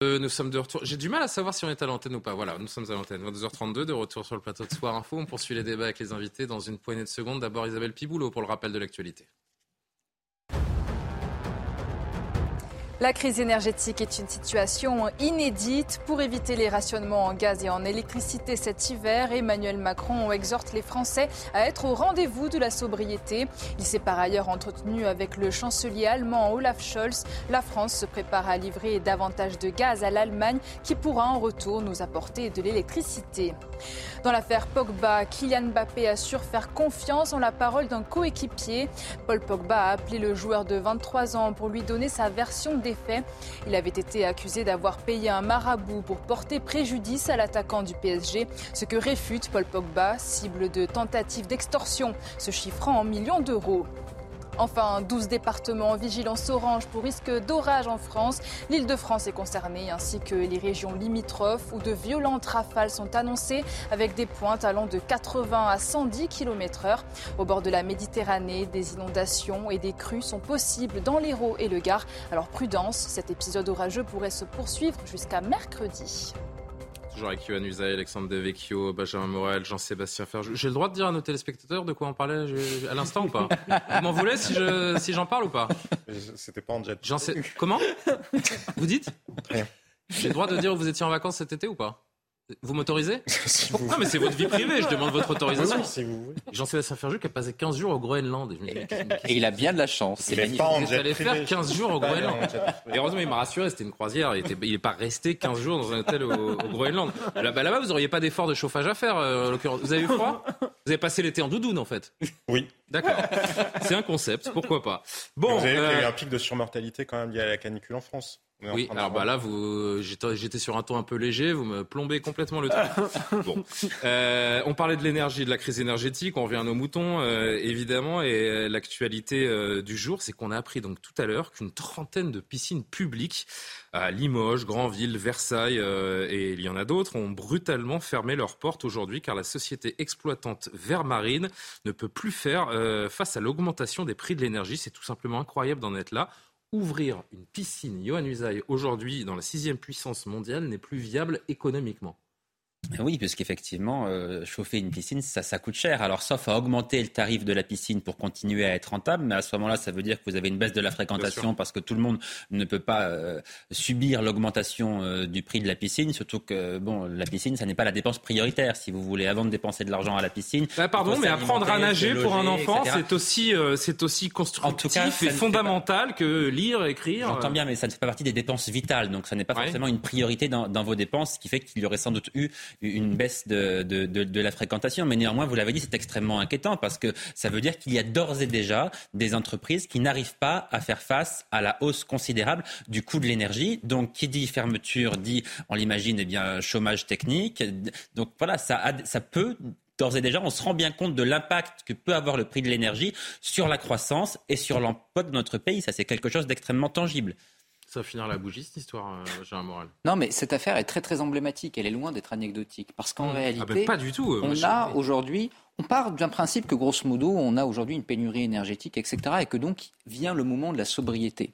Euh, nous sommes de retour. J'ai du mal à savoir si on est à l'antenne ou pas. Voilà, nous sommes à l'antenne. 22h32, de retour sur le plateau de Soir Info. On poursuit les débats avec les invités dans une poignée de secondes. D'abord Isabelle Piboulot pour le rappel de l'actualité. La crise énergétique est une situation inédite. Pour éviter les rationnements en gaz et en électricité cet hiver, Emmanuel Macron exhorte les Français à être au rendez-vous de la sobriété. Il s'est par ailleurs entretenu avec le chancelier allemand Olaf Scholz. La France se prépare à livrer davantage de gaz à l'Allemagne qui pourra en retour nous apporter de l'électricité. Dans l'affaire Pogba, Kylian Mbappé assure faire confiance en la parole d'un coéquipier. Paul Pogba a appelé le joueur de 23 ans pour lui donner sa version des faits. Il avait été accusé d'avoir payé un marabout pour porter préjudice à l'attaquant du PSG, ce que réfute Paul Pogba, cible de tentative d'extorsion, se chiffrant en millions d'euros. Enfin, 12 départements en vigilance orange pour risque d'orage en France. L'île de France est concernée, ainsi que les régions limitrophes où de violentes rafales sont annoncées avec des pointes allant de 80 à 110 km/h. Au bord de la Méditerranée, des inondations et des crues sont possibles dans l'Hérault et le Gard. Alors prudence, cet épisode orageux pourrait se poursuivre jusqu'à mercredi. Toujours avec Yohann Usaï, Alexandre Devecchio, Benjamin Morel, Jean-Sébastien Ferjou. J'ai le droit de dire à nos téléspectateurs de quoi on parlait à l'instant ou pas Vous m'en voulez si, je, si j'en parle ou pas C'était pas en jet. Comment Vous dites Rien. J'ai le droit de dire où vous étiez en vacances cet été ou pas vous m'autorisez Non, mais c'est votre vie privée, je demande votre autorisation. si vous Jean-Sébastien Ferjou qui a passé 15 jours au Groenland. Et, il a bien de la chance. C'est magnifique. Vous allez faire 15 jours au Groenland. Et heureusement, il m'a rassuré, c'était une croisière. Il n'est pas resté 15 jours dans un hôtel au, Groenland. Là-bas, là vous n'auriez pas d'effort de chauffage à faire, euh, en l'occurrence. Vous avez eu froid? Vous avez passé l'été en doudoune, en fait? Oui. D'accord. C'est un concept, pourquoi pas. Bon, vous avez vu qu'il y a eu euh, un pic de surmortalité quand même lié à la canicule en France. Oui, alors bah là, vous, j'étais sur un ton un peu léger, vous me plombez complètement le truc. bon, euh, on parlait de l'énergie, de la crise énergétique, on revient à nos moutons, euh, évidemment, et euh, l'actualité euh, du jour, c'est qu'on a appris donc tout à l'heure qu'une trentaine de piscines publiques à Limoges, Granville, Versailles, et il y en a d'autres, ont brutalement fermé leurs portes aujourd'hui, car la société exploitante Vermarine ne peut plus faire face à l'augmentation des prix de l'énergie. C'est tout simplement incroyable d'en être là ouvrir une piscine Johan Usaï aujourd'hui dans la sixième puissance mondiale n'est plus viable économiquement. Oui, parce qu'effectivement, euh, chauffer une piscine, ça, ça coûte cher. Alors, sauf à augmenter le tarif de la piscine pour continuer à être rentable, mais à ce moment-là, ça veut dire que vous avez une baisse de la fréquentation parce que tout le monde ne peut pas euh, subir l'augmentation euh, du prix de la piscine. Surtout que, bon, la piscine, ça n'est pas la dépense prioritaire. Si vous voulez, avant de dépenser de l'argent à la piscine. Bah, pardon, mais apprendre à nager pour un enfant, c'est aussi, c'est aussi constructif et fondamental que lire, écrire. J'entends bien, mais ça ne fait pas partie des dépenses vitales. Donc, ça n'est pas forcément une priorité dans, dans vos dépenses, ce qui fait qu'il y aurait sans doute eu une baisse de, de, de, la fréquentation. Mais néanmoins, vous l'avez dit, c'est extrêmement inquiétant parce que ça veut dire qu'il y a d'ores et déjà des entreprises qui n'arrivent pas à faire face à la hausse considérable du coût de l'énergie. Donc, qui dit fermeture dit, on l'imagine, eh bien, chômage technique. Donc voilà, ça, ça peut d'ores et déjà, on se rend bien compte de l'impact que peut avoir le prix de l'énergie sur la croissance et sur l'emploi de notre pays. Ça, c'est quelque chose d'extrêmement tangible. Ça va finir la bougie, cette histoire, euh, Moral. Non, mais cette affaire est très très emblématique. Elle est loin d'être anecdotique. Parce qu'en mmh. réalité, ah ben, pas du tout, euh, on a aujourd'hui, on part d'un principe que grosso modo, on a aujourd'hui une pénurie énergétique, etc. Et que donc vient le moment de la sobriété.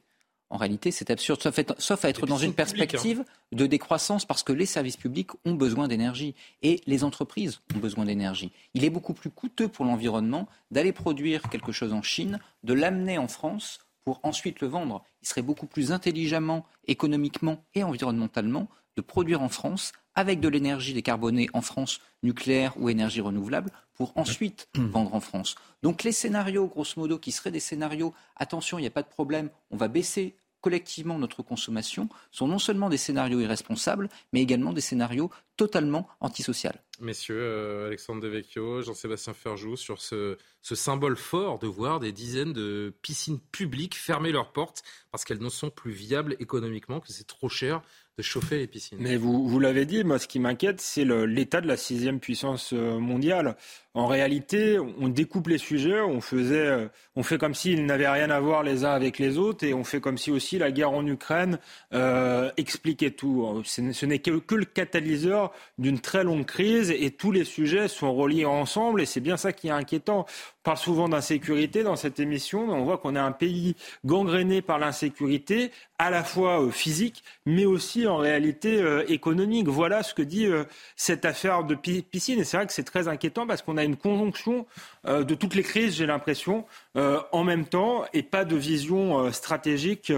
En réalité, c'est absurde, sauf, à être dans une hein. perspective de décroissance parce que les services publics ont besoin d'énergie et les entreprises ont besoin d'énergie. Il est beaucoup plus coûteux pour l'environnement d'aller produire quelque chose en Chine, de l'amener en France pour ensuite le vendre. Il serait beaucoup plus intelligemment, économiquement et environnementalement de produire en France avec de l'énergie décarbonée en France, nucléaire ou énergie renouvelable, pour ensuite vendre en France. Donc les scénarios, grosso modo, qui seraient des scénarios, attention, il n'y a pas de problème, on va baisser collectivement notre consommation sont non seulement des scénarios irresponsables, mais également des scénarios totalement antisociaux. Messieurs, euh, Alexandre Devecchio, Jean-Sébastien Ferjou, sur ce, ce, symbole fort de voir des dizaines de piscines publiques fermer leurs portes parce qu'elles ne sont plus viables économiquement, que c'est trop cher de chauffer les piscines. Mais vous, vous l'avez dit, moi ce qui m'inquiète, c'est l'état de la sixième puissance euh, mondiale. En réalité, on découpe les sujets, on, faisait, euh, on fait comme s'ils n'avaient rien à voir les uns avec les autres, et on fait comme si aussi la guerre en Ukraine euh, expliquait tout. Ce n'est que, que le catalyseur d'une très longue crise, et tous les sujets sont reliés ensemble, et c'est bien ça qui est inquiétant. On parle souvent d'insécurité dans cette émission, mais on voit qu'on est un pays gangréné par l'insécurité, à la fois physique, mais aussi en réalité euh, économique. Voilà ce que dit euh, cette affaire de piscine. Et c'est vrai que c'est très inquiétant parce qu'on a une conjonction de toutes les crises, j'ai l'impression, en même temps, et pas de vision stratégique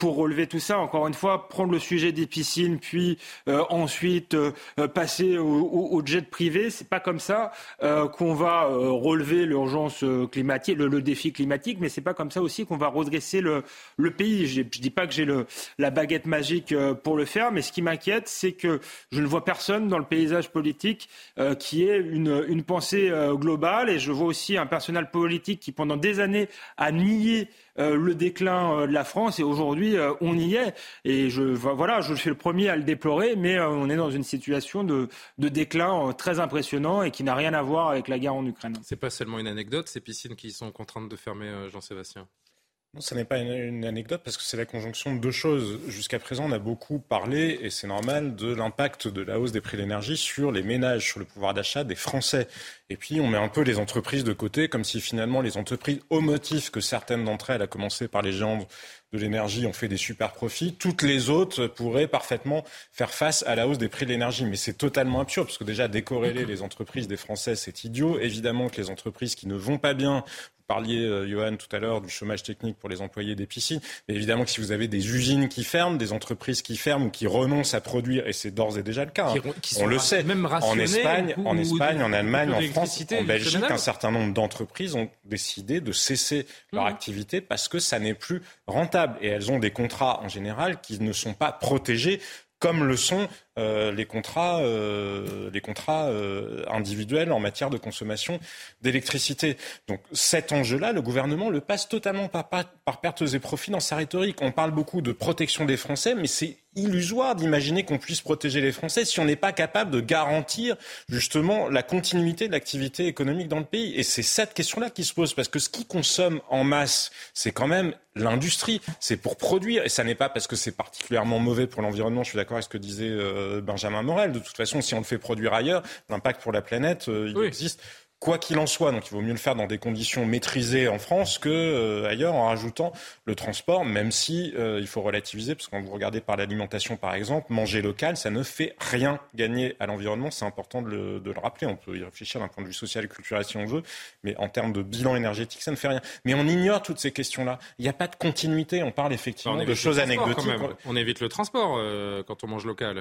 pour relever tout ça. Encore une fois, prendre le sujet des piscines, puis euh, ensuite euh, passer au, au, jet privé, c'est pas comme ça euh, qu'on va relever l'urgence climatique, le, défi climatique, mais c'est pas comme ça aussi qu'on va redresser le, pays. Je dis pas que j'ai la baguette magique pour le faire, mais ce qui m'inquiète, c'est que je ne vois personne dans le paysage politique qui ait une pensée globale, et je vois aussi un personnel politique qui pendant des années a nié euh, le déclin euh, de la France et aujourd'hui euh, on y est. Et je, voilà, je suis le premier à le déplorer, mais on est dans une situation de, déclin très impressionnant et qui n'a rien à voir avec la guerre en Ukraine. C'est pas seulement une anecdote, ces piscines qui sont contraintes de fermer, Jean-Sébastien. Non, ce n'est pas une, anecdote parce que c'est la conjonction de deux choses. Jusqu'à présent, on a beaucoup parlé, et c'est normal, de l'impact de la hausse des prix de l'énergie sur les ménages, sur le pouvoir d'achat des Français. Et puis, on met un peu les entreprises de côté, comme si finalement les entreprises, au motif que certaines d'entre elles, à commencer par les géants de l'énergie, ont fait des super profits, toutes les autres pourraient parfaitement faire face à la hausse des prix de l'énergie. Mais c'est totalement absurde, parce que déjà, décorréler les entreprises des Français, c'est idiot. Évidemment que les entreprises qui ne vont pas bien, parliez, euh, Johan, tout à l'heure du chômage technique pour les employés des piscines. Mais évidemment que si vous avez des usines qui ferment, des entreprises qui ferment ou qui renoncent à produire, et c'est d'ores et déjà le cas, hein, on le sait, même en Espagne, en, Espagne en Allemagne, en France, en Belgique, un certain nombre d'entreprises ont décidé de cesser leur mmh. activité parce que ça n'est plus rentable. Et elles ont des contrats en général qui ne sont pas protégés comme le sont euh, les contrats, euh, les contrats euh, individuels en matière de consommation d'électricité. Donc cet enjeu-là, le gouvernement le passe totalement par, par, pertes et profits dans sa rhétorique. On parle beaucoup de protection des Français, mais c'est illusoire d'imaginer qu'on puisse protéger les Français si on n'est pas capable de garantir justement la continuité de l'activité économique dans le pays. Et c'est cette question-là qui se pose, parce que ce qui consomme en masse, c'est quand même l'industrie, c'est pour produire, et ça n'est pas parce que c'est particulièrement mauvais pour l'environnement, je suis d'accord avec ce que disait Benjamin Morel. De toute façon, si on le fait produire ailleurs, l'impact pour la planète, euh, il existe quoi qu'il en soit. Donc il vaut mieux le faire dans des conditions maîtrisées en France que euh, ailleurs en rajoutant le transport, même si euh, il faut relativiser, parce que quand vous regardez par l'alimentation par exemple, manger local, ça ne fait rien gagner à l'environnement. C'est important de le, de le, rappeler. On peut y réfléchir d'un point de vue social et culturel si on veut, mais en termes de bilan énergétique, ça ne fait rien. Mais on ignore toutes ces questions-là. Il n'y a pas de continuité. On parle effectivement de choses anecdotiques. On évite le transport euh, quand on mange local.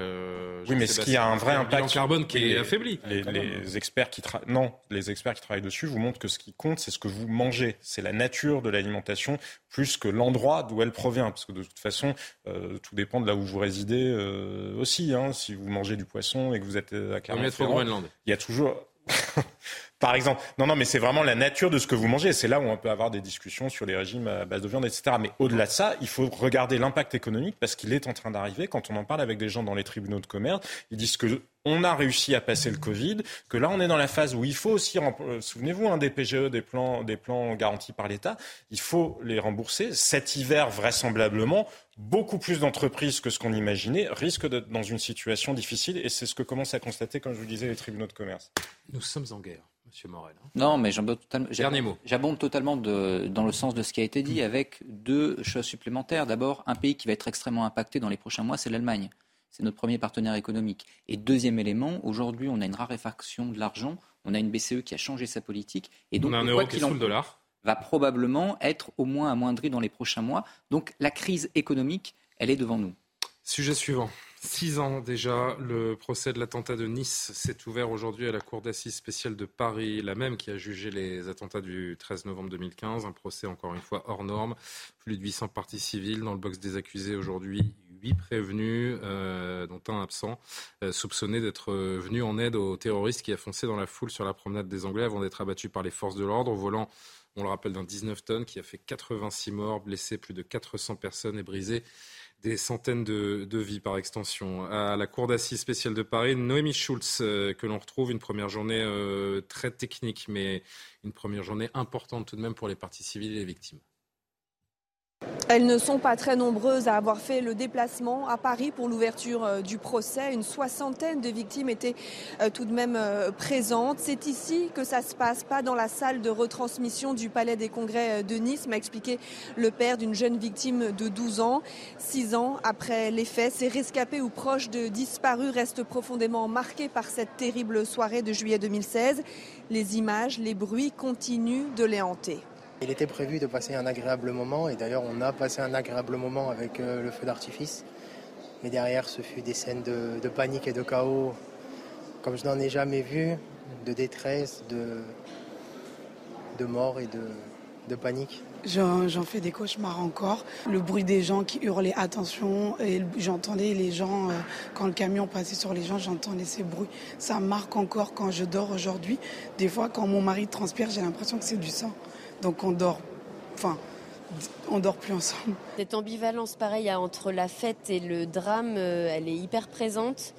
oui, mais ce qui a un vrai impact carbone qui est affaibli. Les, les experts qui non, les experts qui travaillent dessus vous montrent que ce qui compte, c'est ce que vous mangez. C'est la nature de l'alimentation plus que l'endroit d'où elle provient. Parce que de toute façon, euh, tout dépend de là où vous résidez euh, aussi. Hein. Si vous mangez du poisson et que vous êtes à Clermont-Ferrand, il y a toujours... Par exemple, non, non, mais c'est vraiment la nature de ce que vous mangez. C'est là où on peut avoir des discussions sur les régimes à base de viande, etc. Mais au-delà de ça, il faut regarder l'impact économique parce qu'il est en train d'arriver. Quand on en parle avec des gens dans les tribunaux de commerce, ils disent que on a réussi à passer le Covid, que là on est dans la phase où il faut aussi, euh, souvenez-vous, hein, des PGE, des plans, des plans garantis par l'État, il faut les rembourser. Cet hiver, vraisemblablement, beaucoup plus d'entreprises que ce qu'on imaginait risquent d'être dans une situation difficile et c'est ce que commencent à constater, comme je vous disais, les tribunaux de commerce. Nous sommes en guerre. Monsieur Morel. Hein. Non, mais j'abonde totalement, j'abonde totalement dans le sens de ce qui a été dit, avec deux choses supplémentaires. D'abord, un pays qui va être extrêmement impacté dans les prochains mois, c'est l'Allemagne. C'est notre premier partenaire économique. Et deuxième élément, aujourd'hui, on a une raréfaction de l'argent. On a une BCE qui a changé sa politique. Et donc, on a un euro qui est sous le dollar. va probablement être au moins amoindri dans les prochains mois. Donc la crise économique, elle est devant nous. Sujet suivant. Six ans déjà, le procès de l'attentat de Nice s'est ouvert aujourd'hui à la Cour d'assises spéciale de Paris, la même qui a jugé les attentats du 13 novembre 2015. Un procès encore une fois hors norme. Plus de 800 parties civiles dans le box des accusés aujourd'hui. Huit prévenus, euh, dont un absent, euh, soupçonné d'être venu en aide aux terroristes qui a foncé dans la foule sur la promenade des Anglais avant d'être abattu par les forces de l'ordre au volant on le rappelle, d'un 19 tonnes qui a fait 86 morts, blessé plus de 400 personnes et brisé des centaines de, vies par extension. À la Cour d'assises spéciale de Paris, Noémie Schulz, euh, que l'on retrouve une première journée euh, très technique, mais une première journée importante tout de même pour les parties civiles et les victimes. Elles ne sont pas très nombreuses à avoir fait le déplacement à Paris pour l'ouverture euh, du procès. Une soixantaine de victimes étaient euh, tout de même euh, présentes. C'est ici que ça se passe, pas dans la salle de retransmission du Palais des Congrès de Nice, m'a expliqué le père d'une jeune victime de 12 ans. Six ans après les faits, ces rescapés ou proches de disparus restent profondément marqués par cette terrible soirée de juillet 2016. Les images, les bruits continuent de les hanter. Il était prévu de passer un agréable moment et d'ailleurs on a passé un agréable moment avec euh, le feu d'artifice. Mais derrière ce fut des scènes de, panique et de chaos comme je n'en ai jamais vu, de détresse, de, mort et de, de panique. J'en fais des cauchemars encore. Le bruit des gens qui hurlaient attention, et j'entendais les gens, euh, quand le camion passait sur les gens, j'entendais ces bruits. Ça marque encore quand je dors aujourd'hui. Des fois, quand mon mari transpire, j'ai l'impression que c'est du sang. Donc on dort, enfin, on dort plus ensemble. Cette ambivalence, pareil, entre la fête et le drame, euh, elle est hyper présente.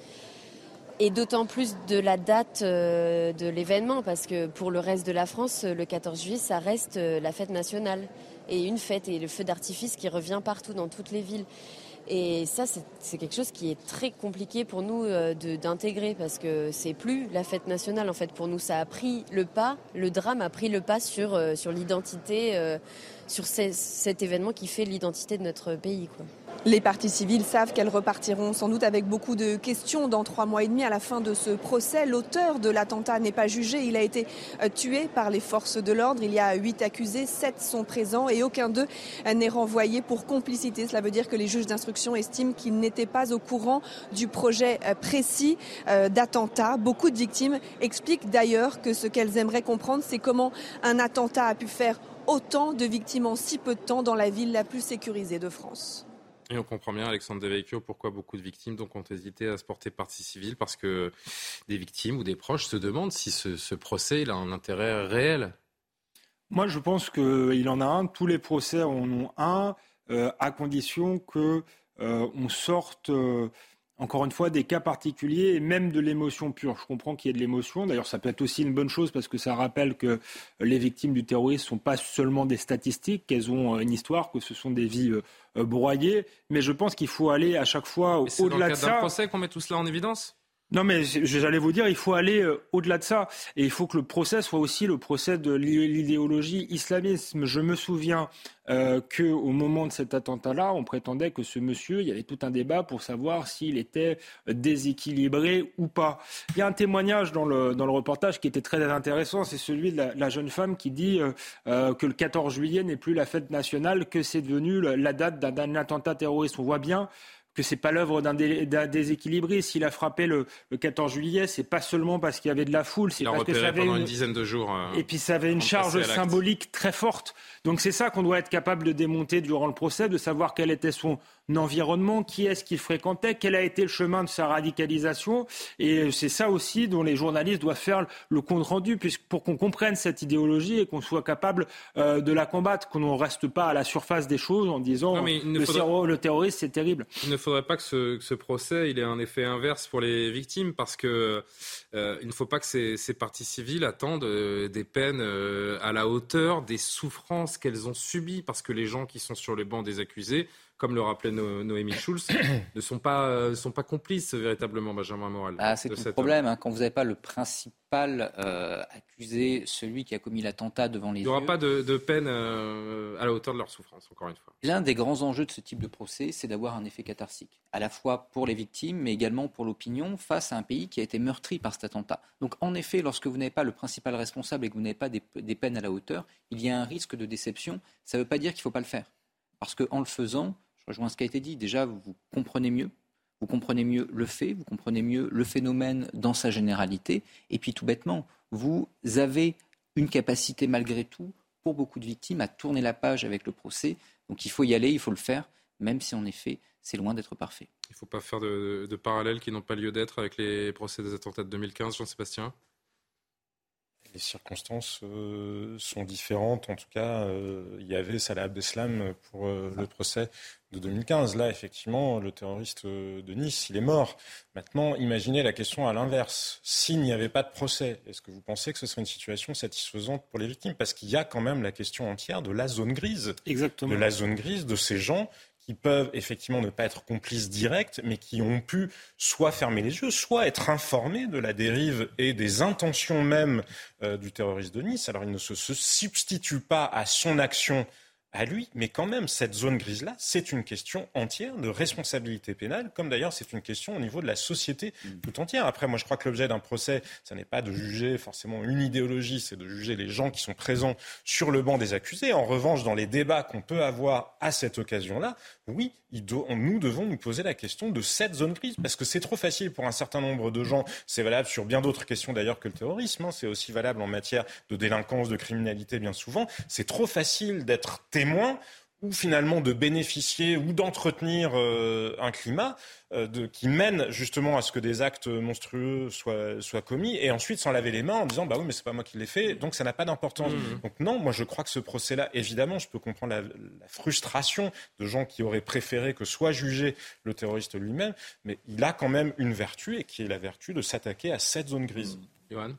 Et d'autant plus de la date euh, de l'événement, parce que pour le reste de la France, le 14 juillet, ça reste euh, la fête nationale. Et une fête, et le feu d'artifice qui revient partout dans toutes les villes. Et ça, c'est quelque chose qui est très compliqué pour nous euh, d'intégrer parce que c'est plus la fête nationale. En fait, pour nous, ça a pris le pas, le drame a pris le pas sur, euh, l'identité, euh, sur cet événement qui fait l'identité de notre pays. Les parties civiles savent qu'elles repartiront sans doute avec beaucoup de questions dans trois mois et demi à la fin de ce procès. L'auteur de l'attentat n'est pas jugé. Il a été euh, tué par les forces de l'ordre. Il y a huit accusés, sept sont présents et aucun d'eux n'est renvoyé pour complicité. Cela veut dire que les juges d'instruction estiment qu'ils n'étaient pas au courant du projet euh, précis euh, d'attentat. Beaucoup de victimes expliquent d'ailleurs que ce qu'elles aimeraient comprendre, c'est comment un attentat a pu faire autant de victimes en si peu de temps dans la ville la plus sécurisée de France. Et on comprend bien, Alexandre Devecchio, pourquoi beaucoup de victimes ont hésité à se porter partie civile, parce que des victimes ou des proches se demandent si ce, procès a un intérêt réel. Moi, je pense qu'il en a un. Tous les procès en ont un, euh, à condition qu'on euh, sorte. Euh, encore une fois, des cas particuliers et même de l'émotion pure. Je comprends qu'il y ait de l'émotion. D'ailleurs, ça peut être aussi une bonne chose parce que ça rappelle que les victimes du terrorisme ne sont pas seulement des statistiques, qu'elles ont une histoire, que ce sont des vies euh, broyées. Mais je pense qu'il faut aller à chaque fois au-delà de ça. C'est dans le procès qu'on met tout cela en évidence? Non, mais j'allais vous dire, il faut aller euh, au-delà de ça. Et il faut que le procès soit aussi le procès de l'idéologie islamisme. Je me souviens euh, qu'au moment de cet attentat-là, on prétendait que ce monsieur, il y avait tout un débat pour savoir s'il était déséquilibré ou pas. Il y a un témoignage dans le, dans le reportage qui était très intéressant, c'est celui de la, jeune femme qui dit euh, euh, que le 14 juillet n'est plus la fête nationale, que c'est devenu la date d'un attentat terroriste. On voit bien que c'est pas l'œuvre d'un déséquilibré. S'il a frappé le, 14 juillet, c'est pas seulement parce qu'il y avait de la foule, c'est parce que ça avait une... dizaine de jours. Euh, et puis ça avait une charge symbolique très forte. Donc c'est ça qu'on doit être capable de démonter durant le procès, de savoir quel était son environnement, qui est-ce qu'il fréquentait, quel a été le chemin de sa radicalisation. Et c'est ça aussi dont les journalistes doivent faire le compte rendu, pour qu'on comprenne cette idéologie et qu'on soit capable euh, de la combattre, qu'on ne reste pas à la surface des choses en disant le, le terroriste c'est terrible ne faudrait pas que ce, procès il ait un effet inverse pour les victimes parce que euh, il ne faut pas que ces, parties civiles attendent euh, des peines à la hauteur des souffrances qu'elles ont subies parce que les gens qui sont sur les bancs des accusés comme le rappelait Noémie Schulz, ne sont pas, sont pas complices véritablement, Benjamin Moral. Ah, c'est le problème. Hein, quand vous n'avez pas le principal accusé, celui qui a commis l'attentat devant les yeux. Il n'y aura pas de, peine à la hauteur de leur souffrance, encore une fois. L'un des grands enjeux de ce type de procès, c'est d'avoir un effet catharsique, à la fois pour les victimes, mais également pour l'opinion, face à un pays qui a été meurtri par cet attentat. Donc, en effet, lorsque vous n'avez pas le principal responsable et que vous n'avez pas des, peines à la hauteur, il y a un risque de déception. Ça ne veut pas dire qu'il ne faut pas le faire. Parce qu'en le faisant, je rejoins ce qui a été dit, déjà, vous comprenez mieux, vous comprenez mieux le fait, vous comprenez mieux le phénomène dans sa généralité, et puis tout bêtement, vous avez une capacité malgré tout, pour beaucoup de victimes, à tourner la page avec le procès. Donc il faut y aller, il faut le faire, même si en effet, c'est loin d'être parfait. Il ne faut pas faire de, de parallèles qui n'ont pas lieu d'être avec les procès des attentats de 2015, Jean-Sébastien? Les circonstances euh, sont différentes. En tout cas, euh, il y avait Salah Abdeslam pour euh, le procès de 2015. Là, effectivement, le terroriste de Nice, il est mort. Maintenant, imaginez la question à l'inverse. S'il n'y avait pas de procès, est-ce que vous pensez que ce serait une situation satisfaisante pour les victimes? Parce qu'il y a quand même la question entière de la zone grise. Exactement. De la zone grise de ces gens qui peuvent effectivement ne pas être complices directs, mais qui ont pu soit fermer les yeux, soit être informés de la dérive et des intentions même euh, du terroriste de Nice. Alors il ne se, se substitue pas à son action à lui, mais quand même, cette zone grise-là, c'est une question entière de responsabilité pénale, comme d'ailleurs c'est une question au niveau de la société mm. tout entière. Après, moi je crois que l'objet d'un procès, ce n'est pas de juger forcément une idéologie, c'est de juger les gens qui sont présents sur le banc des accusés. En revanche, dans les débats qu'on peut avoir à cette occasion-là, oui, nous devons nous poser la question de cette zone grise, parce que c'est trop facile pour un certain nombre de gens, c'est valable sur bien d'autres questions d'ailleurs que le terrorisme, hein. c'est aussi valable en matière de délinquance, de criminalité bien souvent, c'est trop facile d'être témoin ou finalement de bénéficier ou d'entretenir euh, un climat euh, de, qui mène justement à ce que des actes monstrueux soient, soient, commis et ensuite s'en laver les mains en disant bah oui mais c'est pas moi qui l'ai fait donc ça n'a pas d'importance. Mmh. Donc non, moi je crois que ce procès-là, évidemment, je peux comprendre la, frustration de gens qui auraient préféré que soit jugé le terroriste lui-même, mais il a quand même une vertu et qui est la vertu de s'attaquer à cette zone grise. Mmh.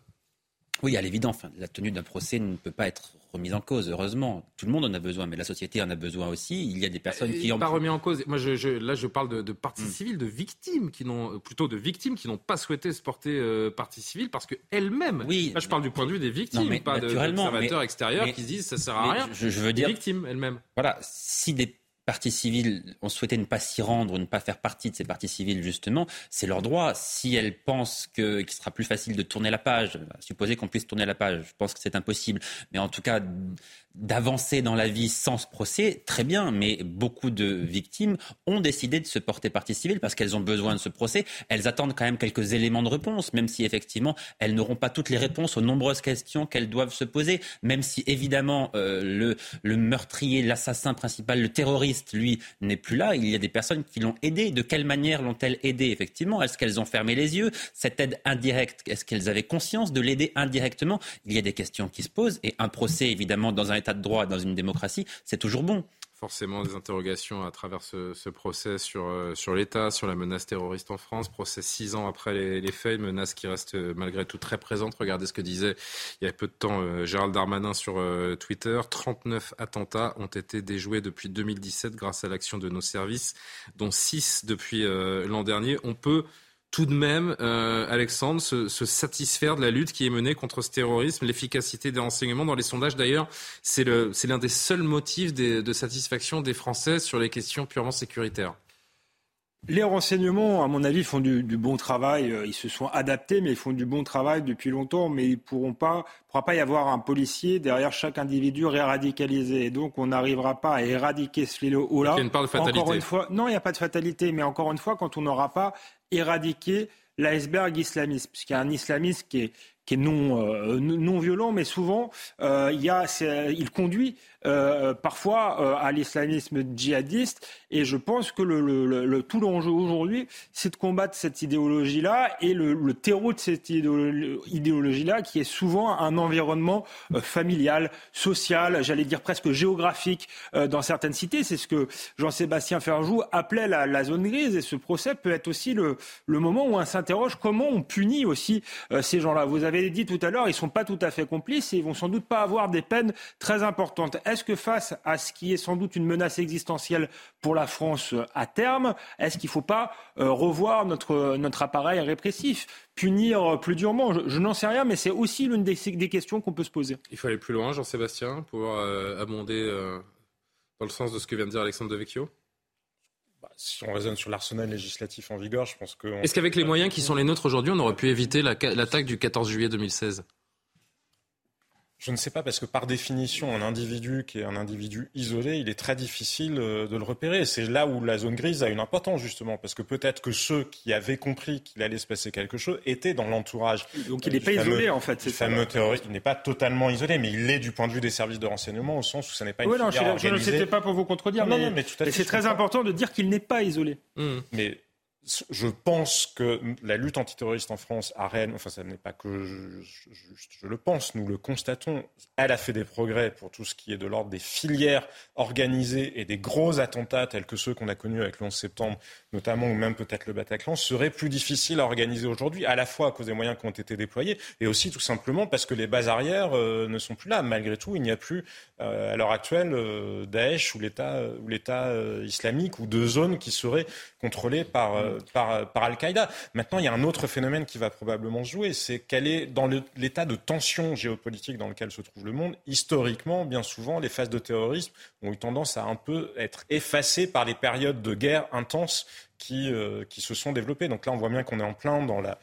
Oui, à l'évidence, la tenue d'un procès ne peut pas être remise en cause, heureusement. Tout le monde en a besoin, mais la société en a besoin aussi. Il y a des personnes qui en... Pas remis en cause. Moi, je, là, je parle de, de partie hmm. civile, de victimes qui n'ont, plutôt de victimes qui n'ont pas souhaité se porter euh, partie civile parce qu'elles-mêmes... Oui. Là, je parle du point de vue des victimes, pas d'observateurs extérieurs qui se disent ça sert à rien. Je, je veux dire... victimes elles-mêmes. Voilà, si des parties civiles ont souhaité ne pas s'y rendre ne pas faire partie de ces parties civiles, justement, c'est leur droit. Si elles pensent qu'il sera plus facile de tourner la page, supposer qu'on puisse tourner la page, je pense que c'est impossible, mais en tout cas, d'avancer dans la vie sans ce procès, très bien, mais beaucoup de victimes ont décidé de se porter partie civile parce qu'elles ont besoin de ce procès. Elles attendent quand même quelques éléments de réponse, même si effectivement elles n'auront pas toutes les réponses aux nombreuses questions qu'elles doivent se poser, même si évidemment euh, le, le meurtrier, l'assassin principal, le terroriste, lui, n'est plus là. Il y a des personnes qui l'ont aidé. De quelle manière l'ont-elles aidé effectivement? Est-ce qu'elles ont fermé les yeux? Cette aide indirecte, est-ce qu'elles avaient conscience de l'aider indirectement? Il y a des questions qui se posent et un procès évidemment dans un état de droit dans une démocratie, c'est toujours bon forcément des interrogations à travers ce, procès sur, euh, sur l'État, sur la menace terroriste en France. Procès six ans après les, faits, une menace qui reste euh, malgré tout très présente. Regardez ce que disait il y a peu de temps euh, Gérald Darmanin sur Twitter. 39 attentats ont été déjoués depuis 2017 grâce à l'action de nos services, dont 6 depuis l'an dernier. On peut tout de même, euh, Alexandre, se, satisfaire de la lutte qui est menée contre ce terrorisme, l'efficacité des renseignements. Dans les sondages, d'ailleurs, c'est l'un des seuls motifs de satisfaction des Français sur les questions purement sécuritaires. Les renseignements, à mon avis, font du, bon travail. Euh, ils se sont adaptés, mais ils font du bon travail depuis longtemps. Mais il ne pourront pas, pourra pas y avoir un policier derrière chaque individu réradicalisé. Et donc, on n'arrivera pas à éradiquer ce fléau-là. Il y a une part de fatalité. Encore une fois, non, il n'y a pas de fatalité. Mais encore une fois, quand on n'aura pas éradiqué l'iceberg islamiste, puisqu'il y a un islamisme qui est, qui est non, euh, non violent, mais souvent, euh, il, y a, il conduit euh, parfois euh, à l'islamisme djihadiste. Et je pense que le, le, le tout l'enjeu aujourd'hui, c'est de combattre cette idéologie-là et le, le, terreau de cette idéologie-là, qui est souvent un environnement euh, familial, social, j'allais dire presque géographique dans certaines cités. C'est ce que Jean-Sébastien Ferjou appelait la, la, zone grise. Et ce procès peut être aussi le, moment où on s'interroge comment on punit aussi ces gens-là. Vous avez dit tout à l'heure, ils sont pas tout à fait complices et ils vont sans doute pas avoir des peines très importantes est-ce que face à ce qui est sans doute une menace existentielle pour la France euh, à terme, est-ce qu'il ne faut pas euh, revoir notre, notre appareil répressif punir plus durement? Je, n'en sais rien, mais c'est aussi l'une des, des questions qu'on peut se poser. Il faut aller plus loin, Jean-Sébastien, pour abonder dans le sens de ce que vient de dire Alexandre Devecchio? Bah, si on raisonne sur l'arsenal législatif en vigueur, je pense que... Est-ce qu'avec les moyens qui sont les nôtres aujourd'hui, on aurait pu éviter l'attaque du 14 juillet 2016 je ne sais pas, parce que par définition, un individu qui est un individu isolé, il est très difficile euh, de le repérer. C'est là où la zone grise a une importance, justement, parce que peut-être que ceux qui avaient compris qu'il allait se passer quelque chose étaient dans l'entourage. Donc il n'est pas isolé, en fait. Le fameux terroriste, il n'est pas totalement isolé, mais il l'est du point de vue des services de renseignement, au sens où ça n'est pas une oui, non, je, ne sais pas pour vous contredire, mais, mais, c'est très important de dire qu'il n'est pas isolé. Mmh. Mais je pense que la lutte antiterroriste en France a réellement, enfin ça n'est pas que je, je, le pense, nous le constatons, elle a fait des progrès pour tout ce qui est de l'ordre des filières organisées et des gros attentats tels que ceux qu'on a connus avec le 11 septembre notamment, ou même peut-être le Bataclan, seraient plus difficiles à organiser aujourd'hui, à la fois à cause des moyens qui ont été déployés et aussi tout simplement parce que les bases arrières euh, ne sont plus là. Malgré tout, il n'y a plus euh, à l'heure actuelle euh, Daesh ou l'État ou l'État islamique ou deux zones qui seraient contrôlées par euh, par, par Al-Qaïda. Maintenant, il y a un autre phénomène qui va probablement jouer, c'est qu'elle est dans l'état de tension géopolitique dans lequel se trouve le monde. Historiquement, bien souvent, les phases de terrorisme ont eu tendance à un peu être effacées par les périodes de guerre intenses qui, euh, qui se sont développées. Donc là, on voit bien qu'on est en plein dans la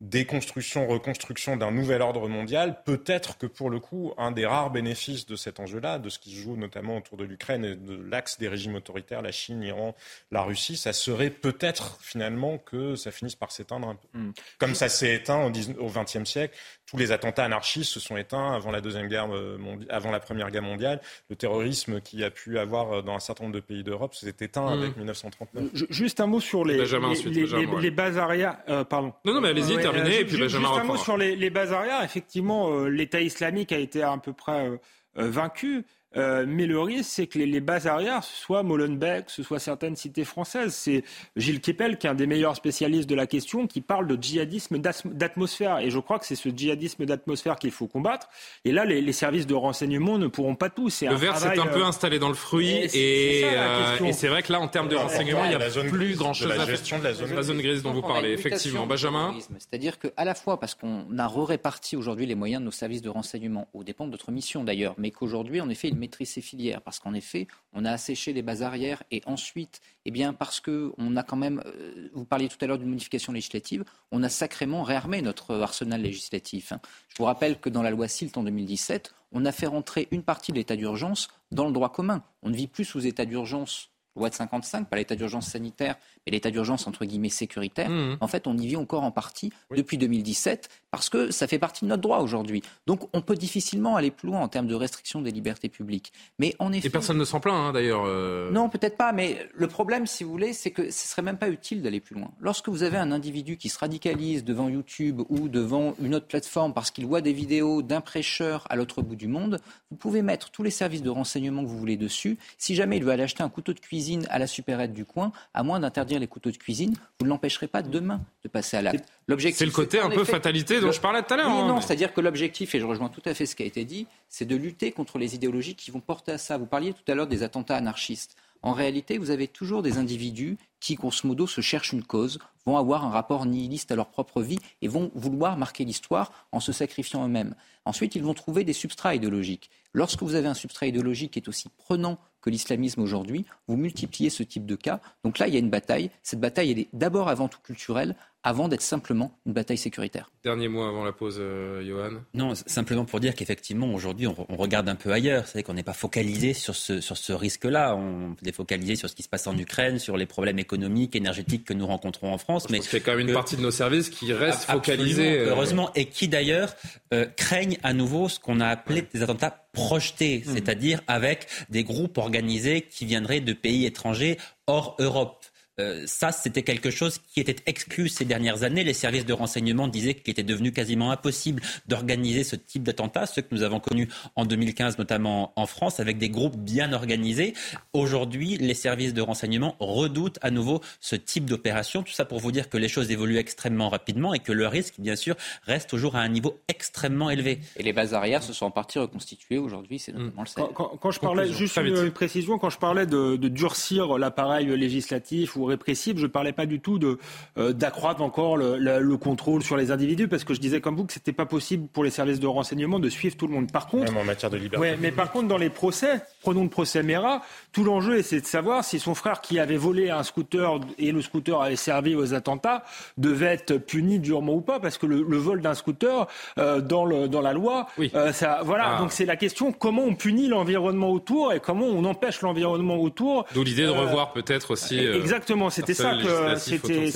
déconstruction, reconstruction d'un nouvel ordre mondial, peut-être que pour le coup, un des rares bénéfices de cet enjeu-là, de ce qui se joue notamment autour de l'Ukraine et de l'axe des régimes autoritaires, la Chine, l'Iran, la Russie, ça serait peut-être finalement que ça finisse par s'éteindre un peu. Mm. Comme ça s'est éteint au XXe siècle tous les attentats anarchistes se sont éteints avant la deuxième guerre euh, avant la première guerre mondiale. Le terrorisme qui a pu avoir euh, dans un certain nombre de pays d'Europe s'est éteint mmh. avec 1939. juste un mot sur les, les, bases arrières. Euh, pardon. Non, non, mais allez-y, et puis juste, juste un mot sur les, bases arrières. Effectivement, l'État islamique a été à peu près vaincu. Euh, mais le risque, c'est que les, bases arrières, ce soit Molenbeek, ce soit certaines cités françaises. C'est Gilles Kepel, qui est un des meilleurs spécialistes de la question, qui parle de djihadisme d'atmosphère. Et je crois que c'est ce djihadisme d'atmosphère qu'il faut combattre. Et là, les, services de renseignement ne pourront pas tout. Le verre s'est un peu euh, installé dans le fruit. Et, euh, c'est vrai que là, en termes de renseignement, il n'y a plus grand-chose à faire. De la zone, la zone grise dont vous parlez, effectivement. Benjamin C'est-à-dire qu'à la fois, parce qu'on a réparti aujourd'hui les moyens de nos services de renseignement, au dépend de notre mission d'ailleurs, mais qu'aujourd'hui, en effet, il maîtrise ces filières Parce qu'en effet, on a asséché les bases arrières et ensuite, eh bien, parce qu'on a quand même, euh, vous parliez tout à l'heure d'une modification législative, on a sacrément réarmé notre arsenal législatif. Hein. Je vous rappelle que dans la loi SILT en 2017, on a fait rentrer une partie de l'état d'urgence dans le droit commun. On ne vit plus sous état d'urgence loi de 55, pas l'état d'urgence sanitaire, mais l'état d'urgence entre guillemets sécuritaire, mmh. en fait, on y vit encore en partie depuis 2017 parce que ça fait partie de notre droit aujourd'hui. Donc, on peut difficilement aller plus loin en termes de restriction des libertés publiques. Mais en effet, et personne ne s'en plaint hein, d'ailleurs. Euh. Non, peut-être pas. Mais le problème, si vous voulez, c'est que ce serait même pas utile d'aller plus loin. Lorsque vous avez un individu qui se radicalise devant YouTube ou devant une autre plateforme parce qu'il voit des vidéos d'un prêcheur à l'autre bout du monde, vous pouvez mettre tous les services de renseignement que vous voulez dessus. Si jamais il veut aller acheter un couteau de cuisine à la supérette du coin, à moins d'interdire les couteaux de cuisine, vous ne l'empêcherez pas demain de passer à l'acte. C'est le côté un peu fatalité dont je parlais tout à l'heure. Hein. non, c'est-à-dire que l'objectif, et je rejoins tout à fait ce qui a été dit, c'est de lutter contre les idéologies qui vont porter à ça. Vous parliez tout à l'heure des attentats anarchistes. En réalité, vous avez toujours des individus qui, grosso modo, se cherchent une cause, vont avoir un rapport nihiliste à leur propre vie et vont vouloir marquer l'histoire en se sacrifiant eux-mêmes. Ensuite, ils vont trouver des substrats idéologiques. Lorsque vous avez un substrat idéologique qui est aussi prenant que l'islamisme aujourd'hui, vous multipliez ce type de cas. Donc là, il y a une bataille. Cette bataille, est d'abord avant tout culturelle, avant d'être simplement une bataille sécuritaire. Dernier mot avant la pause, euh, Johan. Non, simplement pour dire qu'effectivement, aujourd'hui, on, regarde un peu ailleurs. C'est qu'on n'est pas focalisé sur ce, sur ce risque-là. On est focalisé sur ce qui se passe en Ukraine, sur les problèmes économiques, énergétiques que nous rencontrons en France. mais a quand même une partie de nos services qui reste focalisée. Euh, heureusement, et qui d'ailleurs euh, craignent à nouveau ce qu'on a appelé des attentats projetés, mmh. c'est-à-dire avec des groupes organisés qui viendraient de pays étrangers hors Europe. Euh, ça, c'était quelque chose qui était exclu ces dernières années. Les services de renseignement disaient qu'il était devenu quasiment impossible d'organiser ce type d'attentat, ce que nous avons connu en 2015, notamment en France, avec des groupes bien organisés. Aujourd'hui, les services de renseignement redoutent à nouveau ce type d'opération. Tout ça pour vous dire que les choses évoluent extrêmement rapidement et que le risque, bien sûr, reste toujours à un niveau extrêmement élevé. Et les bases arrières se sont en partie reconstituées aujourd'hui, c'est notamment le Quand, quand, je parlais, juste une, précision, quand je parlais de, de durcir l'appareil législatif ou répressif, je ne parlais pas du tout de, euh, d'accroître encore le, le, contrôle sur les individus, parce que je disais comme vous que ce n'était pas possible pour les services de renseignement de suivre tout le monde. Par contre, Même en matière de liberté. Ouais, mais par contre, dans les procès, prenons le procès Mera, tout l'enjeu, c'est de savoir si son frère qui avait volé un scooter et le scooter avait servi aux attentats devait être puni durement ou pas, parce que le, vol d'un scooter euh, dans, le, dans la loi, oui. Euh, ça, voilà. Ah. Donc c'est la question comment on punit l'environnement autour et comment on empêche l'environnement autour. D'où l'idée de revoir peut-être aussi. exactement, c'était ça que c'était,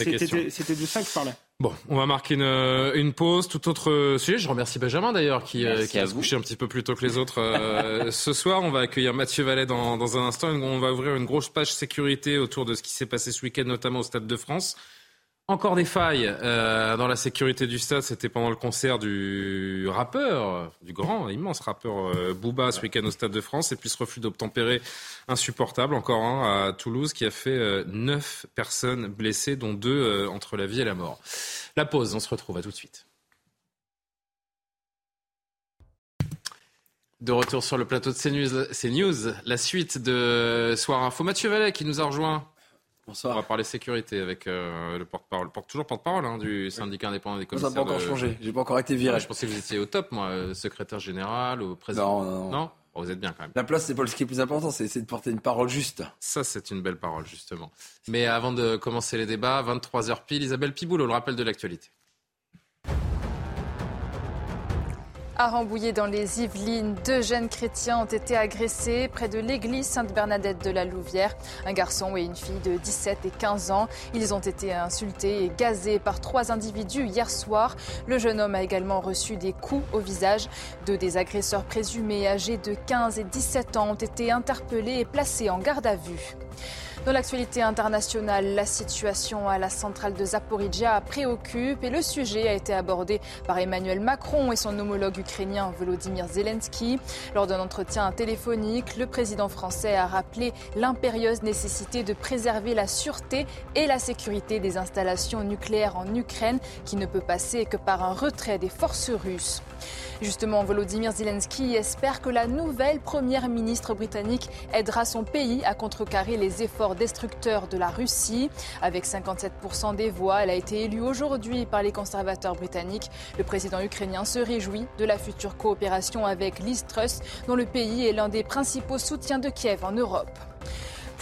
c'était de ça que je parlais. Bon, on va marquer une, une, pause. Tout autre sujet. Je remercie Benjamin d'ailleurs qui, euh, qui a se couché un petit peu plus tôt que les autres euh, ce soir. On va accueillir Mathieu Vallet dans, dans un instant. On va ouvrir une grosse page sécurité autour de ce qui s'est passé ce week-end, notamment au Stade de France. Encore des failles euh, dans la sécurité du stade. C'était pendant le concert du rappeur, du grand, immense rappeur euh, Booba ce week-end au Stade de France. Et puis ce refus d'obtempérer insupportable, encore un à Toulouse, qui a fait euh, neuf personnes blessées, dont deux entre la vie et la mort. La pause, on se retrouve à tout de suite. De retour sur le plateau de CNews, CNews la suite de Soir Info. Mathieu Vallet qui nous a rejoint Bonsoir. On va parler sécurité avec euh, le porte-parole, porte, toujours porte-parole hein, du syndicat indépendant des commissaires. Ça n'a pas encore changé. J'ai pas encore été viré. je pensais que vous étiez au top, moi, euh, secrétaire général ou président. Non, non, non. vous êtes bien quand même. La place, c'est pas ce qui est plus important, c'est de porter une parole juste. Ça, c'est une belle parole, justement. Mais avant de commencer les débats, 23h pile, Isabelle Piboulot, le rappel de l'actualité. À dans les Yvelines, deux jeunes chrétiens ont été agressés près de l'église Sainte-Bernadette de la Louvière. Un garçon et une fille de 17 et 15 ans. Ils ont été insultés et gazés par trois individus hier soir. Le jeune homme a également reçu des coups au visage. Deux des agresseurs présumés âgés de 15 et 17 ans ont été interpellés et placés en garde à vue. Dans l'actualité internationale, la situation à la centrale de Zaporizhia préoccupe et le sujet a été abordé par Emmanuel Macron et son homologue ukrainien Volodymyr Zelensky. Lors d'un entretien téléphonique, le président français a rappelé l'impérieuse nécessité de préserver la sûreté et la sécurité des installations nucléaires en Ukraine qui ne peut passer que par un retrait des forces russes. Justement, Volodymyr Zelensky espère que la nouvelle première ministre britannique aidera son pays à contrecarrer les efforts destructeurs de la Russie. Avec 57% des voix, elle a été élue aujourd'hui par les conservateurs britanniques. Le président ukrainien se réjouit de la future coopération avec Liz Truss, dont le pays est l'un des principaux soutiens de Kiev en Europe.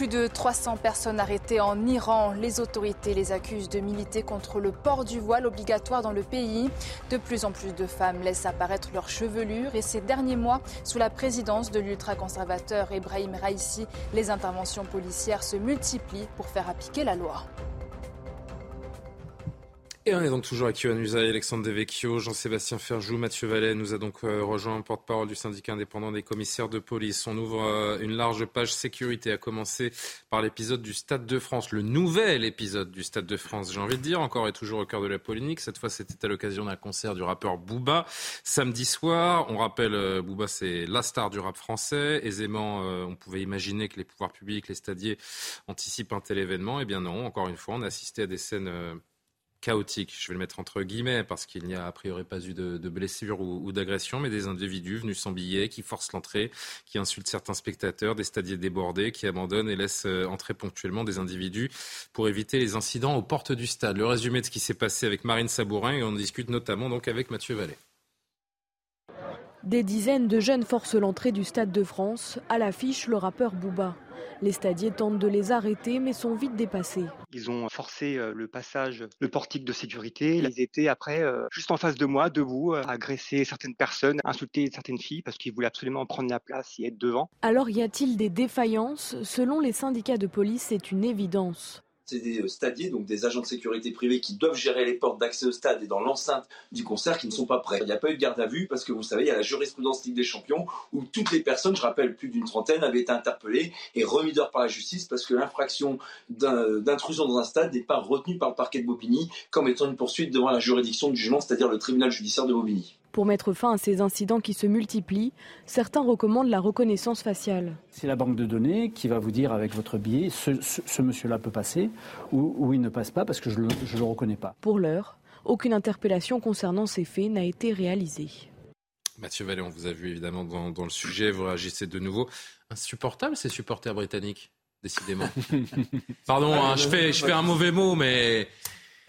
Plus de 300 personnes arrêtées en Iran. Les autorités les accusent de militer contre le port du voile obligatoire dans le pays. De plus en plus de femmes laissent apparaître leur chevelure et ces derniers mois, sous la présidence de l'ultra-conservateur Ebrahim Raisi, les interventions policières se multiplient pour faire appliquer la loi. Et on est donc toujours avec Yohann Usaï, Alexandre Devecchio, Jean-Sébastien Ferjou, Mathieu Vallet nous a donc euh, rejoint, porte-parole du syndicat indépendant des commissaires de police. On ouvre euh, une large page sécurité, à commencer par l'épisode du Stade de France, le nouvel épisode du Stade de France, j'ai envie de dire, encore et toujours au cœur de la polémique. Cette fois, c'était à l'occasion d'un concert du rappeur Booba. Samedi soir, on rappelle, euh, Booba, c'est la star du rap français. Aisément, on pouvait imaginer que les pouvoirs publics, les stadiers anticipent un tel événement. Eh bien non, encore une fois, on a assisté à des scènes chaotique, je vais le mettre entre guillemets, parce qu'il n'y a a priori pas eu de, blessures ou, d'agressions, mais des individus venus sans billets, qui forcent l'entrée, qui insultent certains spectateurs, des stadiers débordés, qui abandonnent et laissent euh, entrer ponctuellement des individus pour éviter les incidents aux portes du stade. Le résumé de ce qui s'est passé avec Marine Sabourin, et on discute notamment donc avec Mathieu Vallée. Des dizaines de jeunes forcent l'entrée du Stade de France, à l'affiche le rappeur Booba. Les stadiers tentent de les arrêter mais sont vite dépassés. Ils ont forcé euh, le passage, le portique de sécurité. Ils étaient après euh, juste en face de moi, debout, à euh, agresser certaines personnes, insulter certaines filles parce qu'ils voulaient absolument prendre la place et être devant. Alors y a-t-il des défaillances? Selon les syndicats de police, c'est une évidence. C'est des stadiers, donc des agents de sécurité privés qui doivent gérer les portes d'accès au stade et dans l'enceinte du concert qui ne sont pas prêts. Il n'y a pas eu de garde à vue parce que vous savez, il y a la jurisprudence Ligue des Champions où toutes les personnes, je rappelle plus d'une trentaine, avaient été interpellées et remises dehors par la justice parce que l'infraction d'intrusion dans un stade n'est pas retenue par le parquet de Bobigny comme étant une poursuite devant la juridiction du jugement, c'est-à-dire le tribunal judiciaire de Bobigny. Pour mettre fin à ces incidents qui se multiplient, certains recommandent la reconnaissance faciale. C'est la banque de données qui va vous dire avec votre billet, ce, monsieur-là peut passer ou, il ne passe pas parce que je ne le, reconnais pas. Pour l'heure, aucune interpellation concernant ces faits n'a été réalisée. Mathieu Vallée, on vous a vu évidemment dans, dans le sujet, vous réagissez de nouveau. Insupportable ces supporters britanniques, décidément. Pardon, hein, je, fais, je fais un mauvais mot, mais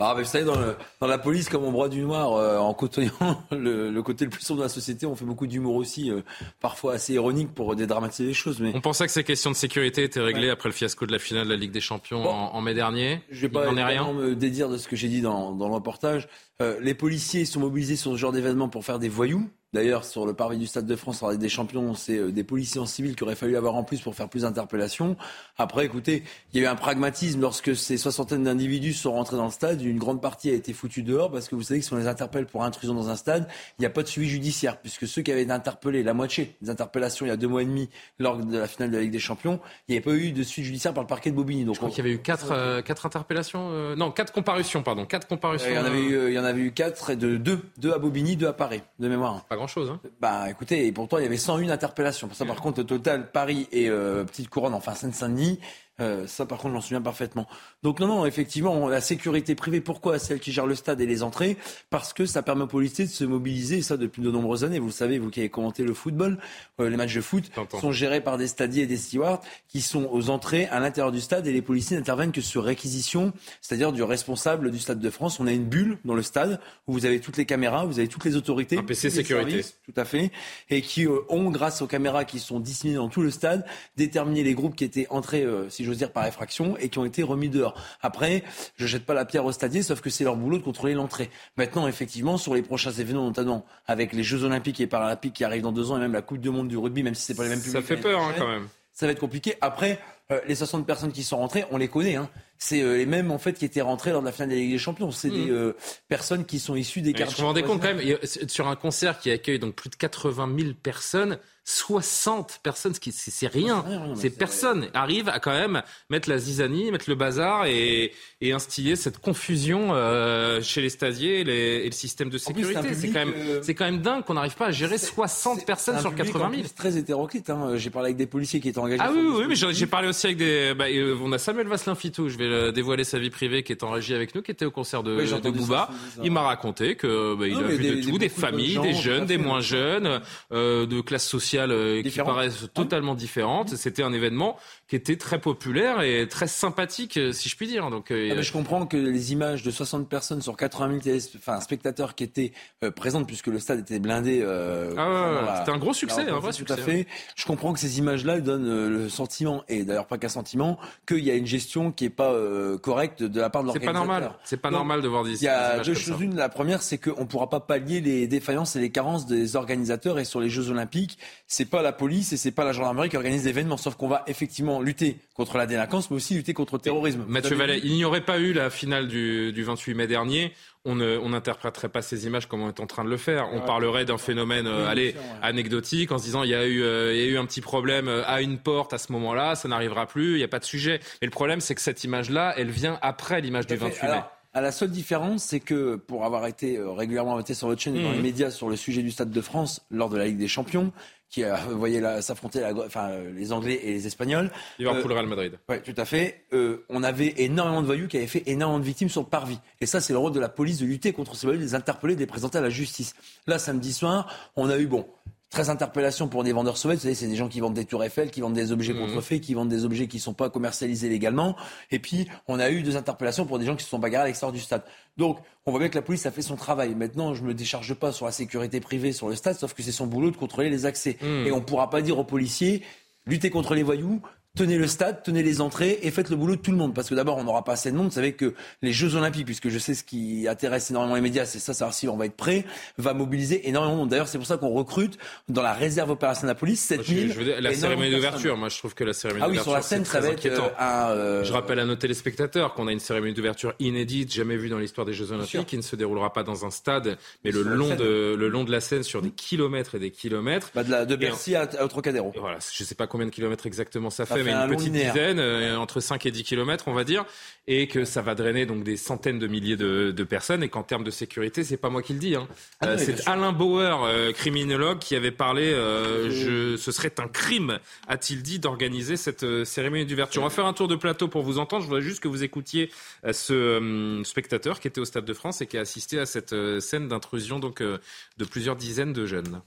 ah, vous savez, dans, dans, la police, comme on broie du noir, euh, en côtoyant le, côté le plus sombre de la société, on fait beaucoup d'humour aussi, euh, parfois assez ironique pour dédramatiser les choses. Mais... On pensait que ces questions de sécurité étaient réglées après le fiasco de la finale de la Ligue des Champions en, mai dernier. Je vais pas rien. me dédire de ce que j'ai dit dans, dans le reportage. Euh, les policiers sont mobilisés sur ce genre d'événement pour faire des voyous. D'ailleurs, sur le parvis du Stade de France, des champions, c'est euh, des policiers en civil qu'il aurait fallu avoir en plus pour faire plus d'interpellations. Après, écoutez, il y a eu un pragmatisme lorsque ces soixantaines d'individus sont rentrés dans le stade. Une grande partie a été foutue dehors parce que vous savez que si on les interpelle pour intrusion dans un stade, il n'y a pas de suivi judiciaire puisque ceux qui avaient été interpellés, la moitié des interpellations il y a deux mois et demi lors de la finale de la Ligue des Champions, il n'y avait pas eu de suivi judiciaire par le parquet de Bobigny. Donc, Je crois qu'il y avait eu quatre, euh, quatre interpellations, euh, non, quatre comparutions, pardon, quatre comparutions. il, y en avait eu, il y en avait eu quatre et de deux, deux à Bobigny, deux à Paris, de mémoire. Pas hein. Bah, écoutez, et pourtant il y avait 101 interpellations. Pour ça, par contre, au total, Paris et euh, Petite Couronne, enfin Seine-Saint-Denis, euh, ça, par contre, j'en souviens parfaitement. Donc, non, non, effectivement, la sécurité privée, pourquoi celle qui gère le stade et les entrées? Parce que ça permet aux policiers de se mobiliser, et ça depuis de nombreuses années. Vous le savez, vous qui avez commenté le football, euh, les matchs de foot sont gérés par des stadiers et des stewards qui sont aux entrées à l'intérieur du stade et les policiers n'interviennent que sur réquisition, c'est-à-dire du responsable du Stade de France. On a une bulle dans le stade où vous avez toutes les caméras, vous avez toutes les autorités. Un PC sécurité. tout à fait. Et qui euh, ont, grâce aux caméras qui sont disséminées dans tout le stade, déterminé les groupes qui étaient entrés, si je dire, par effraction et qui ont été remis dehors. Après, je jette pas la pierre au stadier, sauf que c'est leur boulot de contrôler l'entrée. Maintenant, effectivement, sur les prochains événements, notamment avec les Jeux Olympiques et Paralympiques qui arrivent dans deux ans et même la Coupe du Monde du rugby, même si c'est pas les mêmes publics. Ça fait peur hein, quand même. Ça va être compliqué. Après, euh, les 60 personnes qui sont rentrées, on les connaît. Hein. C'est euh, les mêmes en fait qui étaient rentrées lors de la finale de la Ligue des Champions. C'est des mm. euh, personnes qui sont issues des quartiers. Je me rendais compte quand même sur un concert qui accueille donc plus de 80 000 personnes. 60 personnes, ce qui c'est rien. Ces personnes arrivent à quand même mettre la zizanie, mettre le bazar et, et instiller cette confusion euh, chez les stasiers et, le système de sécurité. C'est quand même, euh, c'est quand même dingue qu'on n'arrive pas à gérer 60 personnes sur 80 000. C'est très hétéroclite. Hein. J'ai parlé avec des policiers qui étaient engagés. Ah oui, oui, mais j'ai parlé aussi avec des. Bah, on a Samuel Vasselin Fitou. Je vais dévoiler sa vie privée, qui est en régie avec nous, qui était au concert de, de Bouba. Il m'a raconté que bah, il a vu de tout, des, familles, des jeunes, des moins jeunes, de classes sociales qui paraissent totalement différentes. C'était un événement qui était très populaire et très sympathique, si je puis dire. Donc, ah, je comprends que les images de 60 personnes sur 80 000 enfin, spectateurs qui étaient euh, présentes, puisque le stade était blindé. Euh, ah c'était un gros succès, un vrai succès. Tout à fait. Je comprends que ces images-là donnent euh, le sentiment, et d'ailleurs pas qu'un sentiment, qu'il y a une gestion qui n'est pas correcte de la part de l'organisateur. C'est pas normal. C'est pas normal de voir des Il y a deux choses. Une, la première, c'est qu'on ne pourra pas pallier les défaillances et les carences des organisateurs. Et sur les Jeux Olympiques, c'est pas la police et c'est pas la gendarmerie qui organise l'événement. Sauf qu'on va effectivement lutter contre la délinquance, mais aussi lutter contre le terrorisme. Mathieu Vallet, il n'y aurait pas eu la finale du, 28 mai dernier. On n'interpréterait pas ces images comme on est en train de le faire. On parlerait d'un phénomène euh, allez, anecdotique en se disant il y, a eu, euh, il y a eu un petit problème euh, à une porte à ce moment-là, ça n'arrivera plus, il n'y a pas de sujet. Mais le problème, c'est que cette image-là, elle vient après l'image du 28 mai. À la seule différence, c'est que pour avoir été régulièrement invité sur votre chaîne et dans mmh. les médias sur le sujet du Stade de France lors de la Ligue des Champions, qui a, vous voyez s'affronter enfin, les Anglais et les Espagnols. Liverpool, euh, Real Madrid. Oui, tout à fait. Euh, on avait énormément de voyous qui avaient fait énormément de victimes sur le parvis. Et ça, c'est le rôle de la police de lutter contre ces voyous, de les interpeller, de les présenter à la justice. Là, samedi soir, on a eu, bon, Très interpellation pour des vendeurs sauvages. Vous savez, c'est des gens qui vendent des tours Eiffel, qui vendent des objets mmh. contrefaits, qui vendent des objets qui ne sont pas commercialisés légalement. Et puis, on a eu deux interpellations pour des gens qui se sont bagarrés à l'extérieur du stade. Donc, on voit bien que la police a fait son travail. Maintenant, je me décharge pas sur la sécurité privée sur le stade, sauf que c'est son boulot de contrôler les accès. Mmh. Et on ne pourra pas dire aux policiers, lutter contre les voyous, tenez le stade, tenez les entrées et faites le boulot de tout le monde. Parce que d'abord, on n'aura pas assez de monde. Vous savez que les Jeux Olympiques, puisque je sais ce qui intéresse énormément les médias, c'est ça, savoir si on va être prêt, va mobiliser énormément de monde. D'ailleurs, c'est pour ça qu'on recrute dans la réserve opérationnelle de la police 7000. Je, je la cérémonie d'ouverture, moi je trouve que la cérémonie ah oui, d'ouverture. sur la scène, ça va être un, euh... Je rappelle à nos téléspectateurs qu'on a une cérémonie d'ouverture inédite, jamais vue dans l'histoire des Jeux Olympiques, qui ne se déroulera pas dans un stade, mais le long, de, le long de la Seine sur des kilomètres et des kilomètres. Bah de, la, de Bercy à, à Trocadéro. Voilà, je sais pas combien de kilomètres exactement ça, ça mais une petite dizaine, euh, entre 5 et 10 kilomètres, on va dire, et que ça va drainer donc des centaines de milliers de, de personnes, et qu'en termes de sécurité, c'est pas moi qui le dis. Hein. Ah euh, c'est Alain Bauer, euh, criminologue, qui avait parlé. Euh, je, ce serait un crime, a-t-il dit, d'organiser cette euh, cérémonie d'ouverture. On va faire un tour de plateau pour vous entendre. Je voudrais juste que vous écoutiez ce spectateur qui était au Stade de France et qui a assisté à cette scène d'intrusion donc de plusieurs dizaines de jeunes.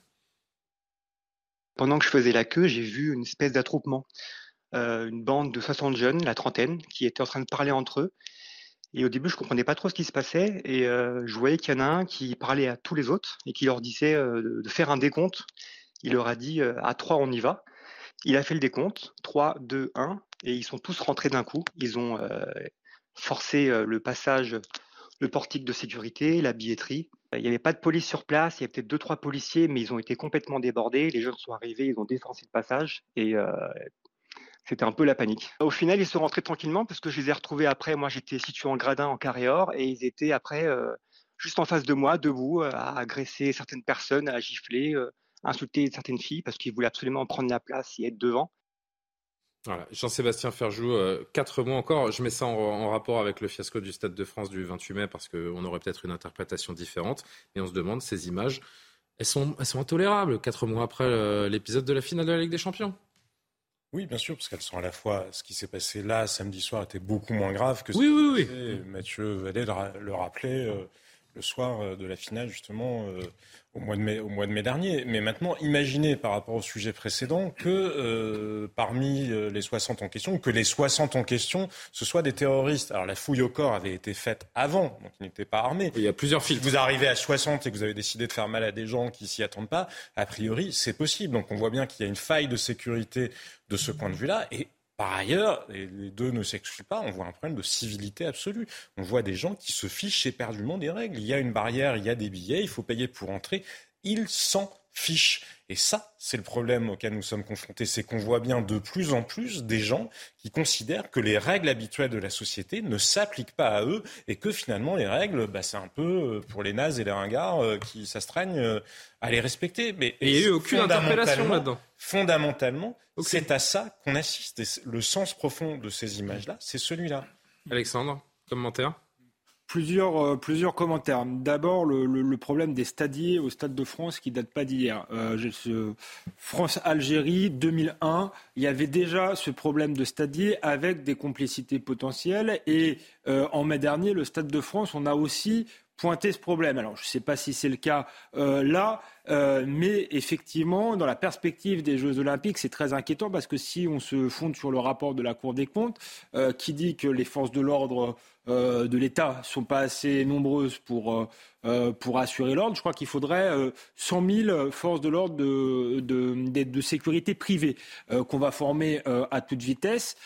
Pendant que je faisais la queue, j'ai vu une espèce d'attroupement. Euh, une bande de 60 jeunes, la trentaine, qui étaient en train de parler entre eux. Et au début, je comprenais pas trop ce qui se passait, et euh, je voyais qu'il y en a un qui parlait à tous les autres et qui leur disait euh, de faire un décompte. Il leur a dit à trois, on y va. Il a fait le décompte, 3, 2, 1, et ils sont tous rentrés d'un coup. Ils ont forcé le passage, le portique de sécurité, la billetterie. Il n'y avait pas de police sur place, il y avait peut-être deux, trois policiers, mais ils ont été complètement débordés. Les jeunes sont arrivés, ils ont défoncé le passage, et c'était un peu la panique. Au final, ils sont rentrés tranquillement parce que je les ai retrouvés après. Moi, j'étais situé en gradin en carré or et ils étaient après euh, juste en face de moi, debout, euh, à agresser certaines personnes, à gifler, euh, à insulter certaines filles parce qu'ils voulaient absolument prendre la place et être devant. Voilà. Jean-Sébastien Ferjou, quatre mois encore. Je mets ça en, rapport avec le fiasco du Stade de France du 28 mai parce qu'on aurait peut-être une interprétation différente. Et on se demande, ces images, elles sont, elles sont intolérables quatre mois après l'épisode de la finale de la Ligue des Champions. Oui, bien sûr, parce qu'elles sont à la fois. Ce qui s'est passé là samedi soir était beaucoup moins grave que ce oui, oui, oui. Mathieu Vallée le rappelait euh, le soir euh, de la finale, justement, euh, au mois, de mai, au mois de mai dernier. Mais maintenant, imaginez par rapport au sujet précédent que euh, parmi les 60 en question, que les 60 en question, ce soient des terroristes. Alors la fouille au corps avait été faite avant, donc ils n'étaient pas armés. Il y a plusieurs. Si vous arrivez à 60 et que vous avez décidé de faire mal à des gens qui s'y attendent pas, a priori, c'est possible. Donc on voit bien qu'il y a une faille de sécurité de ce point de vue-là. Et par ailleurs, les deux ne s'excluent pas, on voit un problème de civilité absolue. On voit des gens qui se fichent éperdument des règles. Il y a une barrière, il y a des billets, il faut payer pour entrer. Ils s'en fichent. Et ça, c'est le problème auquel nous sommes confrontés. C'est qu'on voit bien de plus en plus des gens qui considèrent que les règles habituelles de la société ne s'appliquent pas à eux et que finalement les règles, bah, c'est un peu euh, pour les nazes et les ringards euh, qui s'astraignent euh, à les respecter. Mais il n'y a eu aucune interpellation là-dedans. Fondamentalement, c'est à ça qu'on assiste. le sens profond de ces images-là, c'est celui-là. Alexandre, commentaire? Plusieurs, euh, plusieurs commentaires. D'abord, le, problème des stadiers au Stade de France qui date pas d'hier. Euh, France-Algérie 2001, il y avait déjà ce problème de stadiers avec des complicités potentielles. Et euh, en mai dernier, le Stade de France, on a aussi pointé ce problème. Alors, je ne sais pas si c'est le cas euh, là, euh, mais effectivement, dans la perspective des Jeux Olympiques, c'est très inquiétant parce que si on se fonde sur le rapport de la Cour des comptes, euh, qui dit que les forces de l'ordre de l'État sont pas assez nombreuses pour, pour assurer l'ordre, je crois qu'il faudrait 100 000 forces de l'ordre de, de, de, sécurité privée qu'on va former à toute vitesse.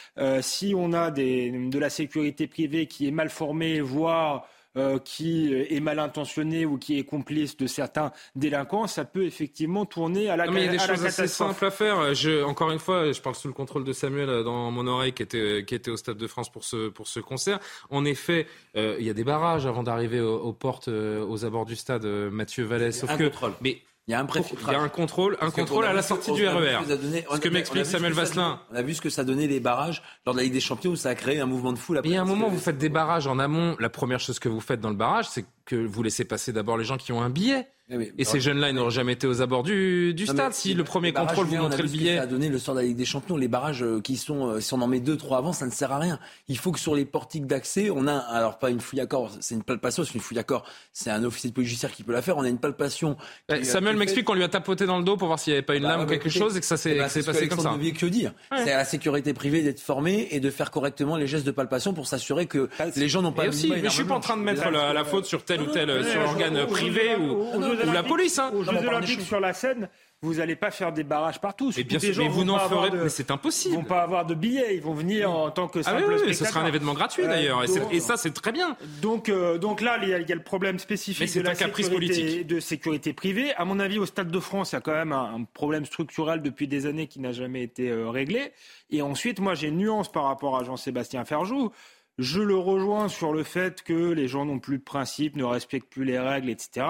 si on a de la sécurité privée qui est mal formée, voire euh, qui est mal intentionné ou qui est complice de certains délinquants, ça peut effectivement tourner à la non, mais Il y a des choses assez simples à faire. Je, encore une fois, je parle sous le contrôle de Samuel euh, dans mon oreille qui était, qui était au Stade de France pour ce, pour ce concert. En effet, euh, il y a des barrages avant d'arriver aux, portes, aux abords du stade, Mathieu Vallès. Sauf que, mais il y a un Il y a un contrôle, un contrôle à la sortie du RER. E ce que m'explique Samuel Vasselin. On a vu ce que ça donnait les barrages lors de la Ligue des Champions où ça a créé un mouvement de foule. il y a un moment, où vous faites des barrages en amont. La première chose que vous faites dans le barrage, c'est que vous laissez passer d'abord les gens qui ont un billet. Eh et ces jeunes-là, ils n'auraient jamais été aux abords du, du stade si le premier contrôle vous montrait le billet. Ça a donné le sort de la Ligue des Champions. Les barrages euh, qui sont, euh, si on en met deux, trois avant, ça ne sert à rien. Il faut que sur les portiques d'accès, on a, alors pas une fouille à corps, c'est une palpation, c'est une fouille à corps, c'est un officier de police judiciaire qui peut la faire. On a une palpation. Eh, Samuel m'explique qu'on lui a tapoté dans le dos pour voir s'il n'y avait pas une bah, lame ou quelque chose et que ça s'est eh ben, passé comme ça. que dire. C'est à la sécurité privée d'être formée et de faire correctement les gestes de palpation pour s'assurer que ah, les gens n'ont pas. Mais je suis pas en train de mettre la, faute sur tel ou tel sur l'organe privé ou, la police. Hein aux Jeux Olympiques sur la scène, vous n'allez pas faire des barrages partout. Mais bien sûr, mais vous n'en ferez mais c'est impossible. Ils vont pas avoir de billets, ils vont venir en tant que simple ah oui, ce sera un événement gratuit euh, d'ailleurs, et, ça c'est très bien. Donc, euh, donc là, il y, a, le problème spécifique de la sécurité, politique. de sécurité privée. À mon avis, au Stade de France, il y a quand même un, problème structurel depuis des années qui n'a jamais été euh, réglé. Et ensuite, moi, j'ai une nuance par rapport à Jean-Sébastien Ferjou. Je le rejoins sur le fait que les gens n'ont plus de principes, ne respectent plus les règles, etc.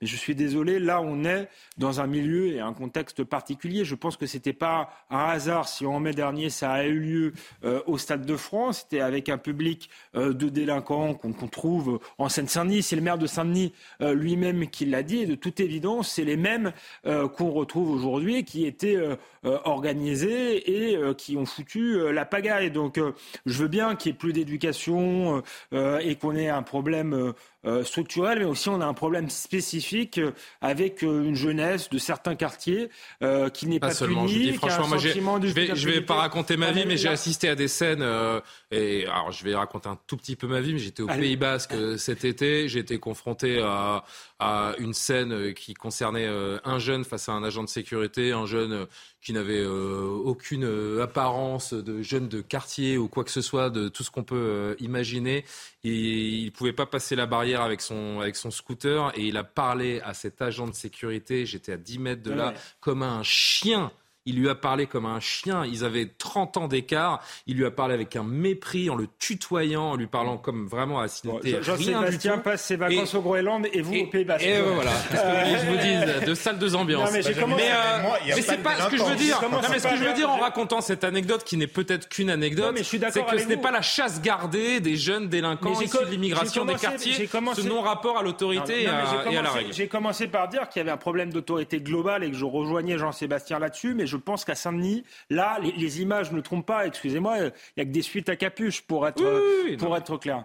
Mais je suis désolé, là on est dans un milieu et un contexte particulier. Je pense que ce n'était pas un hasard si en mai dernier ça a eu lieu euh, au Stade de France. C'était avec un public euh, de délinquants qu'on trouve en Seine-Saint-Denis. C'est le maire de Saint-Denis euh, lui-même qui l'a dit. Et de toute évidence, c'est les mêmes qu'on retrouve aujourd'hui qui étaient organisés et qui ont foutu la pagaille. Donc je veux bien qu'il y ait plus d'éducation euh, euh, et qu'on ait un problème euh, structurel, mais aussi on a un problème spécifique avec une jeunesse de certains quartiers qui n'est pas, pas seulement, punie, je franchement, moi, je vais, je vais pas raconter ma vie, mais j'ai assisté à des scènes et alors je vais raconter un tout petit peu ma vie, mais j'étais au Pays Basque cet été, j'ai été confronté à, à une scène qui concernait un jeune face à un agent de sécurité, un jeune qui n'avait aucune apparence de jeune de quartier ou quoi que ce soit de tout ce qu'on peut imaginer. Il ne pouvait pas passer la barrière avec son, avec son scooter et il a parlé à cet agent de sécurité, j'étais à 10 mètres de là, comme un chien. Il lui a parlé comme un chien. Ils avaient 30 ans d'écart. Il lui a parlé avec un mépris, en le tutoyant, en lui parlant comme vraiment à la civilité. Jean-Sébastien passe ses vacances au Groenland et vous au Pays Basque. Et voilà. je vous dis, de salles de ambiance. mais, mais, c'est pas ce que je veux dire. mais ce que je veux dire en racontant cette anecdote qui n'est peut-être qu'une anecdote, c'est que ce n'est pas la chasse gardée des jeunes délinquants issus de l'immigration des quartiers, ce non-rapport à l'autorité et à la règle. J'ai commencé par dire qu'il y avait un problème d'autorité globale et que je rejoignais Jean-Sébastien là-dessus, mais je pense qu'à Saint-Denis, là, les, images ne trompent pas. Excusez-moi, il n'y a que des suites à capuche pour être, pour être clair.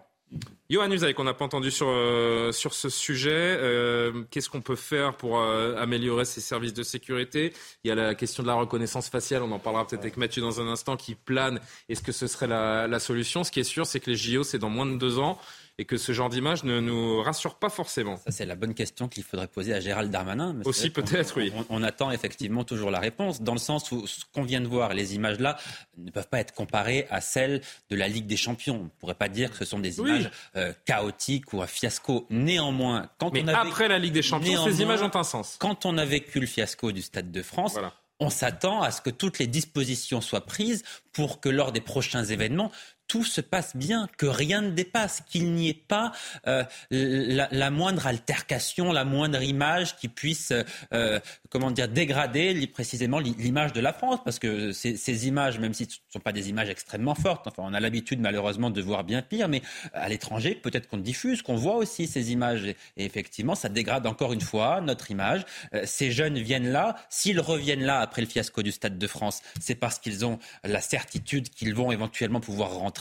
Johan Usaï, qu'on n'a pas entendu sur, euh, sur ce sujet, euh, qu'est-ce qu'on peut faire pour euh, améliorer ces services de sécurité? Il y a la question de la reconnaissance faciale, on en parlera peut-être avec Mathieu dans un instant, qui plane. Est-ce que ce serait la, la solution? Ce qui est sûr, c'est que les JO, c'est dans moins de deux ans et que ce genre d'image ne nous rassure pas forcément. Ça, c'est la bonne question qu'il faudrait poser à Gérald Darmanin. Aussi peut-être, oui. On, attend effectivement toujours la réponse, dans le sens où ce qu'on vient de voir, les images-là, ne peuvent pas être comparées à celles de la Ligue des Champions. On ne pourrait pas dire que ce sont des images euh, chaotiques ou un fiasco. Néanmoins, quand on a après la Ligue des Champions, ces images ont un sens. Quand on a vécu le fiasco du Stade de France, on s'attend à ce que toutes les dispositions soient prises pour que lors des prochains événements, tout se passe bien, que rien ne dépasse, qu'il n'y ait pas euh, la, moindre altercation, la moindre image qui puisse, euh, comment dire, dégrader précisément l'image de la France, parce que ces, images, même si ce ne sont pas des images extrêmement fortes, enfin, on a l'habitude malheureusement de voir bien pire, mais à l'étranger, peut-être qu'on diffuse, qu'on voit aussi ces images, et, effectivement, ça dégrade encore une fois notre image. Euh, ces jeunes viennent là, s'ils reviennent là après le fiasco du Stade de France, c'est parce qu'ils ont la certitude qu'ils vont éventuellement pouvoir rentrer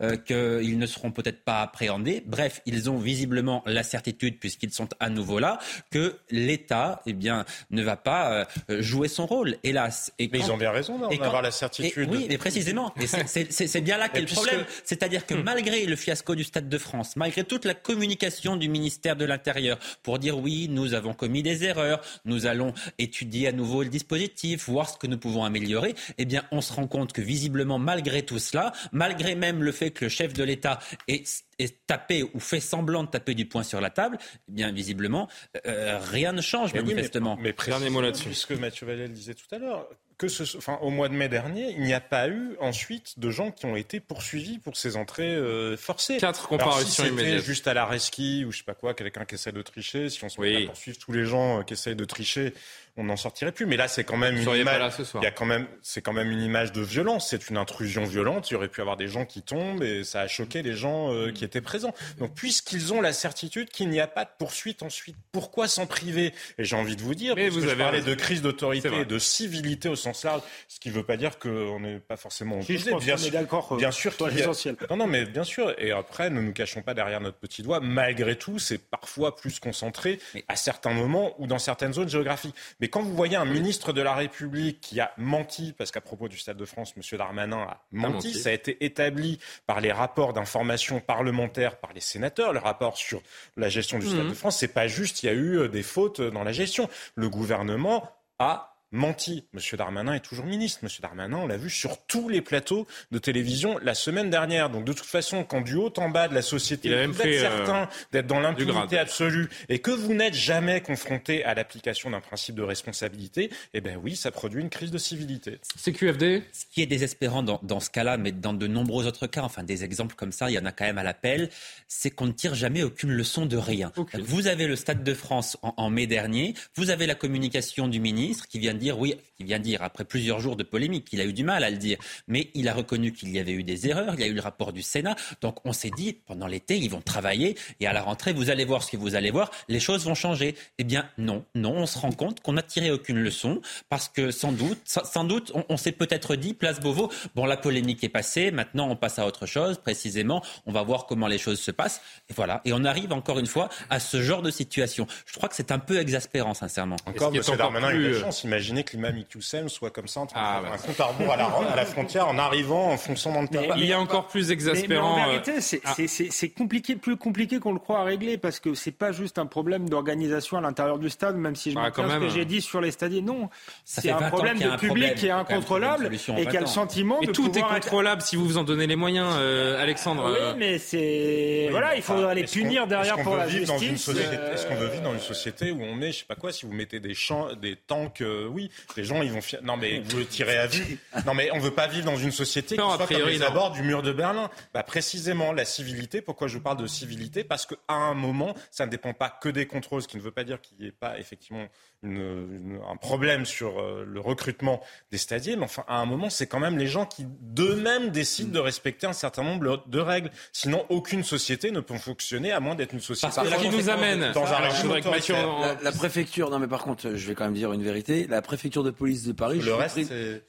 euh, qu'ils ne seront peut-être pas appréhendés. Bref, ils ont visiblement la certitude, puisqu'ils sont à nouveau là, que l'État eh bien, ne va pas euh, jouer son rôle, hélas. Et mais ils ont bien raison d'avoir la certitude. oui, mais précisément. c'est bien là qu'est le problème. C'est-à-dire que hmm. malgré le fiasco du Stade de France, malgré toute la communication du ministère de l'Intérieur pour dire oui, nous avons commis des erreurs, nous allons étudier à nouveau le dispositif, voir ce que nous pouvons améliorer, eh bien, on se rend compte que visiblement, malgré tout cela, malgré même le fait que le chef de l'État est, tapé ou fait semblant de taper du poing sur la table, eh bien visiblement, euh, rien ne change manifestement. mais, mais dernier mot là-dessus. Ce que Mathieu Vallée disait tout à l'heure, que ce, enfin, au mois de mai dernier, il n'y a pas eu ensuite de gens qui ont été poursuivis pour ces entrées euh, forcées. Quatre comparaisons Alors, si Juste à la rescue ou je sais pas quoi, quelqu'un qui essaie de tricher, si on se met à poursuivre tous les gens euh, qui essayent de tricher, on n'en sortirait plus. Mais là, c'est quand même une image. Il y a quand même, c'est quand même une image de violence. C'est une intrusion violente. Il y aurait pu avoir des gens qui tombent et ça a choqué les gens euh, qui étaient présents. Donc, puisqu'ils ont la certitude qu'il n'y a pas de poursuite ensuite, pourquoi s'en priver? Et j'ai envie de vous dire, Mais vous avez parlé de crise d'autorité et de civilité au sens large, ce qui ne veut pas dire qu'on n'est pas forcément si, je bien, sûr, d'accord. Bien sûr, essentiel. Non, non, mais bien sûr. Et après, ne nous cachons pas derrière notre petit doigt. Malgré tout, c'est parfois plus concentré à certains moments ou dans certaines zones géographiques. Mais quand vous voyez un ministre de la République qui a menti, parce qu'à propos du Stade de France, M. Darmanin a menti, ça a été établi par les rapports d'information parlementaires par les sénateurs, le rapport sur la gestion du Stade mhm. de France, c'est pas juste, il y a eu euh, des fautes dans la gestion. Le gouvernement a menti. Monsieur Darmanin est toujours ministre. Monsieur Darmanin, on l'a vu sur tous les plateaux de télévision la semaine dernière. Donc de toute façon, quand du haut en bas de la société, vous êtes euh, certain d'être dans l'impunité absolue et que vous n'êtes jamais confronté à l'application d'un principe de responsabilité, eh bien oui, ça produit une crise de civilité. C'est QFD Ce qui est désespérant dans, ce cas-là, mais dans de nombreux autres cas, enfin des exemples comme ça, il y en a quand même à l'appel, c'est qu'on ne tire jamais aucune leçon de rien. Vous avez le Stade de France en, en mai dernier, vous avez la communication du ministre qui vient dire, oui, il vient dire, après plusieurs jours de polémique, qu'il a eu du mal à le dire, mais il a reconnu qu'il y avait eu des erreurs, il y a eu le rapport du Sénat, donc on s'est dit, pendant l'été, ils vont travailler, et à la rentrée, vous allez voir ce que vous allez voir, les choses vont changer. Eh bien, non, non, on se rend compte qu'on n'a tiré aucune leçon, parce que sans doute, sans doute, on, s'est peut-être dit, place Beauvau, bon, la polémique est passée, maintenant on passe à autre chose, précisément, on va voir comment les choses se passent, et voilà, et on arrive encore une fois à ce genre de situation. Je crois que c'est un peu exaspérant, sincèrement. Encore, M. Darmanin a eu la chance, imaginez que l'imam soit comme ça, en train ah, un compte à rebours à la, à la, frontière en arrivant, en fonçant dans le terrain. Il y a encore plus exaspérant. Mais, en vérité, euh, ah. c'est compliqué, plus compliqué qu'on le croit à régler parce que c'est pas juste un problème d'organisation à l'intérieur du stade, même si je ah, me ce que j'ai dit sur les stadiers. Non, c'est un problème de public qui est incontrôlable et qui a le sentiment de tout est contrôlable si vous vous en donnez les moyens, euh, Alexandre. Oui, mais c'est voilà, il faut aller punir derrière pour la justice. Est-ce qu'on veut vivre dans une société où on met, je sais pas quoi, si vous mettez des champs, des tanks, euh, oui, les gens ils vont non mais vous le tirez à vue. Non mais on veut pas vivre dans une société qui soit comme les abords du mur de Berlin. Bah précisément la civilité. Pourquoi je vous parle de civilité? Parce qu'à un moment, ça ne dépend pas que des contrôles, ce qui ne veut pas dire qu'il n'y ait pas effectivement un problème sur euh, le recrutement des stadiers, mais enfin, à un moment, c'est quand même les gens qui d'eux-mêmes décident de respecter un certain nombre de règles. Sinon, aucune société ne peut fonctionner à moins d'être une société. Parce que qui nous amène dans un la, la, préfecture, non mais par contre, je vais quand même dire une vérité. La préfecture de police de Paris. Le reste,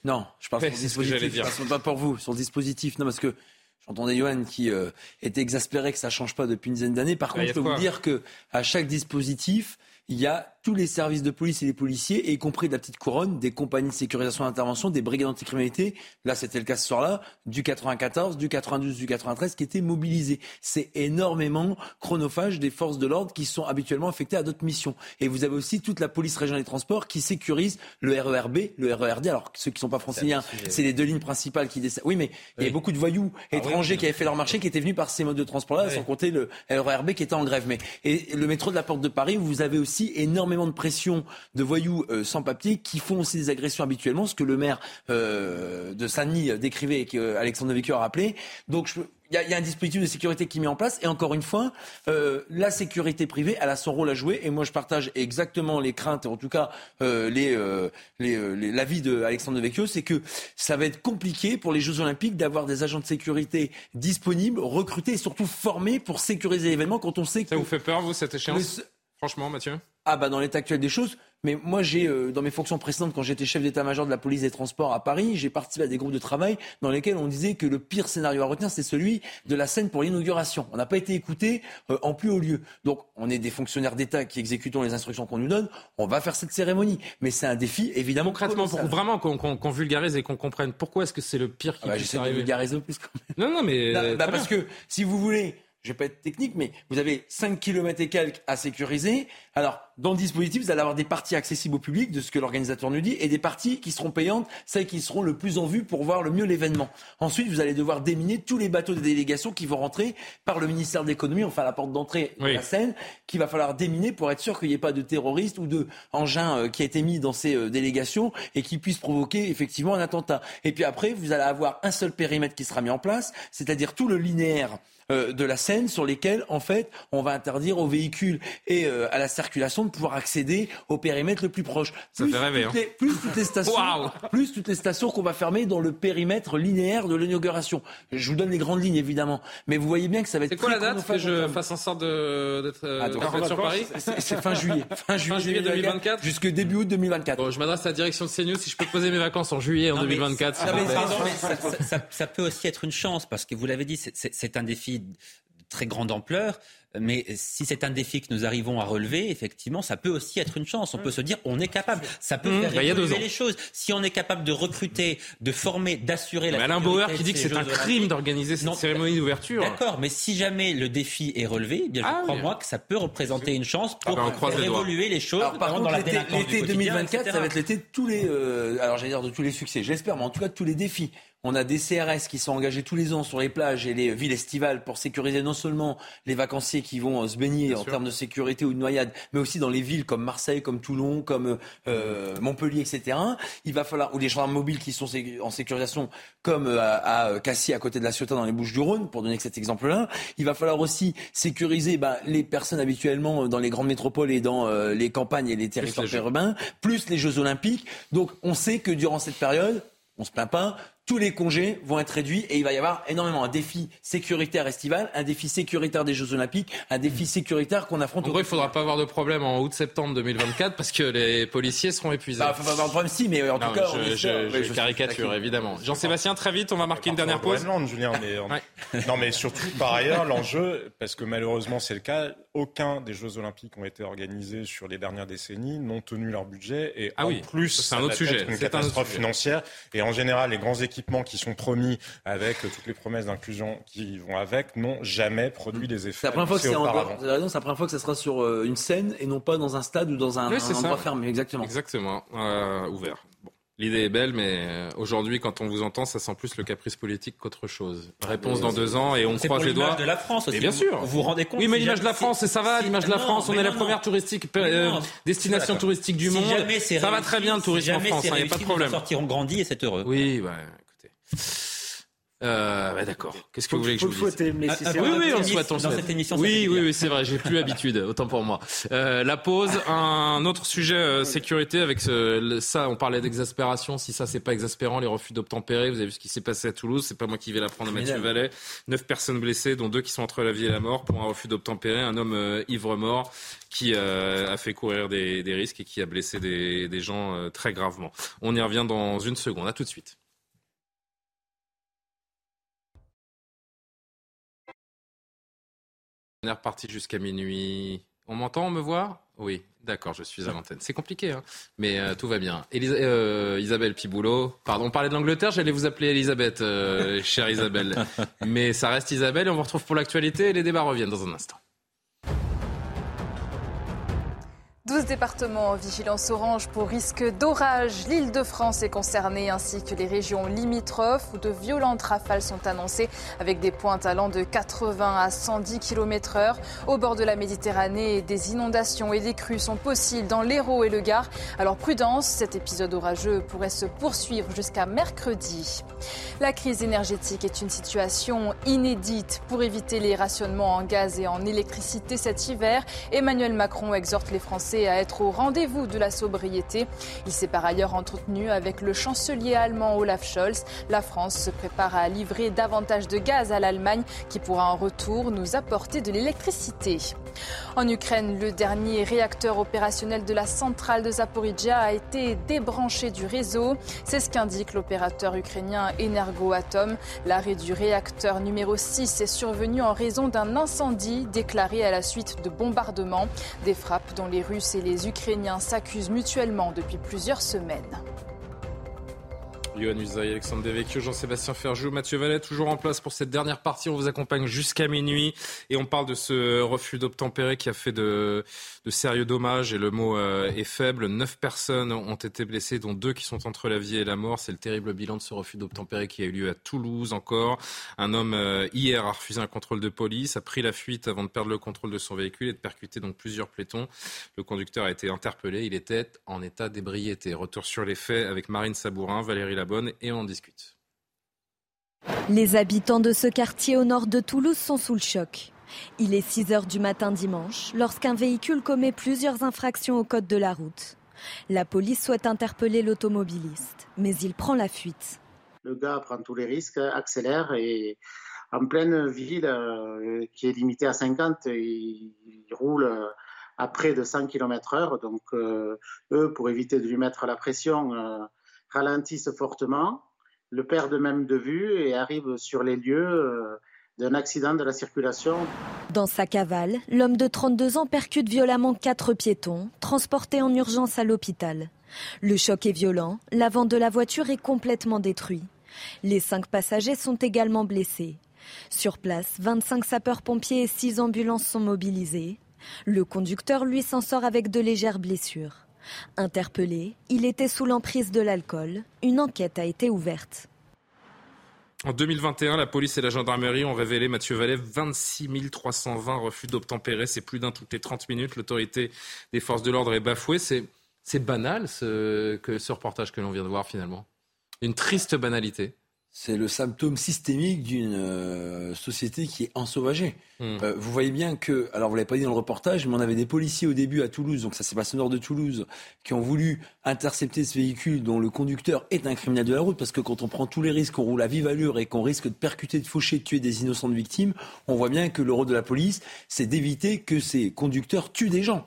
non, je parle sur le dispositif. Pas pour vous, sur le dispositif. Non, parce que J'entendais Johan qui euh, était exaspéré que ça change pas depuis une dizaine d'années. Par contre, je peux vous dire que à chaque dispositif, il y a tous les services de police et les policiers, y compris de la petite couronne, des compagnies de sécurisation d'intervention, des brigades anticriminalité. Là, c'était le cas ce soir-là, du 94, du 92, du 93, qui étaient mobilisés. C'est énormément chronophage des forces de l'ordre qui sont habituellement affectées à d'autres missions. Et vous avez aussi toute la police régionale des transports qui sécurise le RERB, le RERD. Alors, ceux qui ne sont pas franciliens, c'est les deux lignes principales qui descendent. Oui, mais il y a beaucoup de voyous ah étrangers qui avaient fait leur marché, qui étaient venus par ces modes de transport-là, sans compter le RERB qui était en grève. Mais, et le métro de la Porte de Paris, vous avez aussi énormément de pression de voyous euh, sans papier qui font aussi des agressions habituellement, ce que le maire euh, de Saint-Denis décrivait et que Alexandre Devecchio a rappelé. Donc il y, a, un dispositif de sécurité qui est mis en place. Et encore une fois, euh, la sécurité privée, elle a son rôle à jouer. Et moi, je partage exactement les craintes, en tout cas les, les, l'avis de Alexandre Devecchio, c'est que ça va être compliqué pour les Jeux Olympiques d'avoir des agents de sécurité disponibles, recrutés et surtout formés pour sécuriser l'événement quand on sait que... Ça vous fait peur, vous, cette échéance? Franchement, Mathieu Ah bah dans l'état actuel des choses, mais moi j'ai euh, dans mes fonctions précédentes quand j'étais chef d'état-major de la police des transports à Paris, j'ai participé à des groupes de travail dans lesquels on disait que le pire scénario à retenir c'est celui de la scène pour l'inauguration. On n'a pas été écouté euh, en plus haut lieu. Donc on est des fonctionnaires d'État qui exécutons les instructions qu'on nous donne, on va faire cette cérémonie, mais c'est un défi évidemment concrètement pour vraiment qu'on vulgarise et qu'on comprenne pourquoi est-ce que c'est le pire qui ah bah, puisse arriver. De vulgariser plus quand même. Non non mais bah, parce que si vous voulez je vais pas être technique, mais vous avez 5 km et quelques à sécuriser. Alors, dans le dispositif, vous allez avoir des parties accessibles au public, de ce que l'organisateur nous dit, et des parties qui seront payantes, celles qui seront le plus en vue pour voir le mieux l'événement. Ensuite, vous allez devoir déminer tous les bateaux de délégation qui vont rentrer par le ministère de l'économie, enfin la porte d'entrée de la Seine, qu'il va falloir déminer pour être sûr qu'il n'y ait pas de terroristes ou de engins euh, qui a été mis dans ces euh, délégations et qui puissent provoquer effectivement un attentat. Et puis après, vous allez avoir un seul périmètre qui sera mis en place, c'est-à-dire tout le linéaire euh, de la Seine sur lesquels, en fait, on va interdire aux véhicules et à la circulation de pouvoir accéder au périmètre le plus proche. Plus, Ça fait toutes, hein. les, plus toutes les stations, plus toutes les stations qu'on va fermer dans le périmètre linéaire de l'inauguration. Je vous donne les grandes lignes, évidemment, mais vous voyez bien que ça va être. C'est quoi la date que je fasse en sorte d'être euh, sur Paris C'est fin juillet. Fin juillet, 2024 jusque début août 2024. je m'adresse à la direction de CNews si je peux poser mes vacances en juillet en 2024. ça, peut aussi être une chance parce que vous l'avez dit, c'est un défi de très grande ampleur. Mais si c'est un défi que nous arrivons à relever, effectivement, ça peut aussi être une chance. On peut se dire, on est capable. Ça peut mmh. faire bah, évoluer les choses. Si on est capable de recruter, de former, d'assurer la. Mais Alain Bauer qui dit que c'est un crime d'organiser cette cérémonie d'ouverture. D'accord, mais si jamais le défi est relevé, eh bien je ah crois moi que ça peut représenter une chance pour ah ben, faire évoluer les choses. par contre, l'été 2024, ça va être l'été de tous les, euh, alors j'allais dire de tous les succès. J'espère, mais en tout cas de tous les défis. On a des CRS qui sont engagés tous les ans sur les plages et les villes estivales pour sécuriser non seulement les vacanciers qui vont euh, se baigner en termes de sécurité ou de noyade, mais aussi dans les villes comme Marseille, comme Toulon, comme euh, Montpellier, etc. Il va falloir ou les gendarmes mobiles qui sont en sécurisation comme euh, à, à Cassis à côté de la Ciotat dans les Bouches-du-Rhône, pour donner cet exemple-là. Il va falloir aussi sécuriser bah, les personnes habituellement dans les grandes métropoles et dans les campagnes et les territoires urbains, plus les Jeux Olympiques. Donc on sait que durant cette période, on se plaint pas, tous les congés vont être réduits et il va y avoir énormément un défi sécuritaire estival, un défi sécuritaire des Jeux Olympiques, un défi sécuritaire qu'on affronte. En gros, il ne faudra pas avoir de problème en août-septembre 2024 parce que les policiers seront épuisés. Il bah, faut pas avoir de problème, si, mais en tout cas, je, je, caricature évidemment. Jean-Sébastien, très vite, on va marquer une dernière pause. Julien, mais, non, mais surtout par ailleurs, l'enjeu, parce que malheureusement c'est le cas, aucun des Jeux Olympiques ont été organisés sur les dernières décennies, n'ont tenu leur budget et ah en oui, plus, c'est un autre sujet, une catastrophe financière. Et en général, les grands équipements qui sont promis avec toutes les promesses d'inclusion qui vont avec n'ont jamais produit des effets. C'est la première fois que c'est la première fois que ça sera sur euh, une scène et non pas dans un stade ou dans un, endroit fermé, exactement. Exactement, euh, ouvert. L'idée est belle, mais euh, aujourd'hui, quand on vous entend, ça sent plus le caprice politique qu'autre chose. Réponse dans deux ans et on croise les doigts. de la France aussi. bien sûr. Vous vous rendez compte Oui, mais l'image de la France, ça va. L'image de la France, on est la première touristique, destination touristique du monde. ça va très bien le tourisme en France, il n'y a pas de problème. sortiront grandi et c'est heureux. Oui, bah, euh, bah d'accord. Qu'est-ce que vous voulez que je vous dise ah, ah, Oui, oui, on souhaite, on Dans cette émission, oui, oui, oui, c'est vrai. J'ai plus l'habitude, autant pour moi. Euh, la pause, un autre sujet euh, sécurité avec ce, ça. On parlait d'exaspération. Si ça, c'est pas exaspérant, les refus d'obtempérer. Vous avez vu ce qui s'est passé à Toulouse. C'est pas moi qui vais l'apprendre à Mathieu Vallet. Neuf personnes blessées, dont deux qui sont entre la vie et la mort pour un refus d'obtempérer. Un homme euh, ivre mort qui a fait courir des, des, risques et qui a blessé des, des gens très gravement. On y revient dans une seconde. À tout de suite. On est reparti jusqu'à minuit. On m'entend, on me voit? Oui, d'accord, je suis à l'antenne. C'est compliqué, hein mais euh, tout va bien. Euh, Isabelle Piboulot, pardon, on parlait de l'Angleterre, j'allais vous appeler Elisabeth, euh, chère Isabelle. mais ça reste Isabelle et on vous retrouve pour l'actualité et les débats reviennent dans un instant. 12 départements en vigilance orange pour risque d'orage. L'île de France est concernée ainsi que les régions limitrophes où de violentes rafales sont annoncées avec des pointes allant de 80 à 110 km heure. Au bord de la Méditerranée, des inondations et des crues sont possibles dans l'Hérault et le Gard. Alors prudence, cet épisode orageux pourrait se poursuivre jusqu'à mercredi. La crise énergétique est une situation inédite. Pour éviter les rationnements en gaz et en électricité cet hiver, Emmanuel Macron exhorte les Français à être au rendez-vous de la sobriété. Il s'est par ailleurs entretenu avec le chancelier allemand Olaf Scholz. La France se prépare à livrer davantage de gaz à l'Allemagne qui pourra en retour nous apporter de l'électricité. En Ukraine, le dernier réacteur opérationnel de la centrale de Zaporizhia a été débranché du réseau. C'est ce qu'indique l'opérateur ukrainien Energoatom. L'arrêt du réacteur numéro 6 est survenu en raison d'un incendie déclaré à la suite de bombardements. Des frappes dont les Russes et les Ukrainiens s'accusent mutuellement depuis plusieurs semaines. Yohann Usaï, Alexandre Devecchio, Jean-Sébastien Ferjou, Mathieu Vallet, toujours en place pour cette dernière partie. On vous accompagne jusqu'à minuit et on parle de ce refus d'obtempérer qui a fait de, de, sérieux dommages et le mot euh, est faible. Neuf personnes ont été blessées, dont deux qui sont entre la vie et la mort. C'est le terrible bilan de ce refus d'obtempérer qui a eu lieu à Toulouse encore. Un homme euh, hier a refusé un contrôle de police, a pris la fuite avant de perdre le contrôle de son véhicule et de percuter donc plusieurs plétons. Le conducteur a été interpellé. Il était en état d'ébriété. Retour sur les faits avec Marine Sabourin, Valérie bonne et on en discute. Les habitants de ce quartier au nord de Toulouse sont sous le choc. Il est 6 heures du matin dimanche lorsqu'un véhicule commet plusieurs infractions au code de la route. La police souhaite interpeller l'automobiliste, mais il prend la fuite. Le gars prend tous les risques, accélère et en pleine ville euh, qui est limitée à 50, il, roule à près de 100 km/h. Donc, euh, eux, pour éviter de lui mettre la pression, euh, ralentissent fortement, le perdent même de vue et arrivent sur les lieux d'un accident de la circulation. Dans sa cavale, l'homme de 32 ans percute violemment quatre piétons, transportés en urgence à l'hôpital. Le choc est violent, l'avant de la voiture est complètement détruit. Les cinq passagers sont également blessés. Sur place, 25 sapeurs-pompiers et 6 ambulances sont mobilisés. Le conducteur, lui, s'en sort avec de légères blessures. Interpellé, il était sous l'emprise de l'alcool. Une enquête a été ouverte. En 2021, la police et la gendarmerie ont révélé, Mathieu Vallet, 26 320 refus d'obtempérer. C'est plus d'un toutes les 30 minutes. L'autorité des forces de l'ordre est bafouée. C'est banal ce, ce reportage que l'on vient de voir finalement. Une triste banalité. C'est le symptôme systémique d'une euh, société qui est ensauvagée. Hmm. Euh, vous voyez bien que, alors vous l'avez pas dit dans le reportage, mais on avait des policiers au début à Toulouse, donc ça s'est passé au nord de Toulouse, qui ont voulu intercepter ce véhicule dont le conducteur est un criminel de la route, parce que quand on prend tous les risques, qu'on roule à vive allure et qu'on risque de percuter, de faucher, de tuer des innocentes victimes, on voit bien que le rôle de la police, c'est d'éviter que ces conducteurs tuent des gens.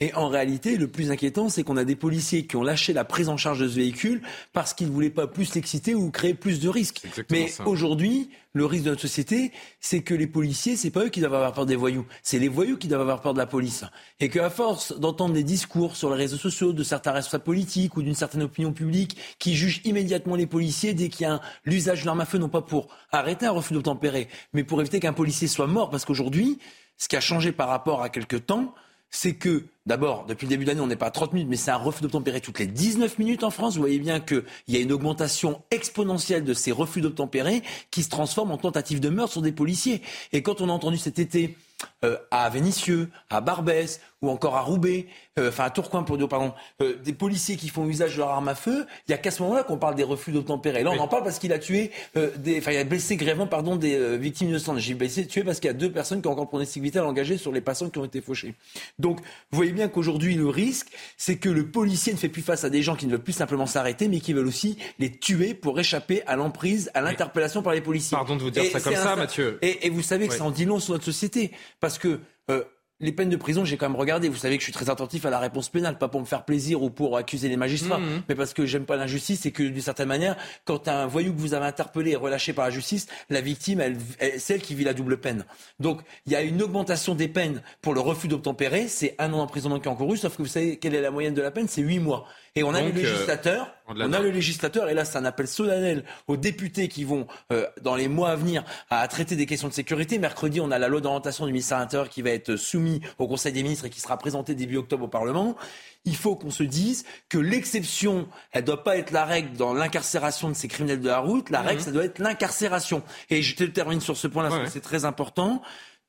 Et en réalité, le plus inquiétant, c'est qu'on a des policiers qui ont lâché la prise en charge de ce véhicule parce qu'ils ne voulaient pas plus l'exciter ou créer plus de risques. Mais aujourd'hui, le risque de notre société, c'est que les policiers, c'est pas eux qui doivent avoir peur des voyous, c'est les voyous qui doivent avoir peur de la police. Et qu'à force d'entendre des discours sur les réseaux sociaux de certains responsables politiques ou d'une certaine opinion publique qui jugent immédiatement les policiers dès qu'il y a l'usage de l'arme à feu, non pas pour arrêter un refus d'obtempérer, mais pour éviter qu'un policier soit mort. Parce qu'aujourd'hui, ce qui a changé par rapport à quelques temps, c'est que, d'abord, depuis le début de l'année, on n'est pas à 30 minutes, mais c'est un refus d'obtempérer toutes les 19 minutes en France. Vous voyez bien qu'il y a une augmentation exponentielle de ces refus d'obtempérer qui se transforment en tentatives de meurtre sur des policiers. Et quand on a entendu cet été euh, à Vénissieux, à Barbès ou encore à Roubaix, euh, enfin à Tourcoing pour dire pardon, euh, des policiers qui font usage de leur arme à feu, il y a qu'à ce moment-là qu'on parle des refus d'obtempérer. Là, on en parle parce qu'il a tué des, enfin il a blessé grièvement pardon des victimes innocentes. J'ai blessé, tué parce qu'il y a deux personnes qui ont encore pronostic vital engagé sur les passants qui ont été fauchés. Donc, vous voyez bien qu'aujourd'hui le risque, c'est que le policier ne fait plus face à des gens qui ne veulent plus simplement s'arrêter, mais qui veulent aussi les tuer pour échapper à l'emprise, à l'interpellation par les policiers. Pardon de vous dire ça comme ça, Mathieu. Et, vous savez que ça en dit long sur notre société, parce que euh, les peines de prison, j'ai quand même regardé. Vous savez que je suis très attentif à la réponse pénale, pas pour me faire plaisir ou pour accuser les magistrats, mmh, mmh. mais parce que j'aime pas l'injustice et que d'une certaine manière, quand un voyou que vous avez interpellé est relâché par la justice, la victime, elle, c'est celle qui vit la double peine. Donc, il y a une augmentation des peines pour le refus d'obtempérer. C'est un an d'emprisonnement qui est encouru, sauf que vous savez quelle est la moyenne de la peine? C'est huit mois. Et on a le euh, législateur, on a le législateur, et là c'est un appel solennel aux députés qui vont, euh, dans les mois à venir, à traiter des questions de sécurité. Mercredi, on a la loi d'orientation du ministère de l'Intérieur qui va être soumise au Conseil des ministres et qui sera présentée début octobre au Parlement. Il faut qu'on se dise que l'exception, elle ne doit pas être la règle dans l'incarcération de ces criminels de la route. La règle, mhm. ça doit être l'incarcération. Et je te termine sur ce point-là, parce que c'est très important.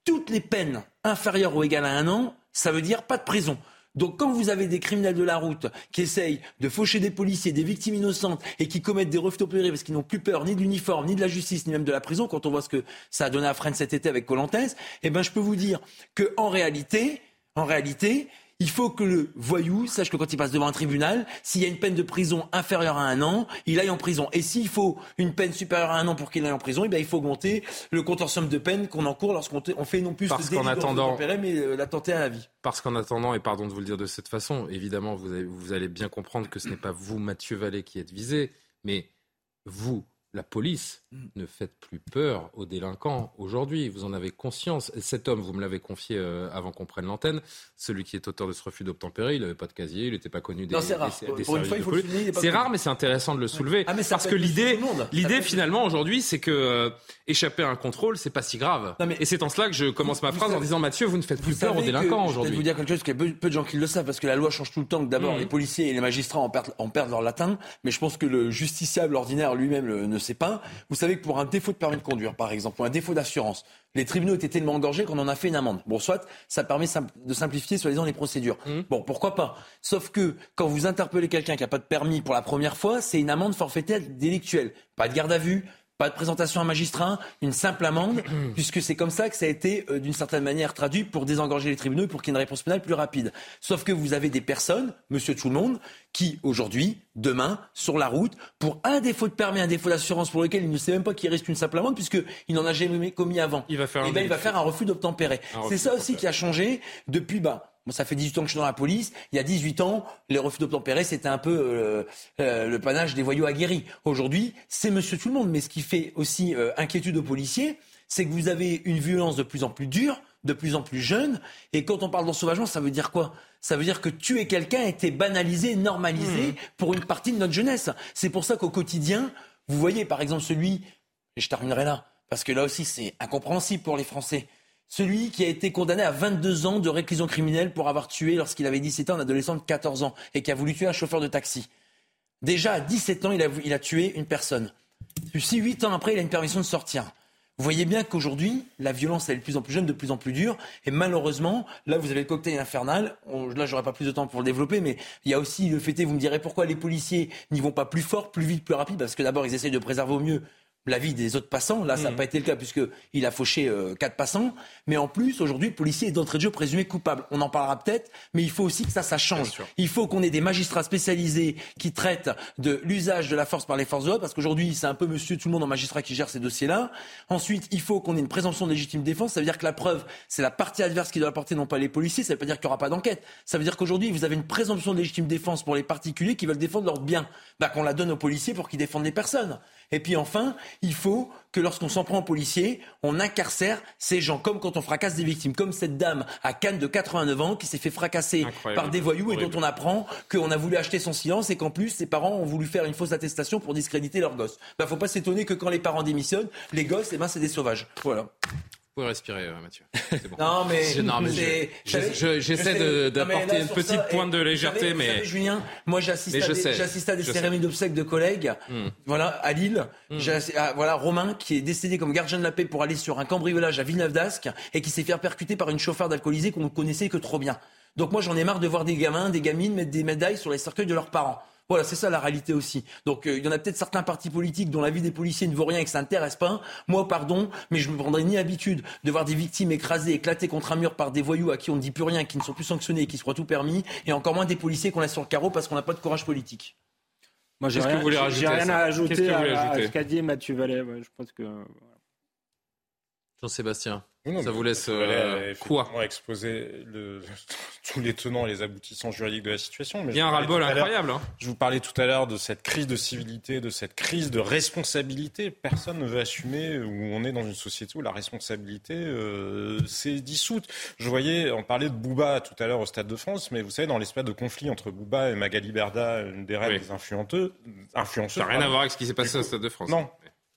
Toutes les peines inférieures ou égales à un an, ça veut dire pas de prison. Donc quand vous avez des criminels de la route qui essayent de faucher des policiers, des victimes innocentes et qui commettent des refus d'opérer parce qu'ils n'ont plus peur ni de l'uniforme, ni de la justice, ni même de la prison, quand on voit ce que ça a donné à Fresnes cet été avec Colantès, eh ben je peux vous dire que en réalité, en réalité, il faut que le voyou sache que quand il passe devant un tribunal, s'il y a une peine de prison inférieure à un an, il aille en prison. Et s'il faut une peine supérieure à un an pour qu'il aille en prison, eh bien, il faut augmenter le somme de peine qu'on encourt lorsqu'on fait non plus parce qu'en attendant, mais euh, l'attentat à la vie. Parce qu'en attendant, et pardon de vous le dire de cette façon, évidemment, vous, vous allez bien comprendre que ce n'est pas vous, Mathieu Vallée, qui êtes visé, mais vous, la police. Ne fait plus peur aux délinquants aujourd'hui. Vous en avez conscience. Cet homme, vous me l'avez confié euh, avant qu'on prenne l'antenne, celui qui est auteur de ce refus d'obtempérer, il n'avait pas de casier, il n'était pas connu des, c'est rare. C'est rare, mais c'est intéressant de le soulever. Ah, parce que l'idée, l'idée finalement aujourd'hui, c'est que euh, échapper à un contrôle, c'est pas si grave. Et c'est en cela que je commence ma phrase en disant Mathieu, vous ne faites plus peur aux délinquants aujourd'hui. Je vais vous dire quelque chose qu'il y a peu, de gens qui le savent, parce que la loi change tout le temps. D'abord, mm. les policiers et les magistrats en perdent, en perdent leur latin, mais je pense que le justiciable ordinaire lui-même ne sait pas. Vous savez que pour un défaut de permis de conduire, par exemple, ou un défaut d'assurance, les tribunaux étaient tellement engorgés qu'on en a fait une amende. Bon, soit ça permet de simplifier, soi-disant, les procédures. Mmh. Bon, pourquoi pas? Sauf que quand vous interpellez quelqu'un qui n'a pas de permis pour la première fois, c'est une amende forfaitaire délictuelle. Pas de garde à vue, pas de présentation à un magistrat, une simple amende, puisque c'est comme ça que ça a été euh, d'une certaine manière traduit pour désengorger les tribunaux et pour qu'il y ait une réponse pénale plus rapide. Sauf que vous avez des personnes, monsieur tout le monde, qui aujourd'hui, demain, sur la route, pour un défaut de permis, un défaut d'assurance pour lequel il ne sait même pas qu'il risque une simple amende, puisqu'il n'en a jamais commis avant. Il va faire, eh ben, il va faire un refus d'obtempérer. C'est ça aussi qui a changé depuis bas ça fait 18 ans que je suis dans la police. Il y a 18 ans, les refus d'obtempérer, c'était un peu euh, euh, le panache des voyous aguerris. Aujourd'hui, c'est monsieur tout le monde. Mais ce qui fait aussi euh, inquiétude aux policiers, c'est que vous avez une violence de plus en plus dure, de plus en plus jeune. Et quand on parle d'ensauvagement, ça veut dire quoi? Ça veut dire que tuer quelqu'un a été banalisé, normalisé mmh. pour une partie de notre jeunesse. C'est pour ça qu'au quotidien, vous voyez par exemple celui, et je terminerai là, parce que là aussi c'est incompréhensible pour les Français. Celui qui a été condamné à 22 ans de réclusion criminelle pour avoir tué, lorsqu'il avait 17 ans, un adolescent de 14 ans, et qui a voulu tuer un chauffeur de taxi. Déjà, à 17 ans, il a, tué une personne. Si 8 ans après, il a une permission de sortir. Vous voyez bien qu'aujourd'hui, la violence elle est de plus en plus jeune, de plus en plus dure. Et malheureusement, là, vous avez le cocktail infernal. On, là, j'aurai pas plus de temps pour le développer, mais il y a aussi le fait, vous me direz pourquoi les policiers n'y vont pas plus fort, plus vite, plus rapide, parce que d'abord, ils essayent de préserver au mieux la vie des autres passants. Là, ça n'a mmh. pas été le cas puisqu'il a fauché euh, quatre passants. Mais en plus, aujourd'hui, le policier est d'entrée de jeu présumé coupable. On en parlera peut-être, mais il faut aussi que ça, ça change. Il faut qu'on ait des magistrats spécialisés qui traitent de l'usage de la force par les forces de l'ordre, parce qu'aujourd'hui, c'est un peu monsieur tout le monde en magistrat qui gère ces dossiers-là. Ensuite, il faut qu'on ait une présomption de légitime défense. Ça veut dire que la preuve, c'est la partie adverse qui doit apporter, non pas les policiers. Ça veut pas dire qu'il n'y aura pas d'enquête. Ça veut dire qu'aujourd'hui, vous avez une présomption de légitime défense pour les particuliers qui veulent défendre leurs biens. Bah, qu'on la donne aux policiers pour qu'ils défendent les personnes. Et puis enfin, il faut que lorsqu'on s'en prend aux policiers, on incarcère ces gens, comme quand on fracasse des victimes, comme cette dame à Cannes de 89 ans qui s'est fait fracasser par des voyous et dont on apprend qu'on a voulu acheter son silence et qu'en plus ses parents ont voulu faire une fausse attestation pour discréditer leur gosse. Il bah, ne faut pas s'étonner que quand les parents démissionnent, les gosses, eh ben, c'est des sauvages. Voilà. Vous pouvez respirer, euh, Mathieu. Bon. non, mais, j'essaie d'apporter une petite pointe de légèreté, mais savez, Julien, moi j'assiste à, à, des cérémonies d'obsèques de collègues. Hmm. Voilà, à Lille, hmm. voilà Romain qui est décédé comme gardien de la paix pour aller sur un cambriolage à Villeneuve d'Ascq et qui s'est fait percuter par une chauffeur d'alcoolisé qu'on ne connaissait que trop bien. Donc moi j'en ai marre de voir des gamins, des gamines mettre des médailles sur les cercueils de leurs parents. Voilà, c'est ça la réalité aussi. Donc euh, il y en a peut-être certains partis politiques dont la vie des policiers ne vaut rien et que ça n'intéresse pas. Moi, pardon, mais je ne me prendrai ni habitude de voir des victimes écrasées, éclatées contre un mur par des voyous à qui on ne dit plus rien, qui ne sont plus sanctionnés et qui se croient tout permis, et encore moins des policiers qu'on laisse sur le carreau parce qu'on n'a pas de courage politique. Moi, j'ai rien, rien à ajouter à, ce qu'a dit Mathieu Vallet. je pense que. Jean-Sébastien. Ça vous laisse euh, quoi exposer le, tous les tenants et les aboutissants juridiques de la situation. Mais Il y a un ras-le-bol incroyable. Hein. Je vous parlais tout à l'heure de cette crise de civilité, de cette crise de responsabilité. Personne ne veut assumer où on est dans une société où la responsabilité euh, s'est dissoute. Je voyais, on parlait de Bouba tout à l'heure au Stade de France, mais vous savez, dans l'espèce de conflit entre Bouba et Magali Berda, une des reines des influenceuses. Ça n'a rien à voir avec ce qui s'est passé au Stade de France. Non,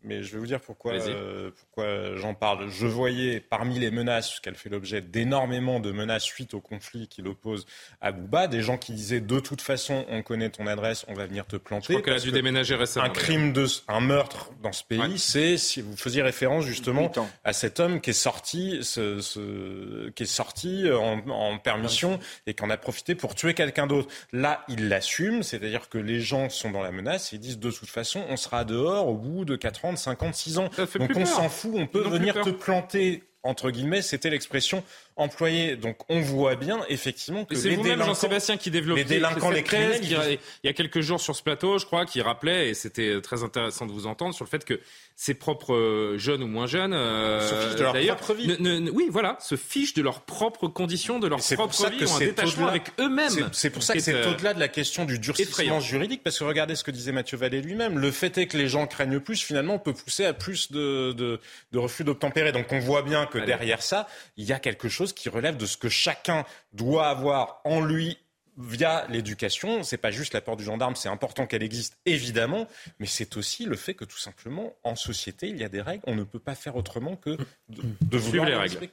mais je vais vous dire pourquoi, euh, pourquoi j'en parle. Je voyais parmi les menaces qu'elle fait l'objet d'énormément de menaces suite au conflit qui l'oppose à Bouba, des gens qui disaient de toute façon on connaît ton adresse, on va venir te planter. Je crois qu'elle a dû déménager récemment. Un crime de, un meurtre dans ce pays, c'est si vous faisiez référence justement à cet homme qui est sorti, ce, ce, qui est sorti en, en permission et qui en a profité pour tuer quelqu'un d'autre. Là, il l'assume, c'est-à-dire que les gens sont dans la menace et ils disent de toute façon on sera dehors au bout de 4 ans 56 ans. Donc on s'en fout, on peut venir te planter entre guillemets, c'était l'expression employée. Donc on voit bien effectivement que les délinquants, Jean-Sébastien qui développe les délinquants, les criminels, il y a quelques jours sur ce plateau, je crois, qui rappelait et c'était très intéressant de vous entendre sur le fait que ses propres euh, jeunes ou moins jeunes, euh, se fichent de leur propre vie. oui, voilà, se fichent de leurs propres conditions, de leur propre vie, ont un détachement avec eux-mêmes. C'est pour ça que c'est euh, au-delà de la question du durcissement juridique, parce que regardez ce que disait Mathieu Vallée lui-même. Le fait est que les gens craignent plus, finalement, peut pousser à plus de, de, de refus d'obtempérer. Donc on voit bien que derrière ça, il y a quelque chose qui relève de ce que chacun doit avoir en lui via l'éducation. C'est pas juste la porte du gendarme, c'est important qu'elle existe évidemment, mais c'est aussi le fait que tout simplement en société il y a des règles. On ne peut pas faire autrement que de, de vouloir les règles.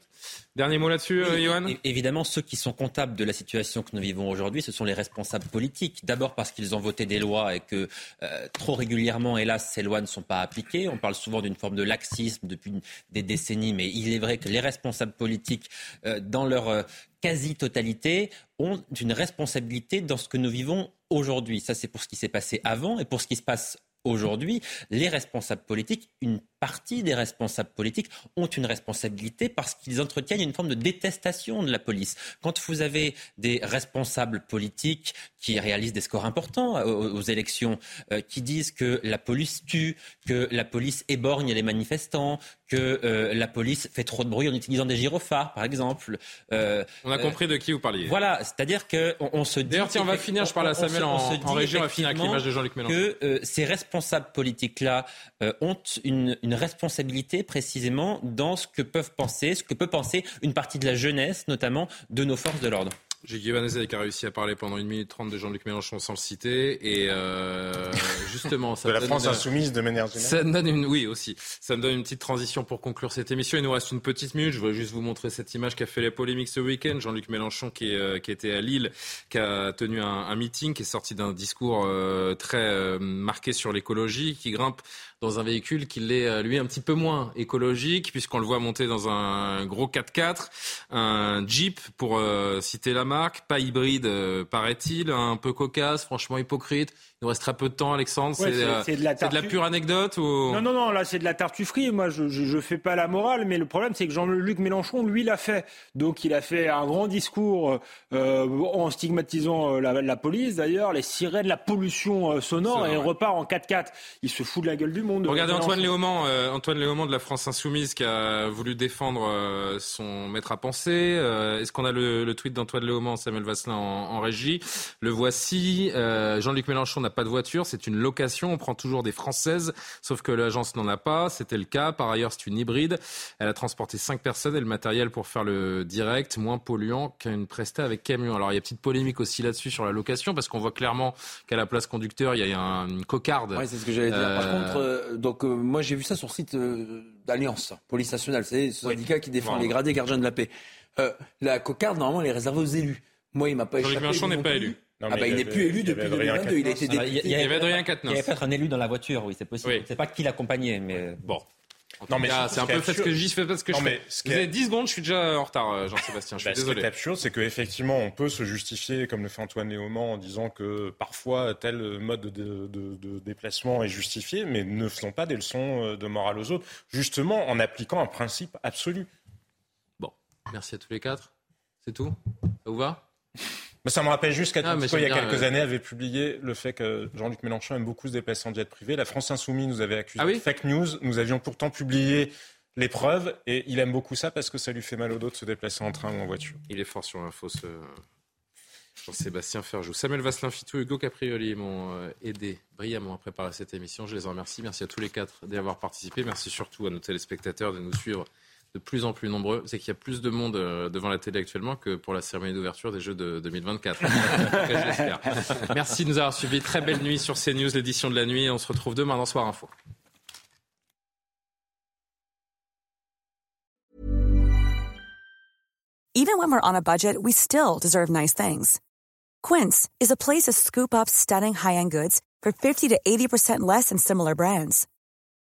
Dernier mot là-dessus, euh, Johan Évidemment, ceux qui sont comptables de la situation que nous vivons aujourd'hui, ce sont les responsables politiques. D'abord parce qu'ils ont voté des lois et que euh, trop régulièrement, hélas, ces lois ne sont pas appliquées. On parle souvent d'une forme de laxisme depuis des décennies, mais il est vrai que les responsables politiques, euh, dans leur quasi-totalité, ont une responsabilité dans ce que nous vivons aujourd'hui. Ça, c'est pour ce qui s'est passé avant et pour ce qui se passe aujourd'hui, les responsables politiques, une partie des responsables politiques ont une responsabilité parce qu'ils entretiennent une forme de détestation de la police. Quand vous avez des responsables politiques qui réalisent des scores importants aux, élections, euh, qui disent que la police tue, que la police éborgne les manifestants, que euh, la police fait trop de bruit en utilisant des gyrophares, par exemple. Euh, on a compris de qui vous parliez. Voilà, c'est-à-dire qu'on on se dit... D'ailleurs, tiens, on va finir, je parle à Samuel en, en région, on va finir avec l'image de Jean-Luc Mélenchon. Que ces responsables politiques-là ont une une responsabilité précisément dans ce que peuvent penser, ce que peut penser une partie de la jeunesse, notamment de nos forces de l'ordre. Gilles Vanezek qui a réussi à parler pendant une minute trente de Jean-Luc Mélenchon sans le citer. Et euh, justement, ça de la France insoumise de manière générale. Ça donne une, oui aussi. Ça me donne une petite transition pour conclure cette émission. Il nous reste une petite minute. Je voudrais juste vous montrer cette image qui a fait les polémiques ce week-end. Jean-Luc Mélenchon qui, est, euh, qui était à Lille, qui a tenu un, un meeting, qui est sorti d'un discours euh, très euh, marqué sur l'écologie, qui grimpe dans un véhicule qui l'est euh, lui un petit peu moins écologique puisqu'on le voit monter dans un gros 4x4, un Jeep pour euh, citer la marque, pas hybride euh, paraît-il, un peu cocasse, franchement hypocrite. Il nous reste très peu de temps, Alexandre. Ouais, c'est de, la de la pure anecdote ou... Non, non, non, là c'est de la tartufferie. Moi, je, je, fais pas la morale, mais le problème c'est que Jean-Luc Mélenchon, lui, l'a fait. Donc il a fait un grand discours euh, en stigmatisant la, la police, d'ailleurs, les sirènes, la pollution sonore, et il repart en 4x4. Il se fout de la gueule du monde. Regardez Antoine Léaumont, euh, Antoine Léaumont de la France Insoumise qui a voulu défendre euh, son maître à penser. Euh, Est-ce qu'on a le, le tweet d'Antoine Léaumont, Samuel Vasselin en, en régie? Le voici. Euh, Jean-Luc Mélenchon n'a pas de voiture, c'est une location. On prend toujours des françaises, sauf que l'agence n'en a pas. C'était le cas. Par ailleurs, c'est une hybride. Elle a transporté cinq personnes et le matériel pour faire le direct, moins polluant qu'une presta avec camion. Alors il y a petite polémique aussi là-dessus sur la location parce qu'on voit clairement qu'à la place conducteur, il y a un, une cocarde. Ouais, c'est ce que j'allais dire. Par contre donc euh, moi j'ai vu ça sur le site euh, d'Alliance, police nationale, c'est ce syndicat qui défend les gradés gardiens de la paix. Euh, la cocarde normalement elle est réservée aux élus. Moi il m'a pas Jean-Luc Mélenchon n'est pas élu. Non, ah bah, il n'est plus élu depuis 2022, il a été député. Il y avait Adrien Il y avait peut-être un élu dans la voiture, oui, c'est possible. Oui. C'est pas qui l'accompagnait, mais bon. Non mais c'est un peu fait ce que je fais pas ce que je fais. Vous avez 10 secondes, je suis déjà en retard, Jean-Sébastien. Je suis bah, désolé. Ce qui est absurde, c'est qu'effectivement, on peut se justifier, comme le fait Antoine Léaumont, en disant que parfois tel mode de, de, de déplacement est justifié, mais ne faisons pas des leçons de morale aux autres, justement en appliquant un principe absolu. Bon, merci à tous les quatre. C'est tout? Ça vous va? Mais ça me rappelle juste qu'Atletico, ah, il y a quelques euh... années, avait publié le fait que Jean-Luc Mélenchon aime beaucoup se déplacer en jet privé. La France Insoumise nous avait accusé ah oui de fake news. Nous avions pourtant publié les preuves et il aime beaucoup ça parce que ça lui fait mal au dos de se déplacer en train ou en voiture. Il est fort sur l'info, ce Jean-Sébastien Ferjou. Samuel Vasselin Fitou, Hugo Caprioli m'ont aidé brillamment à préparer cette émission. Je les en remercie. Merci à tous les quatre d'y avoir participé. Merci surtout à nos téléspectateurs de nous suivre de plus en plus nombreux. C'est qu'il y a plus de monde devant la télé actuellement que pour la cérémonie d'ouverture des Jeux de 2024. J'espère. Merci de nous avoir suivis. Très belle nuit sur CNews, l'édition de la nuit. On se retrouve demain dans Soir Info. Even when we're on a budget, we still deserve nice things. Quince is a place to scoop up stunning high-end goods for 50 to 80% less than similar brands.